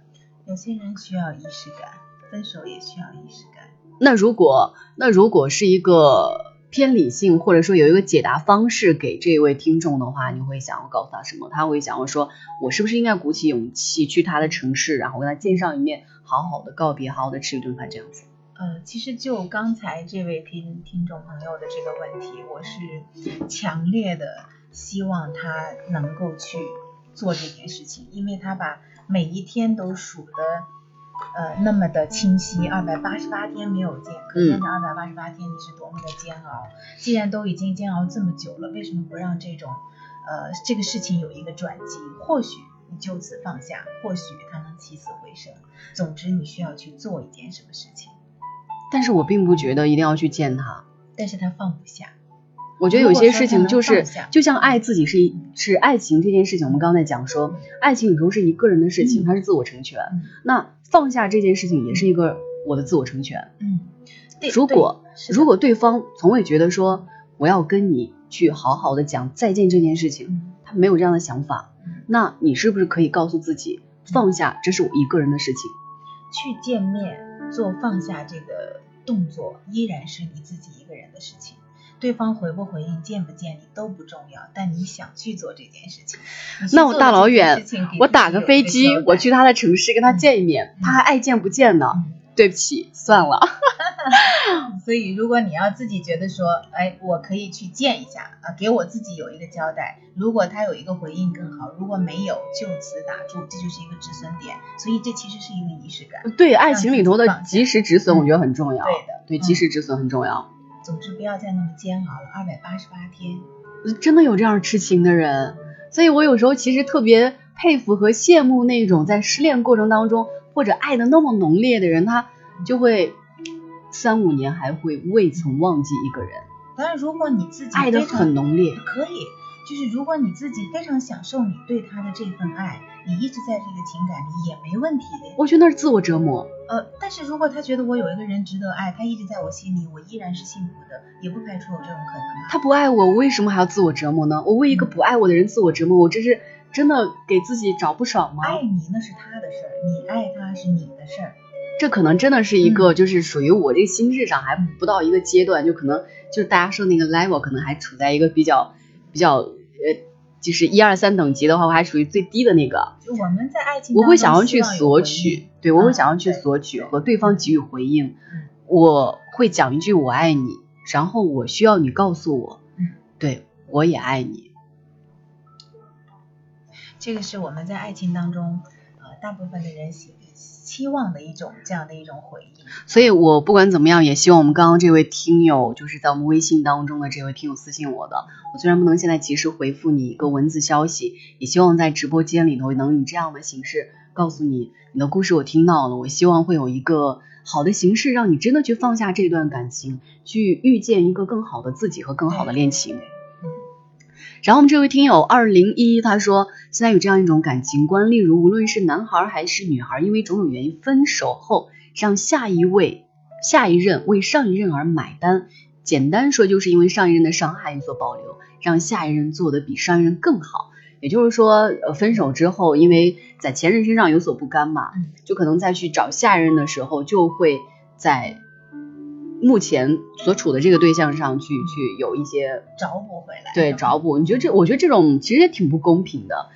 有些人需要仪式感，分手也需要仪式感。那如果那如果是一个偏理性，或者说有一个解答方式给这位听众的话，你会想要告诉他什么？他会想要说，我是不是应该鼓起勇气去他的城市，然后跟他见上一面，好好的告别，好好的吃一顿饭这样子？呃，其实就刚才这位听听众朋友的这个问题，我是强烈的希望他能够去做这件事情，因为他把每一天都数的。呃，那么的清晰，二百八十八天没有见，可见这二百八十八天你是多么的煎熬。既然都已经煎熬这么久了，为什么不让这种呃这个事情有一个转机？或许你就此放下，或许他能起死回生。总之，你需要去做一件什么事情。但是我并不觉得一定要去见他，但是他放不下。我觉得有些事情就是，就像爱自己是是爱情这件事情，我们刚才讲说，爱情有时候是一个人的事情，它是自我成全。那放下这件事情也是一个我的自我成全。嗯，如果如果对方从未觉得说我要跟你去好好的讲再见这件事情，他没有这样的想法，那你是不是可以告诉自己放下，这是我一个人的事情？去见面做放下这个动作，依然是你自己一个人的事情。对方回不回应、见不见你都不重要，但你想去做这件事情。那我大老远，我打个飞机，我去他的城市跟他见一面，他还爱见不见呢？对不起，算了。所以如果你要自己觉得说，哎，我可以去见一下啊，给我自己有一个交代。如果他有一个回应更好，如果没有，就此打住，这就是一个止损点。所以这其实是一个仪式感。对，爱情里头的及时止损，我觉得很重要。对的，对，及时止损很重要。总之不要再那么煎熬了，二百八十八天，真的有这样痴情的人，所以我有时候其实特别佩服和羡慕那种在失恋过程当中或者爱的那么浓烈的人，他就会三五年还会未曾忘记一个人。但是，如果你自己爱的很浓烈，可以。就是如果你自己非常享受你对他的这份爱，你一直在这个情感里也没问题的。我觉得那是自我折磨。呃，但是如果他觉得我有一个人值得爱，他一直在我心里，我依然是幸福的，也不排除有这种可能。他不爱我，我为什么还要自我折磨呢？我为一个不爱我的人自我折磨，我这是真的给自己找不爽吗？爱你那是他的事儿，你爱他是你的事儿。这可能真的是一个，就是属于我这个心智上还不到一个阶段，就可能就是大家说那个 level 可能还处在一个比较比较。呃，就是一二三等级的话，我还属于最低的那个。就我们在爱情，我会想要去索取，对我会想要去索取和对方给予回应。我会讲一句我爱你，然后我需要你告诉我，对我也爱你。这个是我们在爱情当中，呃，大部分的人喜。期望的一种这样的一种回应，所以我不管怎么样，也希望我们刚刚这位听友，就是在我们微信当中的这位听友私信我的，我虽然不能现在及时回复你一个文字消息，也希望在直播间里头能以这样的形式告诉你，你的故事我听到了，我希望会有一个好的形式，让你真的去放下这段感情，去遇见一个更好的自己和更好的恋情。然后我们这位听友二零一他说，现在有这样一种感情观，例如无论是男孩还是女孩，因为种种原因分手后，让下一位、下一任为上一任而买单，简单说，就是因为上一任的伤害有所保留，让下一任做的比上一任更好。也就是说，呃，分手之后，因为在前任身上有所不甘嘛，嗯。就可能再去找下一任的时候，就会在目前所处的这个对象上去去有一些找补回来。对找补。你觉得这？我觉得这种其实也挺不公平的。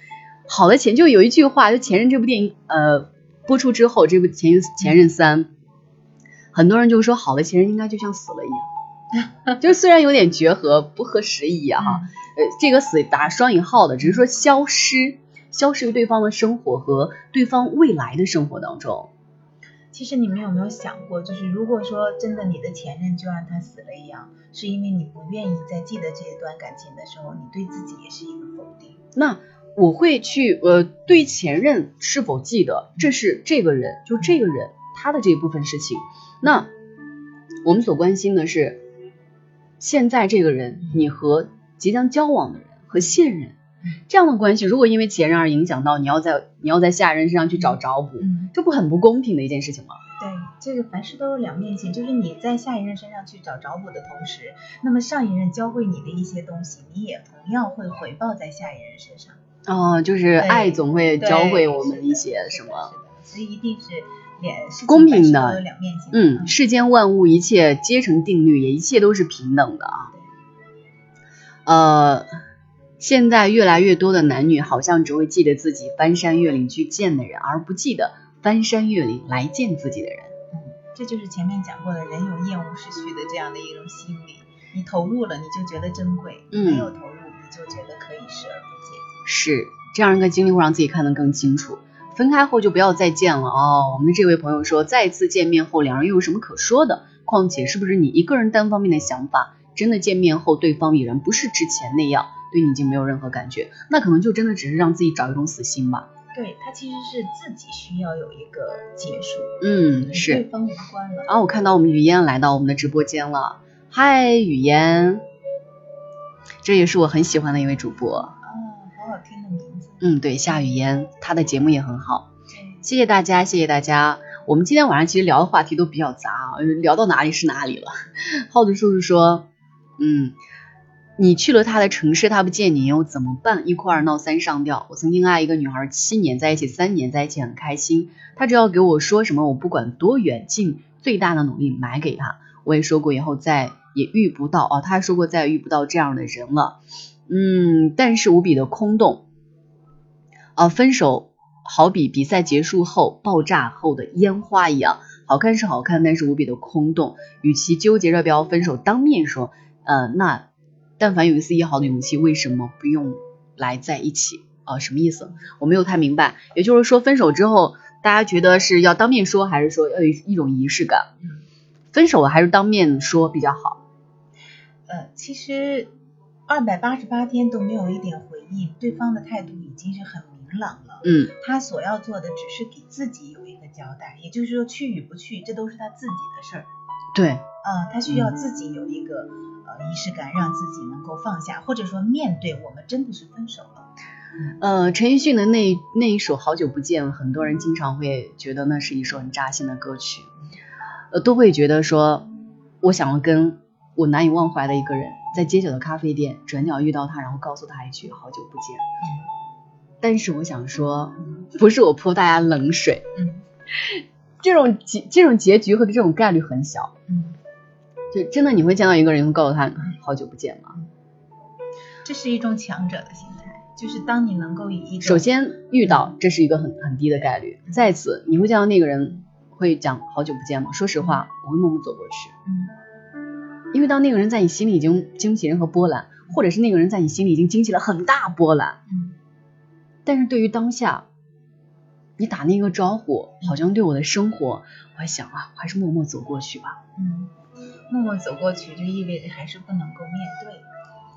好的前就有一句话，就前任这部电影呃播出之后，这部前前任三，很多人就说好的前任应该就像死了一样，就虽然有点绝和不合时宜啊哈，呃这个死打双引号的，只是说消失，消失于对方的生活和对方未来的生活当中。其实你们有没有想过，就是如果说真的你的前任就让他死了一样，是因为你不愿意再记得这一段感情的时候，你对自己也是一个否定。那我会去呃对前任是否记得，这是这个人就这个人他的这一部分事情。那我们所关心的是现在这个人，你和即将交往的人和现任这样的关系，如果因为前任而影响到你要在你要在下任身上去找找补，嗯，这不很不公平的一件事情吗？对，这个凡事都有两面性，就是你在下一任身上去找找补的同时，那么上一任教会你的一些东西，你也同样会回报在下一任身上。哦，就是爱总会教会我们一些什么。是的，所以一定是两事情公平的凡事都有两面性。嗯，世间万物一切皆成定律，也一切都是平等的啊。呃，现在越来越多的男女好像只会记得自己翻山越岭去见的人，而不记得翻山越岭来见自己的人。嗯，这就是前面讲过的，人有厌恶失去的这样的一种心理。你投入了，你就觉得珍贵；嗯没有投入，你就觉得可以视而不见。是这样一个经历会让自己看得更清楚。分开后就不要再见了哦。我们的这位朋友说，再次见面后，两人又有什么可说的？况且是不是你一个人单方面的想法？真的见面后，对方已然不是之前那样，对你已经没有任何感觉，那可能就真的只是让自己找一种死心吧。对他其实是自己需要有一个结束，嗯，是对是。方无关了。然后我看到我们雨嫣来到我们的直播间了，嗨，雨嫣，这也是我很喜欢的一位主播。哦，好好听的名字。嗯，对，夏雨嫣，她的节目也很好。对谢谢大家，谢谢大家。我们今天晚上其实聊的话题都比较杂聊到哪里是哪里了。耗子叔叔说，嗯，你去了他的城市，他不见你又怎么办？一哭二闹三上吊。我曾经爱一个女孩，七年在一起，三年在一起很开心。他只要给我说什么，我不管多远，尽最大的努力买给他。我也说过，以后再也遇不到哦，他还说过再也遇不到这样的人了。嗯，但是无比的空洞。啊，分手好比比赛结束后爆炸后的烟花一样，好看是好看，但是无比的空洞。与其纠结着不要分手，当面说，呃，那但凡有一丝一毫的勇气，为什么不用来在一起？啊、什么意思？我没有太明白。也就是说，分手之后，大家觉得是要当面说，还是说要有一种仪式感？嗯分手还是当面说比较好？呃，其实二百八十八天都没有一点回应，对方的态度已经是很明朗了。嗯他所要做的只是给自己有一个交代，也就是说去与不去，这都是他自己的事儿。对，啊、他需要自己有一个呃仪式感，让自己能够放下，或者说面对我们真的是分手了。呃，陈奕迅的那那一首《好久不见》，很多人经常会觉得那是一首很扎心的歌曲，呃，都会觉得说，我想要跟我难以忘怀的一个人，在街角的咖啡店转角遇到他，然后告诉他一句“好久不见”。但是我想说，不是我泼大家冷水，嗯 这种结这种结局和这种概率很小。嗯，就真的你会见到一个人，会告诉他“好久不见”吗？这是一种强者的心态，就是当你能够以一种首先遇到，这是一个很很低的概率。再次，你会见到那个人会讲好久不见吗？说实话，我会默默走过去，嗯因为当那个人在你心里已经经不起任何波澜，或者是那个人在你心里已经经起了很大波澜，嗯但是对于当下，你打那个招呼，好像对我的生活，我还想啊，还是默默走过去吧。嗯，默默走过去就意味着还是不能够面对。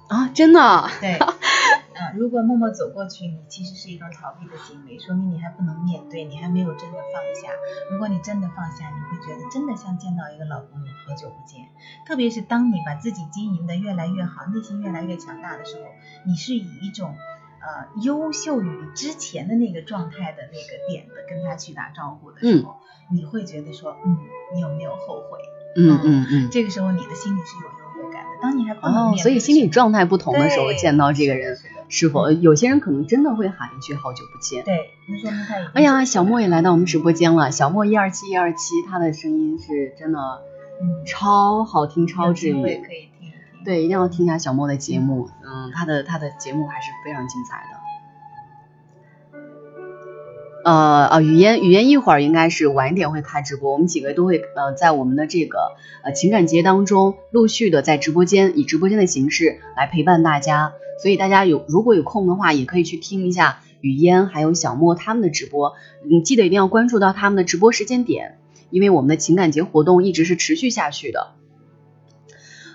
啊，真的，对，嗯，如果默默走过去，你其实是一种逃避的行为，说明你还不能面对，你还没有真的放下。如果你真的放下，你会觉得真的像见到一个老朋友，好久不见。特别是当你把自己经营的越来越好，内心越来越强大的时候，你是以一种呃优秀于之前的那个状态的那个点的跟他去打招呼的时候，你会觉得说，嗯，你有没有后悔？嗯嗯嗯，这个时候你的心里是有优越感的当你还不能面，对哦所以心理状态不同的时候见到这个人，是否有些人可能真的会喊一句好久不见。对，那说明他已经哎呀，小莫也来到我们直播间了。小莫一二七一二七，他的声音是真的嗯超好听、超有治愈。可以听一听。对，一定要听一下小莫的节目，嗯，他的他的节目还是非常精彩的。呃呃，语嫣语嫣一会儿应该是晚一点会开直播，我们几个都会呃在我们的这个呃情感节当中陆续的在直播间以直播间的形式来陪伴大家，所以大家有如果有空的话，也可以去听一下语嫣还有小莫他们的直播，你记得一定要关注到他们的直播时间点，因为我们的情感节活动一直是持续下去的。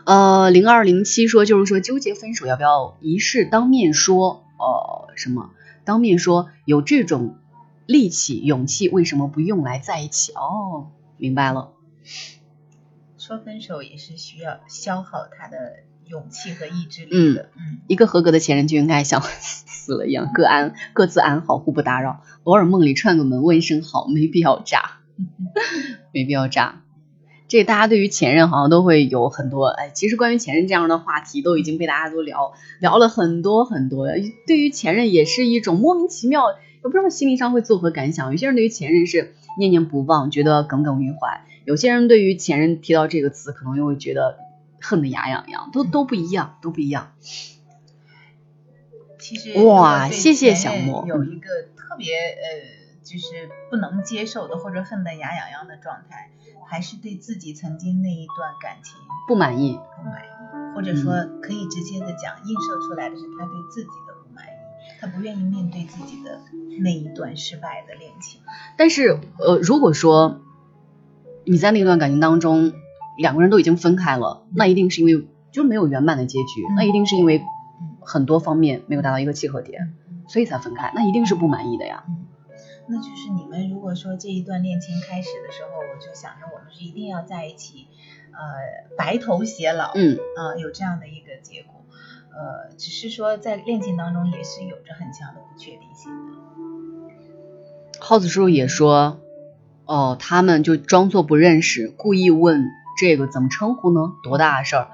呃，零二零七说就是说纠结分手要不要一试当面说，呃，什么？当面说有这种力气勇气为什么不用来在一起？哦，明白了。说分手也是需要消耗他的勇气和意志力的。嗯，一个合格的前任就应该像死了一样，各安各自安好，互不打扰。偶尔梦里串个门，问一声好，没必要炸，没必要炸。这大家对于前任好像都会有很多，哎，其实关于前任这样的话题都已经被大家都聊聊了很多很多。对于前任也是一种莫名其妙，也不知道心理上会作何感想。有些人对于前任是念念不忘，觉得耿耿于怀；有些人对于前任提到这个词，可能又会觉得恨得牙痒痒，都都不一样，都不一样。其实哇谢谢小莫有一个特别呃，就是不能接受的或者恨得牙痒痒的状态，还是对自己曾经那一段感情不满意，不满意，或者说可以直接的讲，映射出来的是他对自己的他不愿意面对自己的那一段失败的恋情。但是呃，如果说你在那段感情当中，两个人都已经分开了，那一定是因为就是没有圆满的结局，嗯那一定是因为嗯。很多方面没有达到一个契合点，所以才分开，那一定是不满意的呀。那就是你们如果说这一段恋情开始的时候，我就想着我们是一定要在一起，呃，白头偕老，嗯，啊、有这样的一个结果，呃，只是说在恋情当中也是有着很强的不确定性的。耗子叔叔也说，哦，他们就装作不认识，故意问这个怎么称呼呢？多大事儿？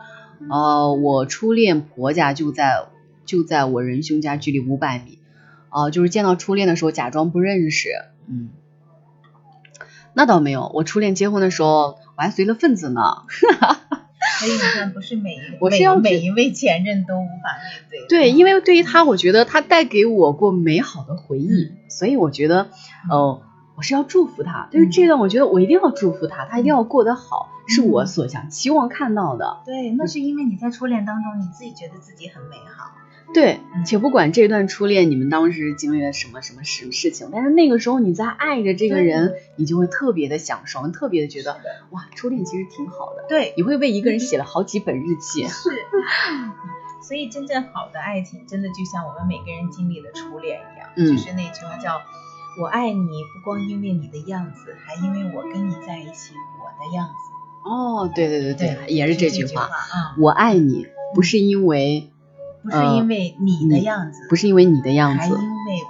呃，我初恋婆家就在就在我仁兄家，距离五百米。啊、就是见到初恋的时候假装不认识，嗯，那倒没有。我初恋结婚的时候，我还随了份子呢。哈哈哈所以你看，不是每一我是要每每一位前任都无法面对。对，因为对于他，我觉得他带给我过美好的回忆，嗯所以我觉得，呃，我是要祝福他。对于这段，我觉得我一定要祝福他，他一定要过得好，是我所想期望看到的。对，那是因为你在初恋当中，你自己觉得自己很美好。对，嗯且不管这段初恋你们当时经历了什么什么什么事情，但是那个时候你在爱着这个人，你就会特别的享受，特别的觉得的哇，初恋其实挺好的。对，你会为一个人写了好几本日记。是。所以真正好的爱情，真的就像我们每个人经历的初恋一样，嗯就是那句话叫“我爱你，不光因为你的样子，还因为我跟你在一起我的样子哦，对对对对”。也是这这句话。啊，我爱你，不是因为不是因为你的样子，不是因为你的样子还因为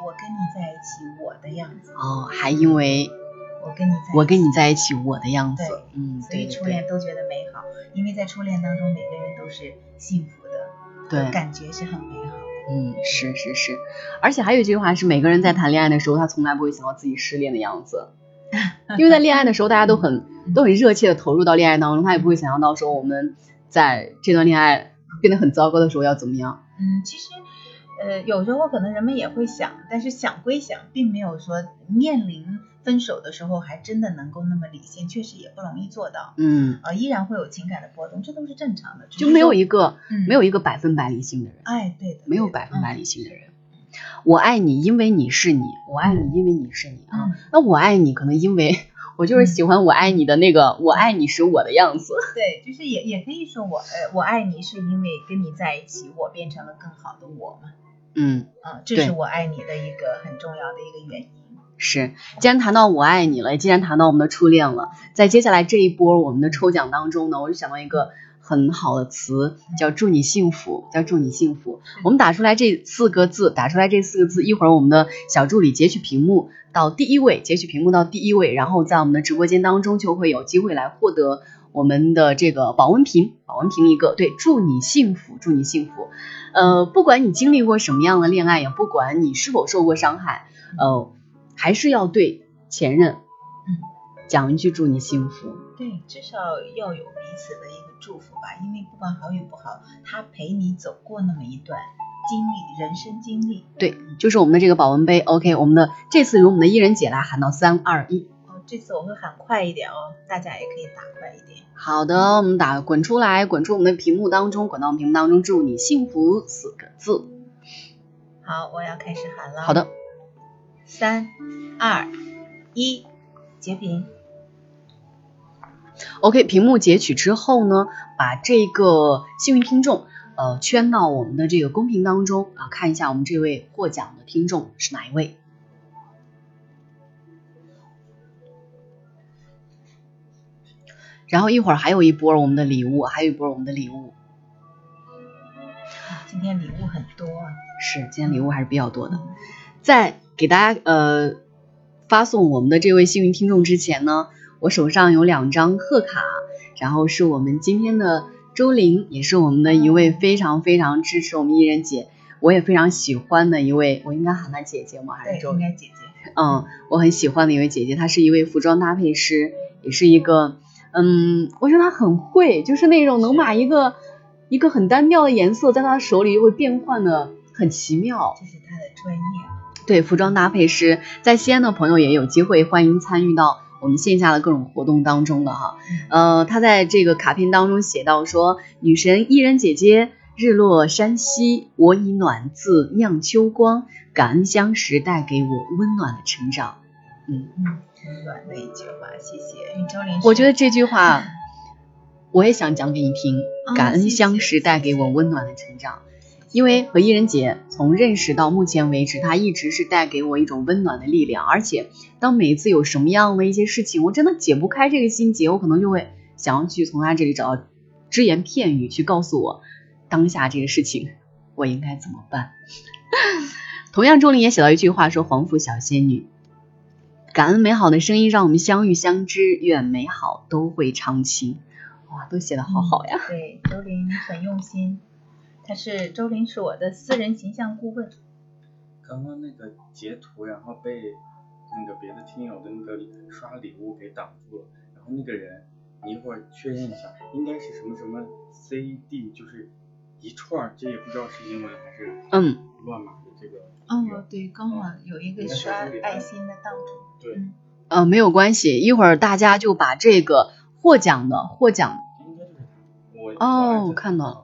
我跟你在一起我的样子，哦，还因为我跟你在一起我跟你在一起我的样子，嗯，所以初恋都觉得美好，因为在初恋当中，每个人都是幸福的，对，感觉是很美好。嗯，是是是，而且还有一句话是，每个人在谈恋爱的时候，他从来不会想到自己失恋的样子，因为在恋爱的时候，大家都很都很热切的投入到恋爱当中，他也不会想象到说我们在这段恋爱变得很糟糕的时候要怎么样。嗯，其实，呃，有时候可能人们也会想，但是想归想，并没有说面临分手的时候还真的能够那么理性，确实也不容易做到。嗯，呃，依然会有情感的波动，这都是正常的。就没有一个嗯没有一个百分百理性的人，哎，对的，没有百分百理性的人。我爱你，因为你是你；我爱你，因为你是你啊。嗯，那我爱你，可能因为我就是喜欢我爱你的那个我爱你是我的样子。对，就是也也可以说我呃我爱你是因为跟你在一起，我变成了更好的我嘛。嗯，啊，这是我爱你的一个很重要的一个原因。是。既然谈到我爱你了，既然谈到我们的初恋了，在接下来这一波我们的抽奖当中呢，我就想到一个很好的词，叫祝你幸福，叫祝你幸福。我们打出来这四个字，打出来这四个字，一会儿我们的小助理截取屏幕到第一位，截取屏幕到第一位，然后在我们的直播间当中就会有机会来获得我们的这个保温瓶，保温瓶一个，对，祝你幸福，祝你幸福。呃，不管你经历过什么样的恋爱，也不管你是否受过伤害，呃，还是要对前任，嗯，讲一句祝你幸福。对，至少要有彼此的一个祝福吧，因为不管好与不好，他陪你走过那么一段经历，人生经历。对，就是我们的这个保温杯。OK，我们的这次由我们的伊人姐来喊到三二一。哦，这次我会喊快一点哦，大家也可以打快一点。好的，我们打滚出来，滚出我们的屏幕当中，滚到我们屏幕当中，祝你幸福四个字。好，我要开始喊了。好的，三二一，截屏。OK，屏幕截取之后呢，把这个幸运听众呃圈到我们的这个公屏当中啊，看一下我们这位获奖的听众是哪一位。然后一会儿还有一波我们的礼物，还有一波我们的礼物。今天礼物很多啊。是，今天礼物还是比较多的。在给大家呃发送我们的这位幸运听众之前呢，我手上有两张贺卡，然后是我们今天的周玲，也是我们的一位非常非常支持我们艺人姐，我也非常喜欢的一位，我应该喊她姐姐吗？还，是周应该姐姐。嗯，我很喜欢的一位姐姐，她是一位服装搭配师，也是一个，嗯，我觉得她很会，就是那种能把一个一个很单调的颜色在她手里又会变换的很奇妙。这是她的专业。对，服装搭配师在西安的朋友也有机会，欢迎参与到我们线下的各种活动当中了哈。呃，他在这个卡片当中写到说，女神伊人姐姐，日落山西，我以暖字酿秋光，感恩相识带给我温暖的成长。嗯，暖的一句话，谢谢。我觉得这句话我也想讲给你听，啊感恩相识带给我温暖的成长。因为和伊人姐从认识到目前为止，她一直是带给我一种温暖的力量。而且，当每次有什么样的一些事情，我真的解不开这个心结，我可能就会想要去从她这里找到只言片语，去告诉我当下这个事情我应该怎么办。同样，周玲也写到一句话说：“黄甫小仙女，感恩美好的声音让我们相遇相知，愿美好都会长青。”哇，都写的好好呀！对，周玲很用心。她是周林是我的私人形象顾问。刚刚那个截图，然后被那个别的听友的那个刷礼物给挡住了，然后那个人，你一会儿确认一下，应该是什么什么 CD，就是一串儿，这也不知道是英文还是嗯，乱码的这个。哦，对，刚好有一个刷爱心的档主。对，嗯呃，没有关系，一会儿大家就把这个获奖的获奖应该就是他。我哦，我看到了。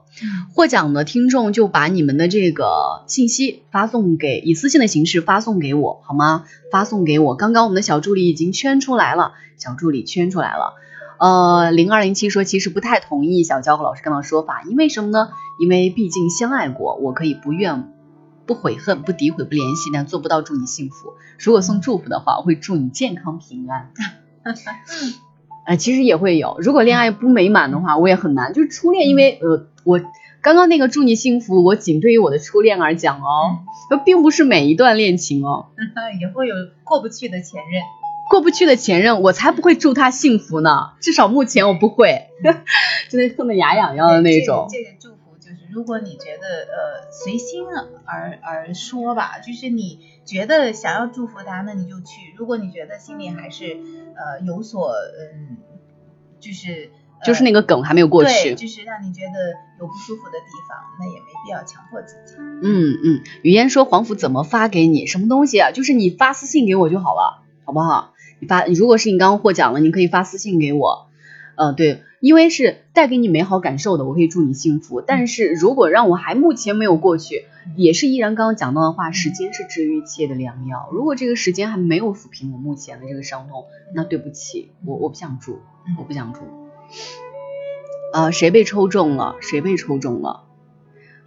获奖的听众就把你们的这个信息发送给，以私信的形式发送给我，好吗？发送给我。刚刚我们的小助理已经圈出来了，小助理圈出来了。呃，零二零七说，其实不太同意小焦和老师刚刚的说法，因为什么呢？因为毕竟相爱过，我可以不怨、不悔恨、不诋毁、不联系，但做不到祝你幸福。如果送祝福的话，我会祝你健康平安。呃，其实也会有，如果恋爱不美满的话，我也很难。就是初恋，因为呃，我刚刚那个祝你幸福，我仅对于我的初恋而讲哦，呃并不是每一段恋情哦。也会有过不去的前任。过不去的前任，我才不会祝他幸福呢。至少目前我不会，真的恨得牙痒痒的那种。这个、这个祝福就是，如果你觉得呃随心而而说吧，就是你觉得想要祝福他，那你就去；如果你觉得心里还是呃有所嗯，就是、呃、就是那个梗还没有过去，对，就是让你觉得有不舒服的地方，那也没必要强迫自己。嗯嗯，语嫣说黄甫怎么发给你？什么东西啊？就是你发私信给我就好了，好不好？你发，如果是你刚刚获奖了，你可以发私信给我。呃，对，因为是带给你美好感受的，我可以祝你幸福。但是如果让我还目前没有过去，也是依然刚刚讲到的话，时间是治愈一切的良药。如果这个时间还没有抚平我目前的这个伤痛，那对不起，我我不想住，我不想祝。呃，谁被抽中了？谁被抽中了？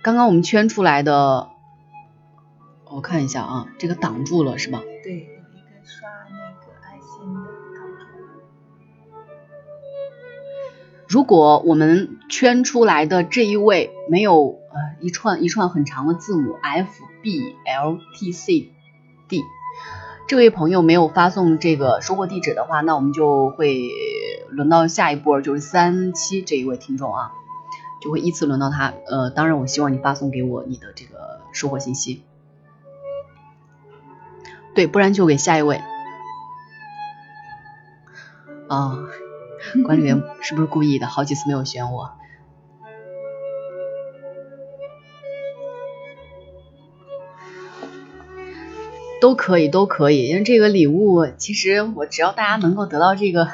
刚刚我们圈出来的，我看一下啊，这个挡住了是吧？对，有一个刷那个爱心的挡住了。如果我们圈出来的这一位没有呃一串一串很长的字母 F B L T C D，这位朋友没有发送这个收货地址的话，那我们就会轮到下一波就是三七这一位听众啊，就会依次轮到他。呃，当然我希望你发送给我你的这个收获信息。对，不然就给下一位。啊、管理员 是不是故意的？好几次没有选我。都可以，都可以，因为这个礼物，其实我只要大家能够得到这个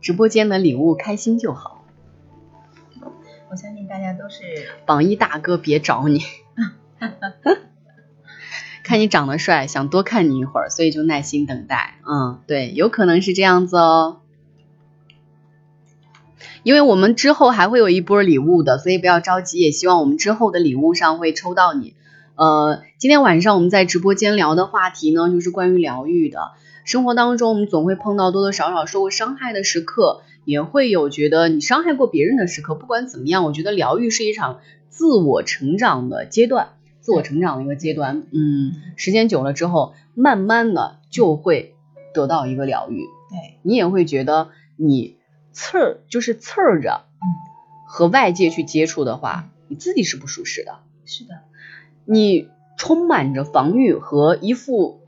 直播间的礼物，开心就好。我相信大家都是榜一大哥别找你，看你长得帅，想多看你一会儿，所以就耐心等待。嗯，对，有可能是这样子哦。因为我们之后还会有一波礼物的，所以不要着急，也希望我们之后的礼物上会抽到你。呃，今天晚上我们在直播间聊的话题呢，就是关于疗愈的。生活当中，我们总会碰到多多少少受过伤害的时刻，也会有觉得你伤害过别人的时刻。不管怎么样，我觉得疗愈是一场自我成长的阶段，自我成长的一个阶段。嗯，时间久了之后，慢慢的就会得到一个疗愈。对，你也会觉得你刺儿就是刺儿着，嗯，和外界去接触的话，你自己是不舒适的。是的，你充满着防御和一副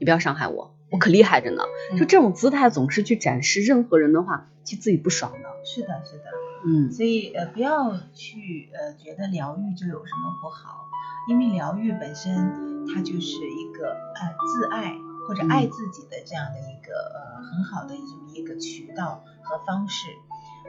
你不要伤害我，我可厉害着呢，就这种姿态总是去展示任何人的话，其实自己不爽的。是的，是的。嗯所以呃，不要去呃觉得疗愈就有什么不好，因为疗愈本身它就是一个呃自爱或者爱自己的这样的一个、呃很好的这么一个渠道和方式。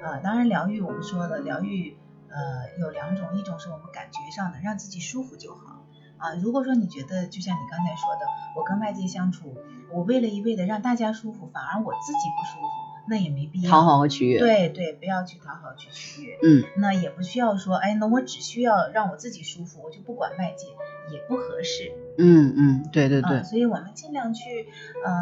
呃，当然疗愈我们说了，疗愈呃有两种，一种是我们感觉上的，让自己舒服就好。啊，如果说你觉得就像你刚才说的，我跟外界相处，我为了一味的让大家舒服，反而我自己不舒服，那也没必要。讨好和取悦。，对对，不要去讨好去取悦。嗯那也不需要说，哎，那我只需要让我自己舒服，我就不管外界，也不合适。嗯嗯，对对对啊，，所以我们尽量去，呃，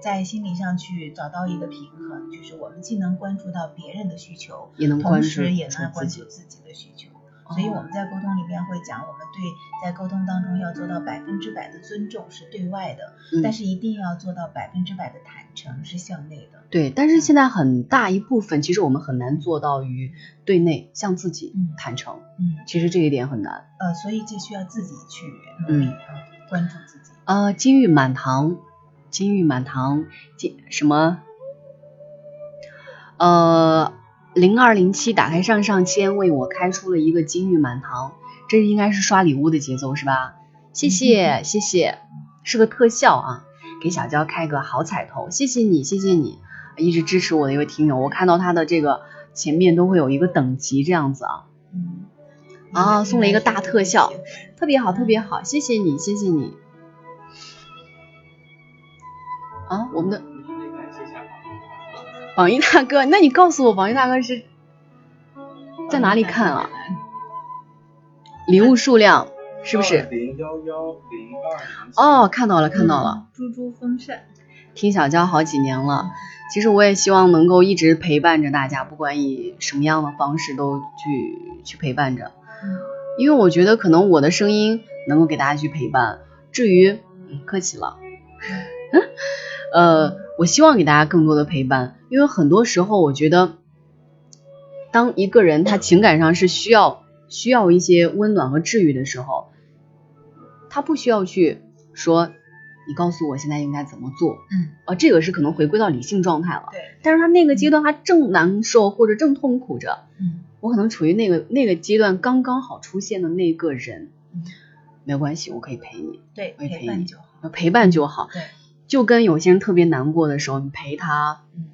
在心理上去找到一个平衡，就是我们既能关注到别人的需求，也能关注同时也能关。注自己的需求。所以我们在沟通里面会讲，我们对在沟通当中要做到百分之百的尊重，是对外的，嗯但是一定要做到百分之百的坦诚，是向内的。对，但是现在很大一部分，其实我们很难做到于对内向自己嗯坦诚，嗯，其实这一点很难。呃，所以这需要自己去努力嗯啊，关注自己。呃，金玉满堂，金玉满堂，金什么？呃，零二零七打开上上签，为我开出了一个金玉满堂，这应该是刷礼物的节奏是吧？谢谢谢谢，是个特效啊，给小娇开个好彩头，谢谢你谢谢你，一直支持我的一位听友，我看到他的这个前面都会有一个等级这样子啊，嗯，啊送了一个大特效。特别好特别好，谢谢你谢谢你。啊，我们的榜一大哥，那你告诉我，榜一大哥是在哪里看啊？礼物数量是不是？零幺幺零二？哦，看到了，看到了。嗯猪猪风扇。听小娇好几年了，其实我也希望能够一直陪伴着大家，不管以什么样的方式都去去陪伴着，嗯因为我觉得可能我的声音能够给大家去陪伴。至于，嗯，客气了，呃，我希望给大家更多的陪伴，因为很多时候我觉得，当一个人他情感上是需要需要一些温暖和治愈的时候，他不需要去说，你告诉我现在应该怎么做，嗯，啊，这个是可能回归到理性状态了。对，但是他那个阶段他正难受或者正痛苦着，嗯我可能处于那个那个阶段刚刚好出现的那个人，嗯，没有关系，我可以陪你，对，我也陪伴就好。陪伴就好。对，就跟有些人特别难过的时候，你陪他，嗯，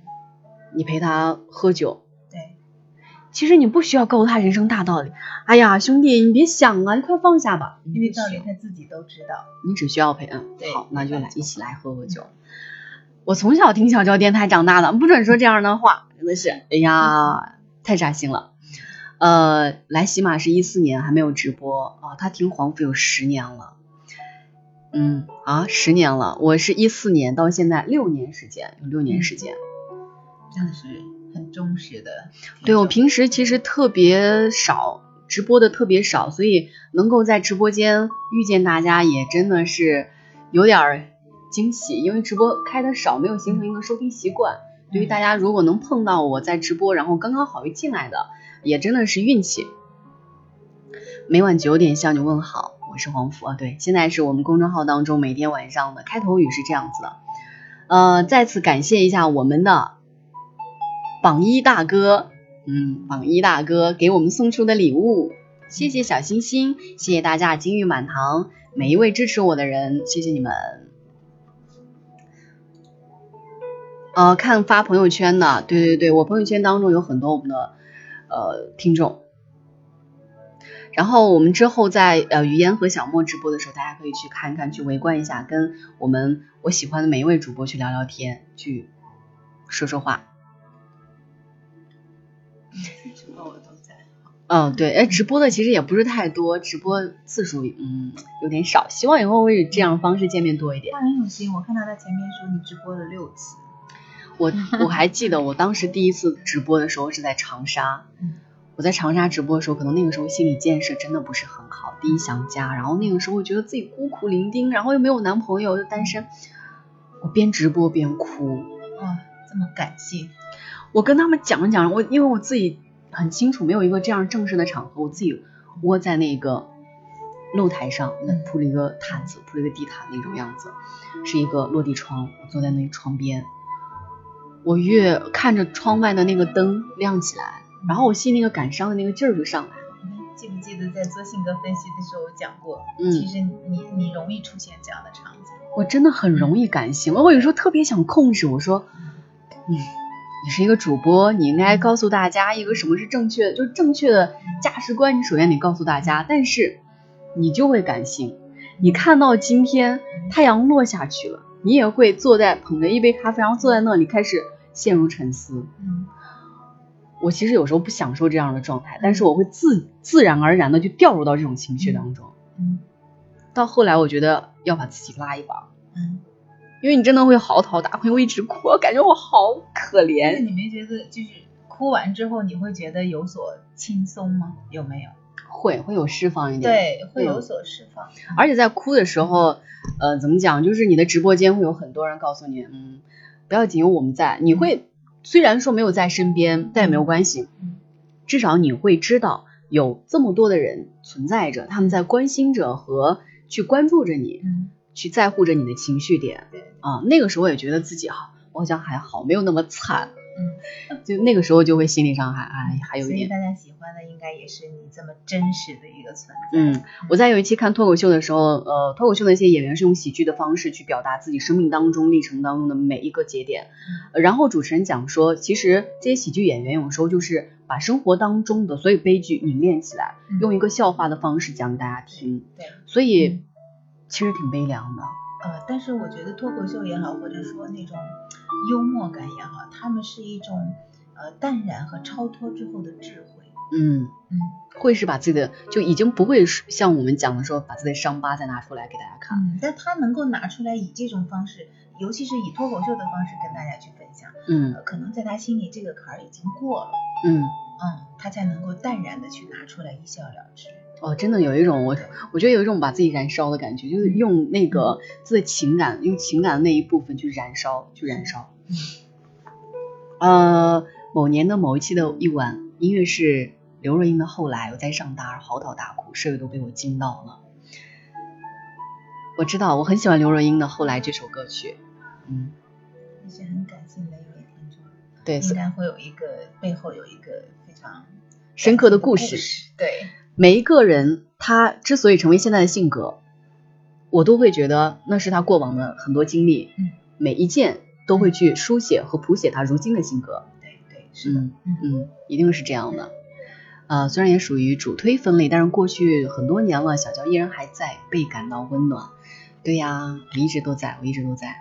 你陪他喝酒，对，其实你不需要告诉他人生大道理。哎呀，兄弟，你别想啊，你快放下吧。因为道理他自己都知道。你只需要陪，嗯，对好，那就来一起来喝喝酒。我从小听小娇电台长大的，不准说这样的话，真的是，哎呀，太扎心了。呃，来喜马是一四年还没有直播啊，他听黄甫有十年了，嗯啊，十年了，我是一四年到现在六年时间，有六年时间。真的是很忠实的。对我平时其实特别少直播的特别少，所以能够在直播间遇见大家也真的是有点儿惊喜，因为直播开的少，没有形成一个收听习惯，对于大家如果能碰到我在直播，然后刚刚好又进来的，也真的是运气。每晚九点向你问好，我是黄福啊。对，现在是我们公众号当中每天晚上的开头语是这样子的。呃，再次感谢一下我们的榜一大哥，嗯，榜一大哥给我们送出的礼物，谢谢小星星，谢谢大家金玉满堂，每一位支持我的人，谢谢你们。呃，看发朋友圈的，对对对，我朋友圈当中有很多我们的呃听众。然后我们之后在呃于嫣和小莫直播的时候，大家可以去看看，去围观一下，跟我们我喜欢的每一位主播去聊聊天，去说说话。直播我都在。嗯，对，哎，直播的其实也不是太多，直播次数嗯有点少，希望以后会以这样的方式见面多一点。他很有心，我看他在前面说你直播了六次。我我还记得我当时第一次直播的时候是在长沙。我在长沙直播的时候，可能那个时候心理建设真的不是很好，第一想家，然后那个时候觉得自己孤苦伶仃，然后又没有男朋友，又单身，我边直播边哭。啊，这么感性！我跟他们讲讲，我因为我自己很清楚，没有一个这样正式的场合，我自己窝在那个露台上，铺了一个毯子，铺了一个地毯那种样子，是一个落地窗，我坐在那个窗边，我越看着窗外的那个灯亮起来。然后我心那个感伤的那个劲儿就上来了。记不记得在做性格分析的时候我讲过？嗯，其实你你容易出现这样的场景。我真的很容易感性，我有时候特别想控制。我说，嗯，你是一个主播，你应该告诉大家一个什么是正确的，就正确的价值观。你首先得告诉大家，但是你就会感性。你看到今天太阳落下去了，你也会坐在捧着一杯咖啡，然后坐在那里开始陷入沉思。嗯。我其实有时候不享受这样的状态，但是我会自自然而然的就掉入到这种情绪当中。嗯，到后来我觉得要把自己拉一把。嗯，因为你真的会嚎啕大哭，我一直哭，我感觉我好可怜。你没觉得就是哭完之后你会觉得有所轻松吗？有没有？会，会有释放一点。对，会有所释放。而且在哭的时候，呃，怎么讲？就是你的直播间会有很多人告诉你，嗯，不要紧，有我们在，你会。虽然说没有在身边，但也没有关系，至少你会知道有这么多的人存在着，他们在关心着和去关注着你，去在乎着你的情绪点。啊，那个时候也觉得自己哈，我好像还好，没有那么惨。嗯，就那个时候就会心理上还哎还有一点。大家喜欢的应该也是你这么真实的一个存在。嗯，我在有一期看脱口秀的时候，呃，脱口秀的一些演员是用喜剧的方式去表达自己生命当中历程当中的每一个节点，然后主持人讲说，其实这些喜剧演员有时候就是把生活当中的所有悲剧凝练起来，用一个笑话的方式讲给大家听。对，所以其实挺悲凉的。呃，但是我觉得脱口秀也好，或者说那种。幽默感也好，他们是一种呃淡然和超脱之后的智慧。嗯嗯，会是把自己的就已经不会像我们讲的说把自己的伤疤再拿出来给大家看。嗯，但他能够拿出来以这种方式，尤其是以脱口秀的方式跟大家去分享。嗯，可能在他心里这个坎儿已经过了。嗯嗯，他才能够淡然的去拿出来一笑了之。哦，真的有一种我我觉得有一种把自己燃烧的感觉，就是用那个自己的情感，用情感的那一部分去燃烧，去燃烧。呃，某年的某一期的一晚，音乐是刘若英的《后来》，我在上大嚎啕大哭，舍友都被我惊到了。我知道，我很喜欢刘若英的《后来》这首歌曲。嗯，你是很感性的一位听众。对，应该会有一个背后有一个非常深刻的故事。对，每一个人他之所以成为现在的性格，我都会觉得那是他过往的很多经历。嗯，每一件。都会去书写和谱写他如今的性格，对对是的，嗯嗯，一定是这样的。呃，虽然也属于主推分类，但是过去很多年了，小娇依然还在，被感到温暖。对呀，我一直都在，我一直都在。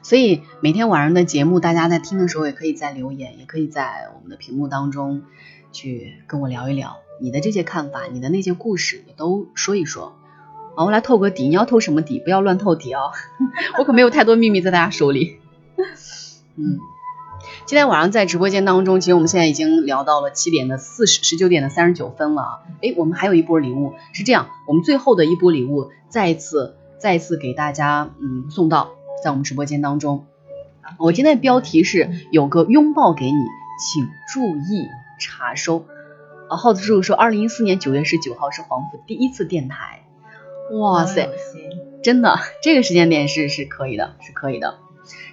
所以每天晚上的节目，大家在听的时候，也可以在留言，也可以在我们的屏幕当中去跟我聊一聊你的这些看法，你的那些故事，也都说一说。啊，我来透个底。你要透什么底？不要乱透底哦，我可没有太多秘密在大家手里。嗯，今天晚上在直播间当中，其实我们现在已经聊到了七点的四十十九点的三十九分了啊。哎，我们还有一波礼物，是这样，我们最后的一波礼物再一次再一次给大家嗯送到在我们直播间当中。我今天的标题是有个拥抱给你，请注意查收。啊，耗子叔叔说，二零一四年九月十九号是黄甫第一次电台。哇塞，真的，这个时间点是是可以的，是可以的。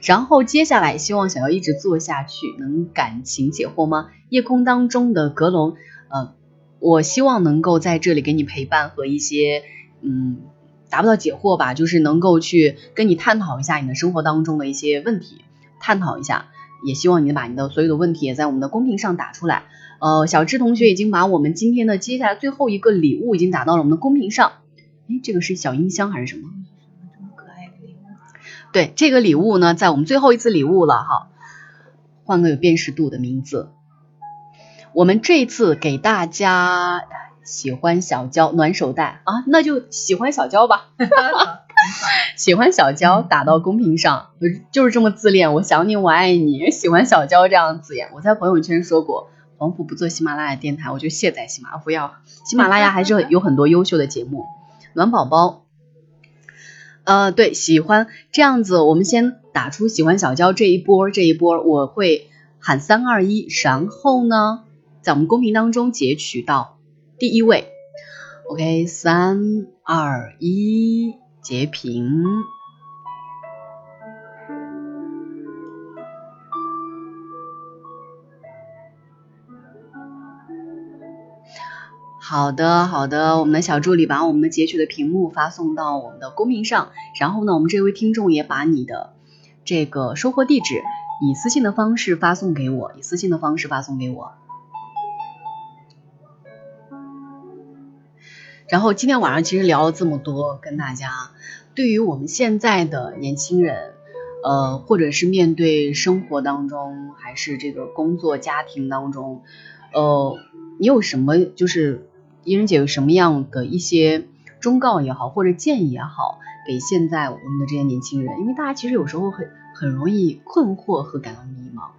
然后接下来希望想要一直做下去，能感情解惑吗？夜空当中的阁楼，呃，我希望能够在这里给你陪伴和一些，嗯，达不到解惑吧，就是能够去跟你探讨一下你的生活当中的一些问题，探讨一下。也希望你把你的所有的问题也在我们的公屏上打出来。呃，小智同学已经把我们今天的接下来最后一个礼物已经打到了我们的公屏上。哎，这个是小音箱还是什么？这么可爱的礼物，对，这个礼物呢，在我们最后一次礼物了哈，换个有辨识度的名字。我们这次给大家喜欢小娇暖手袋啊，那就喜欢小娇吧。喜欢小娇打到公屏上，呃就是这么自恋。我想你，我爱你，喜欢小娇这样子呀。我在朋友圈说过，黄埔不做喜马拉雅电台，我就卸载喜马拉雅，不要。喜马拉雅还是有很多优秀的节目。暖宝宝，呃，对，喜欢这样子，我们先打出喜欢小娇这一波，这一波我会喊三二一，然后呢，在我们公屏当中截取到第一位。OK，三二一，截屏。好的，好的，我们的小助理把我们的截取的屏幕发送到我们的公屏上，然后呢，我们这位听众也把你的这个收货地址以私信的方式发送给我，以私信的方式发送给我。然后今天晚上其实聊了这么多，跟大家对于我们现在的年轻人，呃，或者是面对生活当中，还是这个工作家庭当中，呃，你有什么就是伊人姐有什么样的一些忠告也好，或者建议也好，给现在我们的这些年轻人？因为大家其实有时候很很容易困惑和感到迷茫。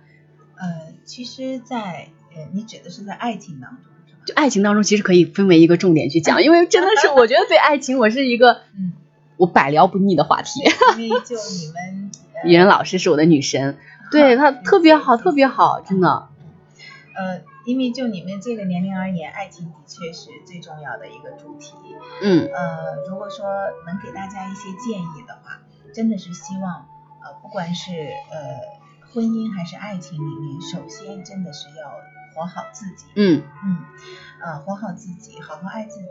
呃，其实在，呃，你指的是在爱情当中？就爱情当中，其实可以分为一个重点去讲，因为真的是我觉得对爱情，我是一个嗯，我百聊不腻的话题。因为就你们，呃艺人老师是我的女神，对她特别好，特别好，真的。呃，因为就你们这个年龄而言，爱情的确是最重要的一个主题。嗯呃，如果说能给大家一些建议的话，真的是希望，呃，不管是呃婚姻还是爱情里面，首先真的是要活好自己。嗯嗯，呃，活好自己，好好爱自己。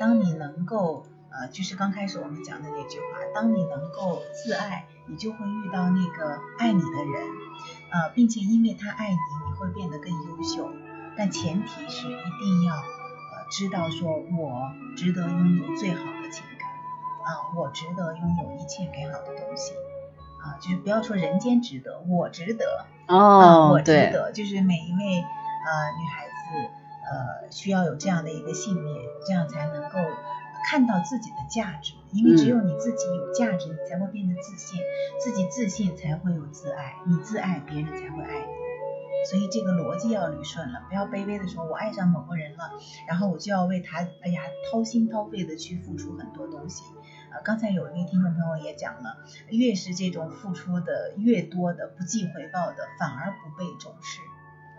当你能够，呃，就是刚开始我们讲的那句话，当你能够自爱，你就会遇到那个爱你的人，呃，并且因为他爱你，你会变得更优秀。但前提是一定要，呃，知道说我值得拥有最好的情感，啊，我值得拥有一切美好的东西，啊，就是不要说人间值得，我值得，啊，我，值得，就是每一位呃女孩子呃需要有这样的一个信念，这样才能够看到自己的价值，因为只有你自己有价值，你才会变得自信，自己自信才会有自爱，你自爱，别人才会爱你。所以这个逻辑要捋顺了，不要卑微的说，我爱上某个人了，然后我就要为他，哎呀，掏心掏肺的去付出很多东西。呃，刚才有一位听众朋友也讲了，越是这种付出的越多的、不计回报的，反而不被重视。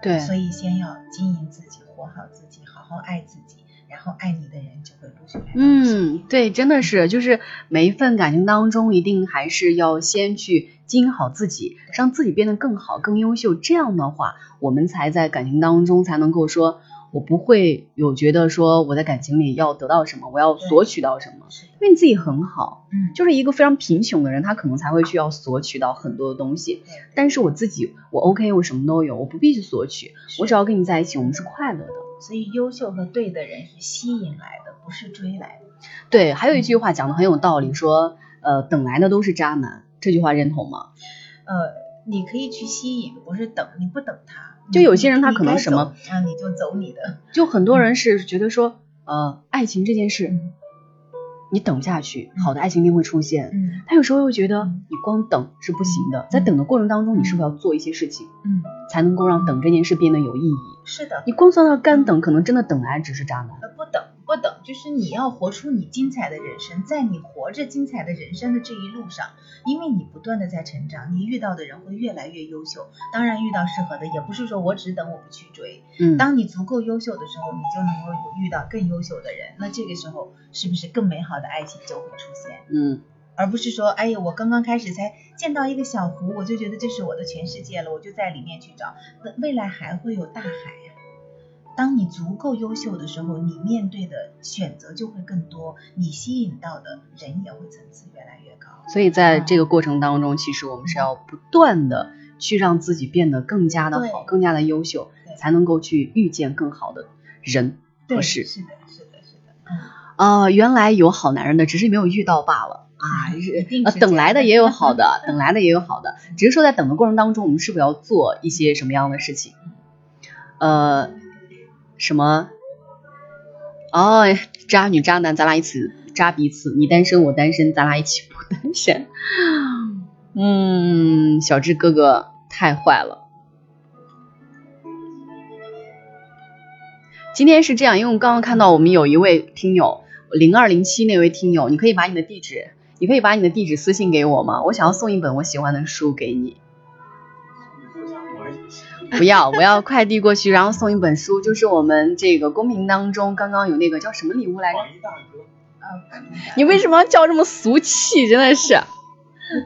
对，所以先要经营自己，活好自己，好好爱自己，然后爱你的人就会陆续。嗯，对，真的是，就是每一份感情当中，一定还是要先去经营好自己，让自己变得更好、更优秀。这样的话，我们才在感情当中才能够说，我不会有觉得说我在感情里要得到什么，我要索取到什么，是，因为你自己很好。嗯，就是一个非常贫穷的人，他可能才会需要索取到很多的东西。对但是我自己，我 OK，我什么都有，我不必去索取，我只要跟你在一起，我们是快乐的。所以优秀和对的人是吸引来的，不是追来的。对，还有一句话讲的很有道理，说，呃，等来的都是渣男，这句话认同吗？呃，你可以去吸引，不是等，你不等他。就有些人他可能什么走啊，你就走你的。就很多人是觉得说，呃，爱情这件事，嗯你等下去，嗯好的爱情一定会出现。嗯他有时候又觉得嗯你光等是不行的，在等的过程当中，你是不是要做一些事情，嗯，才能够让等这件事变得有意义？是的。你光算到干等，可能真的等来只是渣男。呃，不等不等，就是你要活出你精彩的人生，在你活着精彩的人生的这一路上，因为你不断的在成长，你遇到的人会越来越优秀。当然遇到适合的，也不是说我只等我不去追。嗯，当你足够优秀的时候，你就能够遇到更优秀的人，那这个时候是不是更美好的爱情就会出现？嗯而不是说，哎呀，我刚刚开始才见到一个小湖，我就觉得这是我的全世界了，我就在里面去找，那未来还会有大海呀、当你足够优秀的时候，你面对的选择就会更多，你吸引到的人也会层次越来越高。所以在这个过程当中，其实我们是要不断的去让自己变得更加的好，更加的优秀，才能够去遇见更好的人对，和事。是的，是的，是的，嗯。啊、原来有好男人的，只是没有遇到罢了啊！等来的也有好的，等来的也有好的，只是说在等的过程当中，我们是否要做一些什么样的事情？呃，什么？哦，渣女渣男，咱俩一起渣彼此，你单身我单身，咱俩一起不单身。嗯，小智哥哥太坏了。今天是这样，因为我刚刚看到我们有一位听友零二零七那位听友，你可以把你的地址，你可以把你的地址私信给我吗？我想要送一本我喜欢的书给你。不要，我要快递过去，然后送一本书，就是我们这个公屏当中刚刚有那个叫什么礼物来着？榜一大哥，呃，你为什么要叫这么俗气？真的是。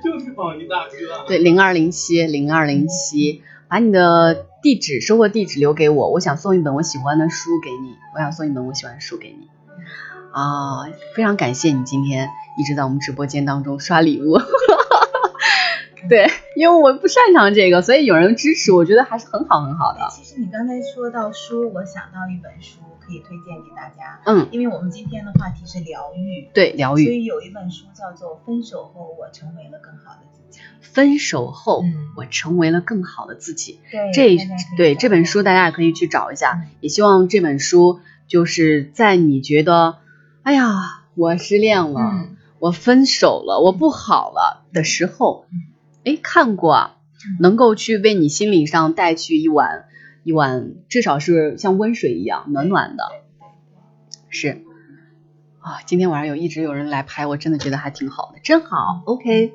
就是榜一大哥。对，零二零七零二零七，把你的地址、收货地址留给我，我想送一本我喜欢的书给你，我想送一本我喜欢的书给你。啊，非常感谢你今天一直在我们直播间当中刷礼物。对，因为我不擅长这个，所以有人支持，我觉得还是很好很好的。其实你刚才说到书，我想到一本书可以推荐给大家，嗯，因为我们今天的话题是疗愈，对，疗愈所。以有一本书叫做《分手后我成为了更好的自己》。分手后，嗯我成为了更好的自己。对，这对这本书大家也可以去找一下，也希望这本书就是在你觉得，哎呀，我失恋了，嗯我分手了，我不好了的时候，哎，看过啊，能够去为你心理上带去一碗一碗，至少是像温水一样暖暖的，是啊，今天晚上有一直有人来拍，我真的觉得还挺好的，真好。OK，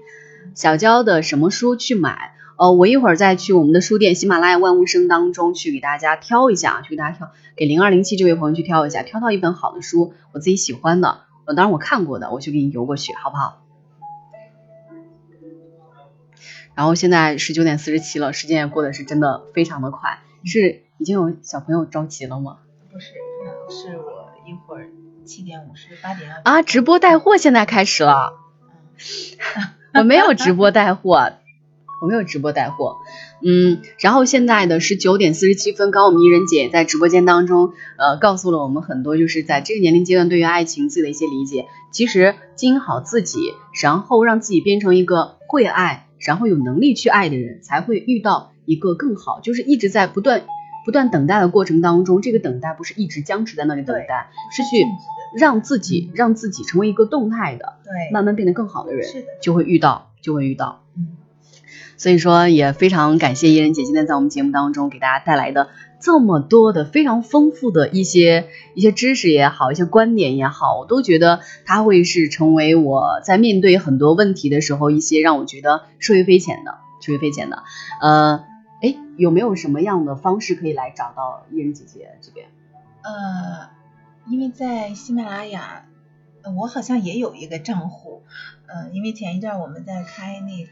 小娇的什么书去买？呃，我一会儿再去我们的书店喜马拉雅万物生当中去给大家挑一下，去给大家挑，给零二零七这位朋友去挑一下，挑到一本好的书，我自己喜欢的，呃，当然我看过的，我去给你邮过去，好不好？然后现在十九点四十七了，时间也过得是真的非常的快，是已经有小朋友着急了吗？不是，呃是我一会儿七点五十八点要啊，直播带货现在开始了。我没有直播带货，我没有直播带货。嗯，然后现在的是九点四十七分，刚刚我们伊人姐也在直播间当中，呃，告诉了我们很多，就是在这个年龄阶段对于爱情自己的一些理解。其实经营好自己，然后让自己变成一个会爱，然后有能力去爱的人，才会遇到一个更好。就是一直在不断不断等待的过程当中，这个等待不是一直僵持在那里等待，是去让自己让自己成为一个动态的，对，慢慢变得更好的人，是的，就会遇到，就会遇到。嗯所以说，也非常感谢伊人姐今天在我们节目当中给大家带来的这么多的非常丰富的一些一些知识也好，一些观点也好，我都觉得它会是成为我在面对很多问题的时候一些让我觉得受益匪浅的，受益匪浅的。呃，哎，有没有什么样的方式可以来找到伊人姐姐这边？呃，因为在喜马拉雅，我好像也有一个账户，呃，因为前一阵我们在开那个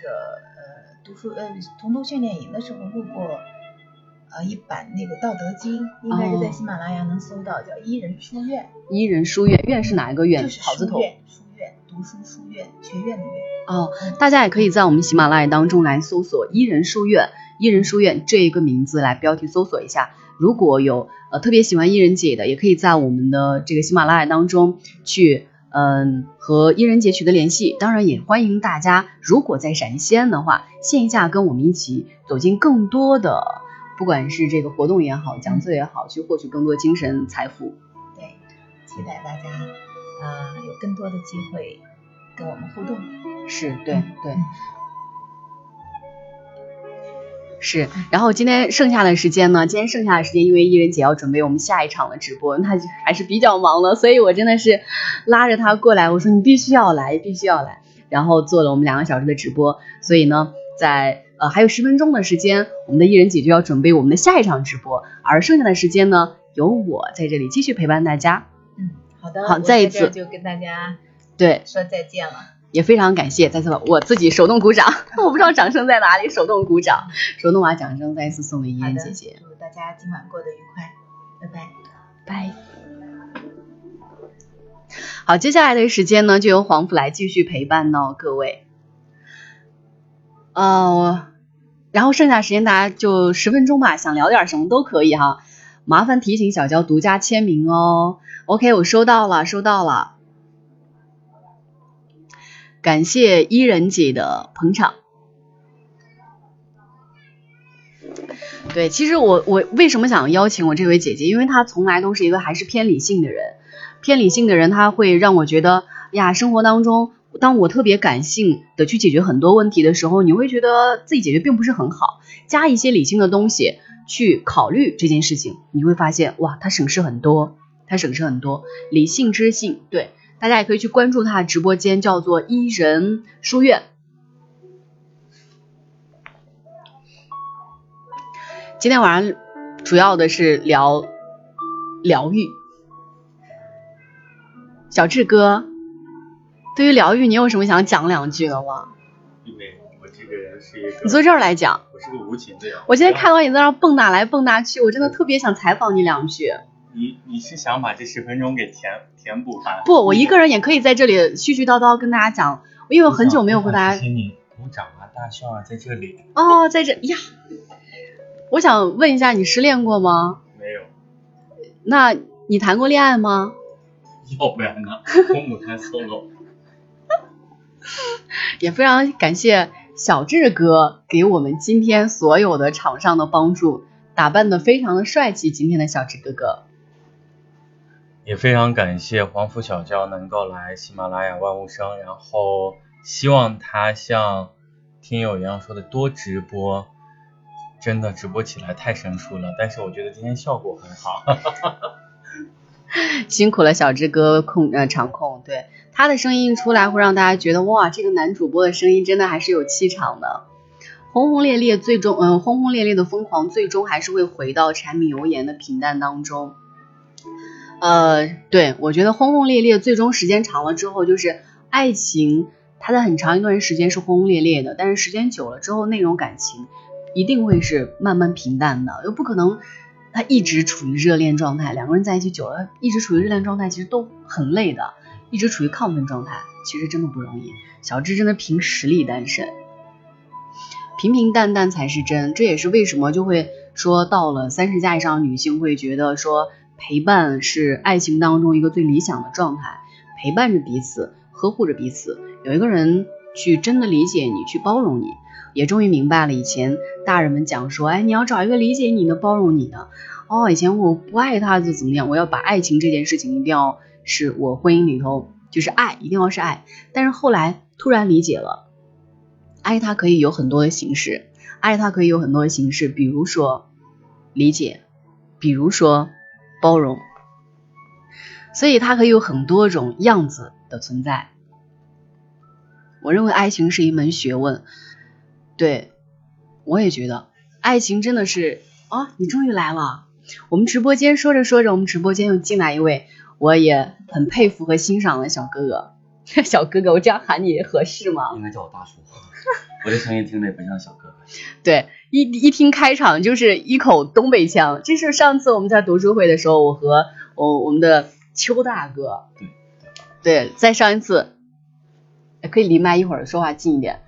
读书呃童读训练营的时候录过。呃，一版那个《道德经》应该是在哦喜马拉雅能搜到，叫伊人书院，伊人书院，院是哪一个院？就是草字头。书院，读书书院，学院的院。哦，大家也可以在我们喜马拉雅当中来搜索“伊人书院”，伊人书院这一个名字来标题搜索一下。如果有呃特别喜欢伊人姐的，也可以在我们的这个喜马拉雅当中去嗯和伊人姐取得联系。当然，也欢迎大家如果在陕西西安的话，线下跟我们一起走进更多的，不管是这个活动也好，讲座也好，去获取更多精神财富。对，期待大家啊、呃有更多的机会跟我们互动。是对对。嗯是，然后今天剩下的时间呢？今天剩下的时间，因为艺人姐要准备我们下一场的直播，那就还是比较忙的，所以我真的是拉着她过来，我说你必须要来，必须要来，然后做了我们两个小时的直播。所以呢，在呃还有十分钟的时间，我们的艺人姐就要准备我们的下一场直播，而剩下的时间呢，由我在这里继续陪伴大家。嗯，好的，好再一次就跟大家对，说再见了。也非常感谢，再次我自己手动鼓掌，我不知道掌声在哪里，手动鼓掌，手动把掌声再一次送给艺好的，人姐姐。祝大家今晚过得愉快，拜拜。拜。好，接下来的时间呢，就由黄甫来继续陪伴呢各位。呃，然后剩下时间大家就十分钟吧，想聊点什么都可以哈。麻烦提醒小娇独家签名哦。OK，我收到了，收到了。感谢伊人姐的捧场。对，其实我我为什么想邀请我这位姐姐？因为她从来都是一个还是偏理性的人，偏理性的人，她会让我觉得呀，生活当中，当我特别感性的去解决很多问题的时候，你会觉得自己解决并不是很好，加一些理性的东西去考虑这件事情，你会发现哇，它省事很多，它省事很多，理性知性，对，大家也可以去关注他的直播间，叫做伊人书院。今天晚上主要的是聊疗愈。小志哥，对于疗愈，你有什么想讲两句的吗？因为我这个人是一个，你坐这儿来讲。我是个无情的人。我今天看到你在那蹦跶来蹦跶去，我真的特别想采访你两句。你你是想把这十分钟给填填补完？不，我一个人也可以在这里絮絮叨叨跟大家讲，因为我很久没有和大家。谢谢你鼓掌啊，大笑啊，在这里。哦，在这呀。我想问一下，你失恋过吗？没有。那你谈过恋爱吗？要不然呢？我母胎 solo。也非常感谢小志哥给我们今天所有的场上的帮助，打扮的非常的帅气。今天的小志哥哥，也非常感谢黄甫小娇能够来喜马拉雅万物生，然后希望他像听友一样说的多直播。真的直播起来太生疏了，但是我觉得今天效果很好。辛苦了小志哥控呃场控，对他的声音出来会让大家觉得哇，这个男主播的声音真的还是有气场的。轰轰烈烈最终嗯、呃、轰轰烈烈的疯狂最终还是会回到柴米油盐的平淡当中。呃，对我觉得轰轰烈烈最终时间长了之后就是爱情，它在很长一段时间是轰轰烈烈的，但是时间久了之后那种感情。一定会是慢慢平淡的，又不可能他一直处于热恋状态。两个人在一起久了，一直处于热恋状态，其实都很累的。一直处于亢奋状态，其实真的不容易。小智真的凭实力单身，平平淡淡才是真。这也是为什么就会说到了三十加以上的女性会觉得说陪伴是爱情当中一个最理想的状态，陪伴着彼此，呵护着彼此，有一个人去真的理解你，去包容你。也终于明白了，以前大人们讲说，哎，你要找一个理解你的、包容你的。哦，以前我不爱他就怎么样，我要把爱情这件事情一定要是我婚姻里头就是爱，一定要是爱。但是后来突然理解了，爱他可以有很多的形式，爱他可以有很多的形式，比如说理解，比如说包容，所以它可以有很多种样子的存在。我认为爱情是一门学问。对，我也觉得爱情真的是啊，你终于来了。我们直播间说着说着，我们直播间又进来一位，我也很佩服和欣赏的小哥哥。小哥哥，我这样喊你合适吗？应该叫我大叔。我这声音听着也不像小哥哥。对，一一听开场就是一口东北腔。这是上次我们在读书会的时候，我和我我们的邱大哥，对对，再上一次，可以离麦一会儿说话近一点。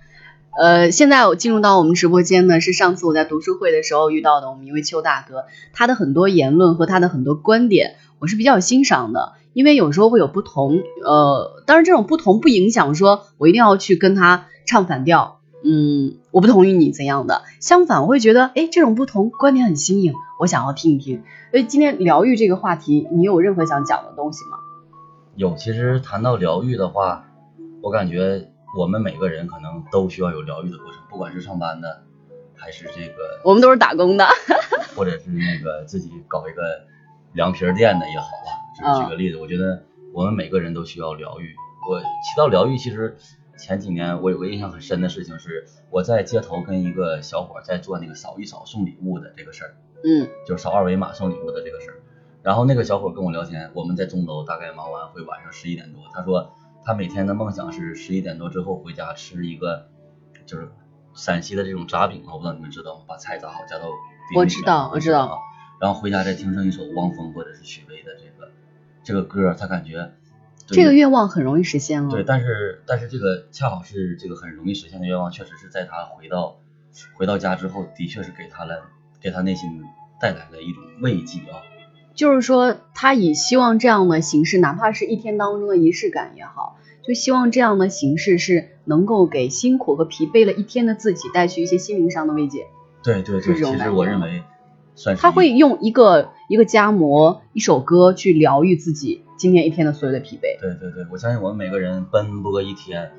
呃，现在我进入到我们直播间呢，是上次我在读书会的时候遇到的我们一位邱大哥，他的很多言论和他的很多观点，我是比较欣赏的，因为有时候会有不同，呃，当然这种不同不影响说我一定要去跟他唱反调，嗯，我不同意你怎样的，相反我会觉得，哎，这种不同观点很新颖，我想要听一听。所以今天疗愈这个话题，你有任何想讲的东西吗？有，其实谈到疗愈的话，我感觉。我们每个人可能都需要有疗愈的过程，不管是上班的，还是这个，我们都是打工的。或者是那个自己搞一个凉皮儿店的也好啊。就是举个例子，我觉得我们每个人都需要疗愈。我提到疗愈，其实前几年我有个印象很深的事情是，我在街头跟一个小伙在做那个扫一扫送礼物的这个事儿，嗯就是扫二维码送礼物的这个事儿。然后那个小伙跟我聊天，我们在钟楼大概忙完会晚上十一点多，他说他每天的梦想是十一点多之后回家吃一个就是陕西的这种炸饼嘛，我不知道你们知道吗？把菜炸好加到我知道我知道啊。然后回家再听上一首汪峰或者是许巍的这个这个歌，他感觉这个愿望很容易实现了。对，但是但是这个恰好是这个很容易实现的愿望，确实是在他回到回到家之后，的确是给他了给他内心带来了一种慰藉啊。就是说，他以希望这样的形式，哪怕是一天当中的仪式感也好，就希望这样的形式是能够给辛苦和疲惫了一天的自己带去一些心灵上的慰藉。对对对，其实我认为算是他会用一个一个夹馍、一首歌去疗愈自己今天一天的所有的疲惫。对对对，我相信我们每个人奔波一天，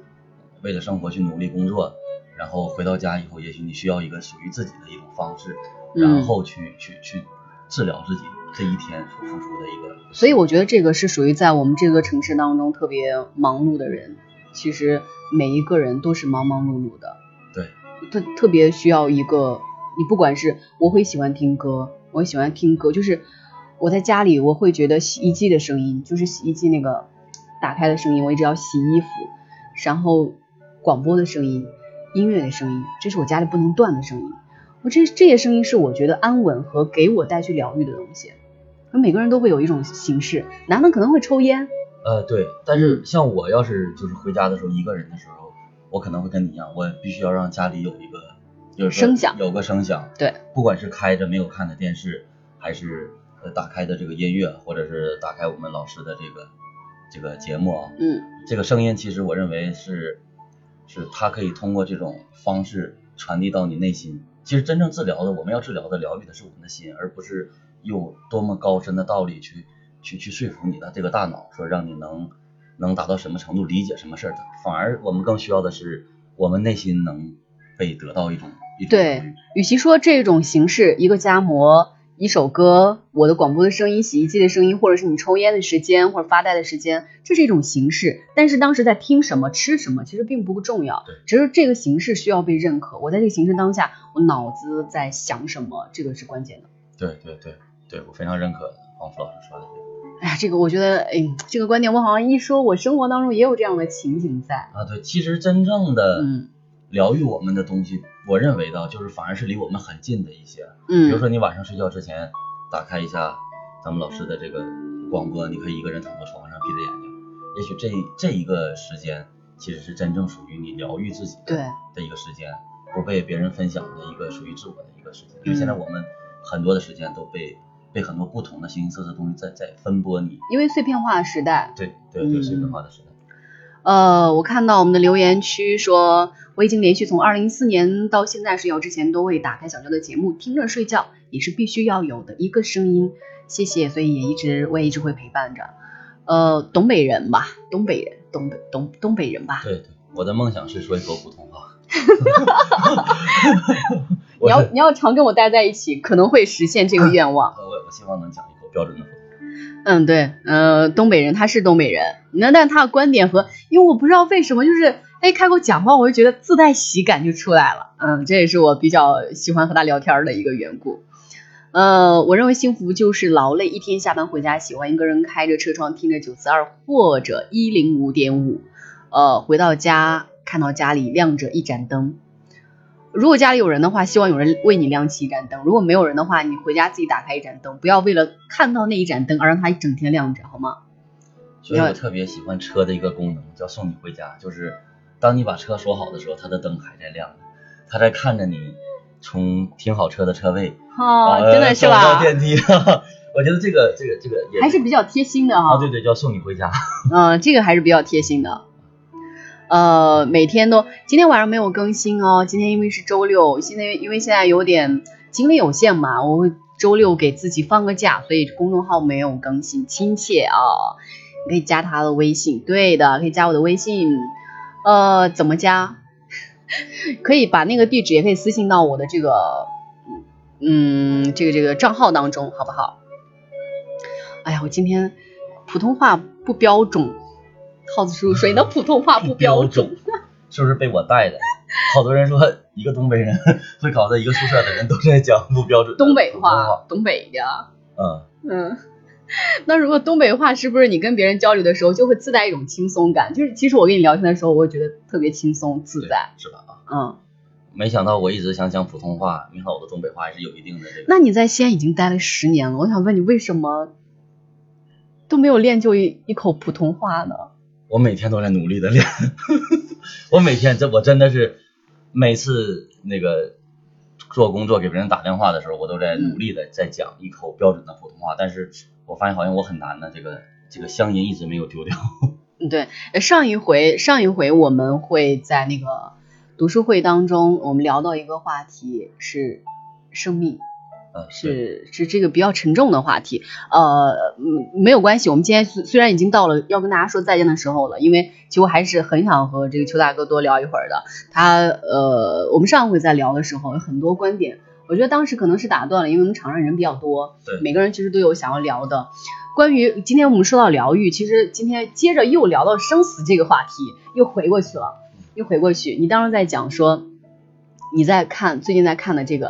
为了生活去努力工作，然后回到家以后，也许你需要一个属于自己的一种方式，嗯然后去去去治疗自己这一天所付出的一个。所以我觉得这个是属于在我们这座城市当中特别忙碌的人，其实每一个人都是忙忙碌碌的，对，特特别需要一个，你不管是我会喜欢听歌，我喜欢听歌，就是我在家里我会觉得洗衣机的声音，就是洗衣机那个打开的声音，我一直要洗衣服，然后广播的声音、音乐的声音，这是我家里不能断的声音。我这这些声音是我觉得安稳和给我带去疗愈的东西。每个人都会有一种形式，男的可能会抽烟，呃，对，但是像我要是就是回家的时候一个人的时候，我可能会跟你一样，我必须要让家里有一个有个声响有个声响，对，不管是开着没有看的电视，还是呃打开的这个音乐，或者是打开我们老师的这个这个节目啊，嗯，这个声音其实我认为是是它可以通过这种方式传递到你内心。其实真正治疗的，我们要治疗的疗愈的是我们的心，而不是用多么高深的道理去去去说服你的这个大脑，说让你能能达到什么程度理解什么事儿的。反而我们更需要的是我们内心能被得到一种对。，与其说这种形式，一个夹馍、一首歌、我的广播的声音、洗衣机的声音，或者是你抽烟的时间或者发呆的时间，这是一种形式。但是当时在听什么、吃什么，其实并不重要对，只是这个形式需要被认可。我在这个形式当下，我脑子在想什么，这个是关键的。对对对对，我非常认可黄福老师说的这个。哎呀，这个我觉得，哎，这个观点我好像一说，我生活当中也有这样的情景在。啊，对，其实真正的嗯疗愈我们的东西，我认为的就是反而是离我们很近的一些。嗯，比如说你晚上睡觉之前打开一下咱们老师的这个广播，你可以一个人躺在床上闭着眼睛，也许这这一个时间其实是真正属于你疗愈自己的对的一个时间，不被别人分享的一个属于自我的一个时间。因为现在我们很多的时间都被被很多不同的形形色色的东西在在分拨你。因为碎片化的时代，对对对，嗯碎片化的时代。呃，我看到我们的留言区说，我已经连续从二零一四年到现在睡觉之前都会打开小娇的节目听着睡觉，也是必须要有的一个声音。谢谢，所以也一直我也一直会陪伴着。呃，东北人吧，东北人，东北东东北人吧。对对，我的梦想是说一口普通话。你要你要常跟我待在一起，可能会实现这个愿望。我我希望能讲一口标准的普通话。嗯，对，呃，东北人他是东北人，那但他的观点和，因为我不知道为什么，就是哎开口讲话，我就觉得自带喜感就出来了，嗯，这也是我比较喜欢和他聊天的一个缘故。呃，我认为幸福就是劳累一天下班回家，喜欢一个人开着车窗听着九四二或者一零五点五，呃，回到家看到家里亮着一盏灯。如果家里有人的话，希望有人为你亮起一盏灯；如果没有人的话，你回家自己打开一盏灯，不要为了看到那一盏灯而让它一整天亮着，好吗？所以我特别喜欢车的一个功能，叫送你回家。就是当你把车锁好的时候，它的灯还在亮着，它在看着你从停好车的车位哦，呃真的是吧？电梯，我觉得这个这个这个也还是比较贴心的啊，哈。对对，叫送你回家。嗯，这个还是比较贴心的。呃，每天都，今天晚上没有更新哦。今天因为是周六，现在因为现在有点精力有限嘛，我会周六给自己放个假，所以公众号没有更新。亲切啊、你可以加他的微信，对的，可以加我的微信。呃，怎么加？可以把那个地址也可以私信到我的这个，嗯，这个这个账号当中，好不好？哎呀，我今天普通话不标准，耗子叔叔说你的普通话不标准，是不是被我带的？好多人说一个东北人 会搞在一个宿舍的人都在讲不标准东北话，东北的，嗯，嗯。那如果东北话是不是你跟别人交流的时候就会自带一种轻松感？就是其实我跟你聊天的时候，我会觉得特别轻松自在。是吧？啊，嗯，没想到我一直想讲普通话，没想到我的东北话还是有一定的这个。那你在西安已经待了十年了，我想问你为什么都没有练就一一口普通话呢？我每天都在努力的练，我每天这我真的是每次那个做工作给别人打电话的时候，我都在努力的在讲一口标准的普通话，但是我发现好像我很难的，这个这个乡音一直没有丢掉。嗯，对，呃上一回上一回我们会在那个读书会当中，我们聊到一个话题是生命，是是这个比较沉重的话题。呃，嗯没有关系，我们今天虽虽然已经到了要跟大家说再见的时候了，因为其实我还是很想和这个邱大哥多聊一会儿的。他呃，我们上回在聊的时候有很多观点，我觉得当时可能是打断了，因为我们场上人比较多，对每个人其实都有想要聊的。关于今天我们说到疗愈，其实今天接着又聊到生死这个话题，又回过去了，又回过去。你当时在讲说你在看最近在看的这个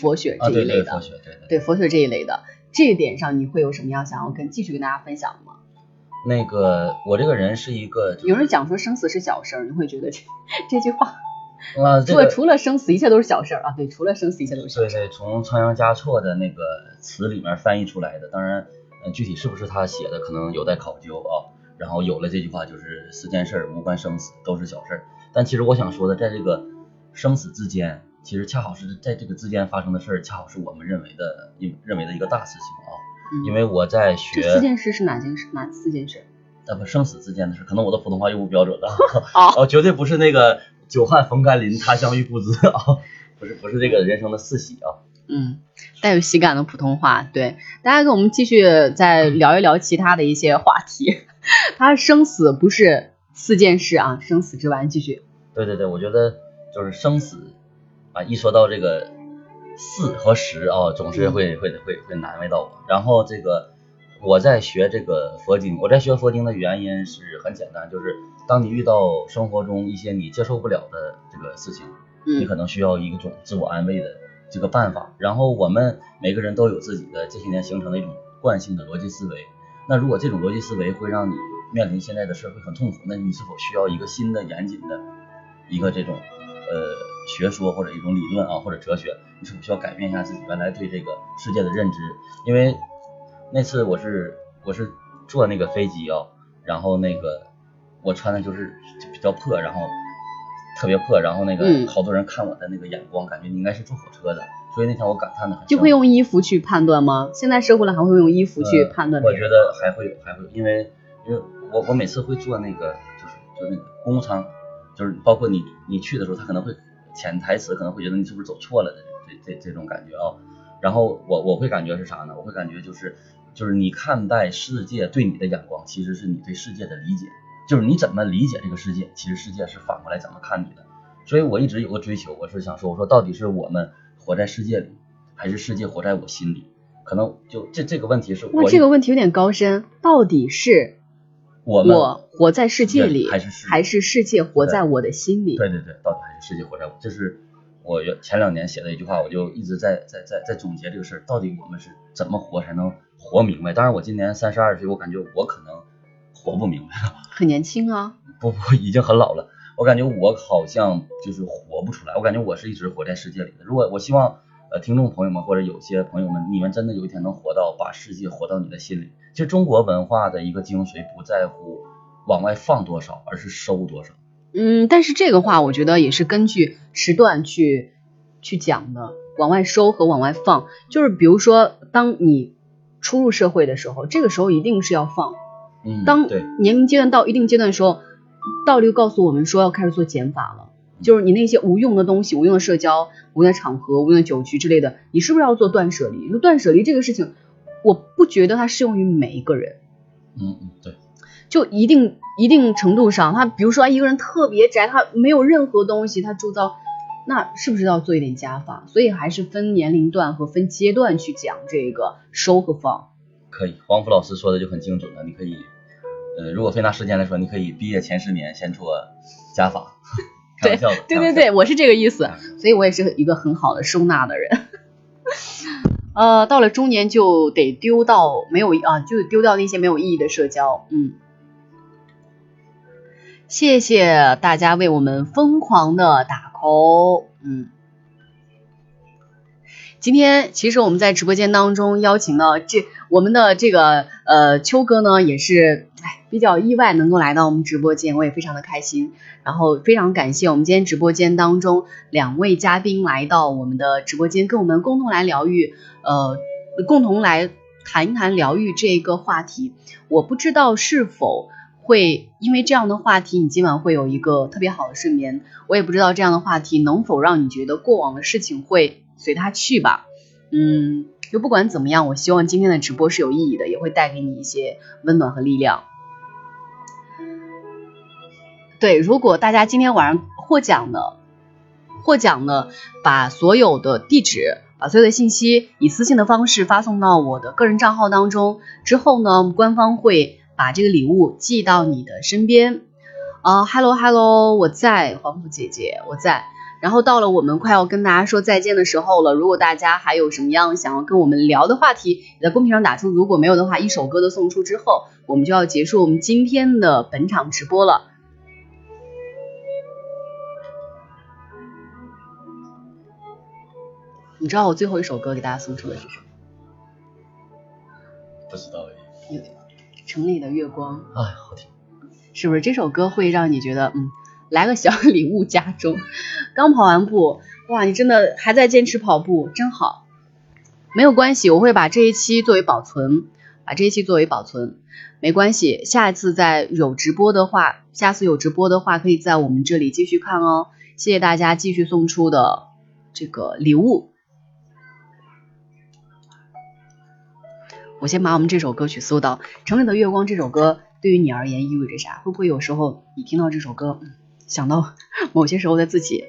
佛学这一类的，佛学，对佛学这一类的，这一点上你会有什么样想要跟继续跟大家分享的吗？那个我这个人是一个，有人讲说生死是小事儿，你会觉得这这句话啊，这个除了除了生死，一切都是小事儿啊？对，除了生死，一切都是小事。对对，从仓央嘉措的那个词里面翻译出来的，当然，呃，具体是不是他写的，可能有待考究啊。然后有了这句话，就是四件事儿无关生死，都是小事儿。但其实我想说的，在这个生死之间，其实恰好是在这个之间发生的事儿，恰好是我们认为的认认为的一个大事情啊。嗯因为我在学这四件事是哪件事？哪四件事？啊不生死之间的事，可能我的普通话又不标准了。哦哦，绝对不是那个久旱逢甘霖，他乡遇故知啊，不是不是这个人生的四喜啊。嗯，带有喜感的普通话。对，大家跟我们继续再聊一聊其他的一些话题。他生死不是四件事啊，生死之外继续。对对对，我觉得就是生死啊，一说到这个四和十啊，总是会会会会难为到我。然后这个我在学这个佛经，我在学佛经的原因是很简单，就是当你遇到生活中一些你接受不了的这个事情，你嗯可能需要一种自我安慰的这个办法。然后我们每个人都有自己的这些年形成的一种惯性的逻辑思维。那如果这种逻辑思维会让你面临现在的社会很痛苦，那你是否需要一个新的严谨的一个这种呃学说或者一种理论啊或者哲学？你是否需要改变一下自己原来对这个世界的认知？因为那次我是我是坐那个飞机啊，然后那个我穿的就是就比较破，然后特别破，然后那个嗯好多人看我的那个眼光，感觉你应该是坐火车的，所以那天我感叹的很。就会用衣服去判断吗？现在社会了还会用衣服去呃判断我觉？得还会有，还会有，因为因为我我每次会坐那个就是就那个公务舱，就是包括你你去的时候，他可能会潜台词可能会觉得你是不是走错了的这这这种感觉啊。然后我我会感觉是啥呢？我会感觉就是就是你看待世界对你的眼光，其实是你对世界的理解，就是你怎么理解这个世界，其实世界是反过来怎么看你的。所以我一直有个追求，我是想说，我说到底是我们活在世界里，还是世界活在我心里？可能就这这个问题是我这个问题有点高深，到底是我们我活在世界里，还是世界还是世界活在我的心里？对对对，到底还是世界活在我，这是我原前两年写的一句话，我就一直在在在在总结这个事儿，到底我们是怎么活才能活明白？当然，我今年三十二岁，我感觉我可能活不明白了，很年轻啊，不不，已经很老了。我感觉我好像就是活不出来，我感觉我是一直活在世界里的。如果我希望呃听众朋友们或者有些朋友们，你们真的有一天能活到把世界活到你的心里。其实中国文化的一个精髓不在乎往外放多少，而是收多少。嗯，但是这个话我觉得也是根据时段去去讲的，往外收和往外放，就是比如说当你初入社会的时候，这个时候一定是要放，嗯，当，年龄阶段到一定阶段的时候，道理又告诉我们说要开始做减法了，嗯就是你那些无用的东西、无用的社交、无用的场合、无用的酒局之类的，你是不是要做断舍离？那断舍离这个事情，我不觉得它适用于每一个人，嗯嗯对。就一定一定程度上，他比如说一个人特别宅，他没有任何东西，他铸造，那是不是要做一点加法？所以还是分年龄段和分阶段去讲这个收和放。可以，黄甫老师说的就很精准了。你可以，呃，如果非拿时间来说，你可以毕业前十年先做加法。开玩笑的，对对对，我是这个意思，所以我也是一个很好的收纳的人。呃，到了中年就得丢到没有啊，就丢掉那些没有意义的社交。嗯，谢谢大家为我们疯狂的打 call。嗯，今天其实我们在直播间当中邀请到这我们的这个呃秋哥呢，也是哎比较意外能够来到我们直播间，我也非常的开心。然后非常感谢我们今天直播间当中两位嘉宾来到我们的直播间，跟我们共同来疗愈，呃，共同来谈一谈疗愈这个话题。我不知道是否会因为这样的话题，你今晚会有一个特别好的睡眠。我也不知道这样的话题能否让你觉得过往的事情会随它去吧。嗯，就不管怎么样，我希望今天的直播是有意义的，也会带给你一些温暖和力量。对，如果大家今天晚上获奖呢，获奖呢，把所有的地址，把所有的信息以私信的方式发送到我的个人账号当中，之后呢，官方会把这个礼物寄到你的身边。啊，Hello Hello，我在，黄甫姐姐，我在。然后到了我们快要跟大家说再见的时候了，如果大家还有什么样想要跟我们聊的话题，在公屏上打出，如果没有的话，一首歌的送出之后，我们就要结束我们今天的本场直播了。你知道我最后一首歌给大家送出的是什么？不知道哎。城里的月光。哎，好听。是不是这首歌会让你觉得，嗯，来个小 礼物家中？刚跑完步，哇，你真的还在坚持跑步，真好。没有关系，我会把这一期作为保存，把这一期作为保存，没关系。下一次再有直播的话，下次有直播的话，可以在我们这里继续看哦。谢谢大家继续送出的这个礼物。我先把我们这首歌曲搜到《城里的月光》这首歌对于你而言意味着啥？会不会有时候你听到这首歌，想到某些时候的自己？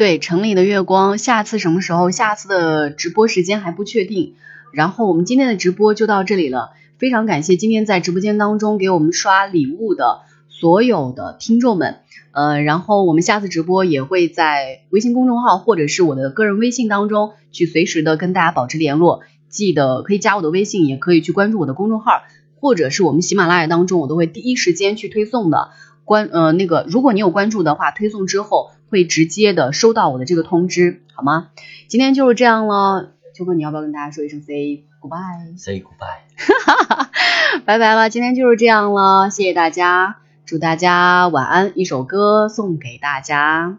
对城里的月光，下次什么时候？下次的直播时间还不确定。然后我们今天的直播就到这里了，非常感谢今天在直播间当中给我们刷礼物的所有的听众们。呃，然后我们下次直播也会在微信公众号或者是我的个人微信当中去随时的跟大家保持联络。记得可以加我的微信，也可以去关注我的公众号，或者是我们喜马拉雅当中，我都会第一时间去推送的。关呃那个，如果你有关注的话，推送之后会直接的收到我的这个通知，好吗？今天就是这样了，秋哥你要不要跟大家说一声 say goodbye？say goodbye，哈哈，拜拜了，今天就是这样了，谢谢大家，祝大家晚安，一首歌送给大家。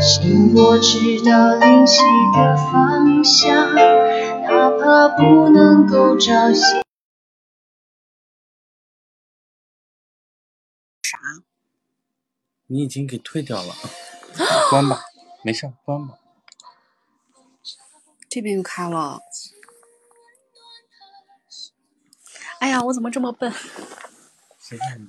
心我知道灵犀的方向，哪怕不能够朝夕。啥？你已经给退掉了，关吧，没事，关吧。这边又开了。哎呀，我怎么这么笨？谁让你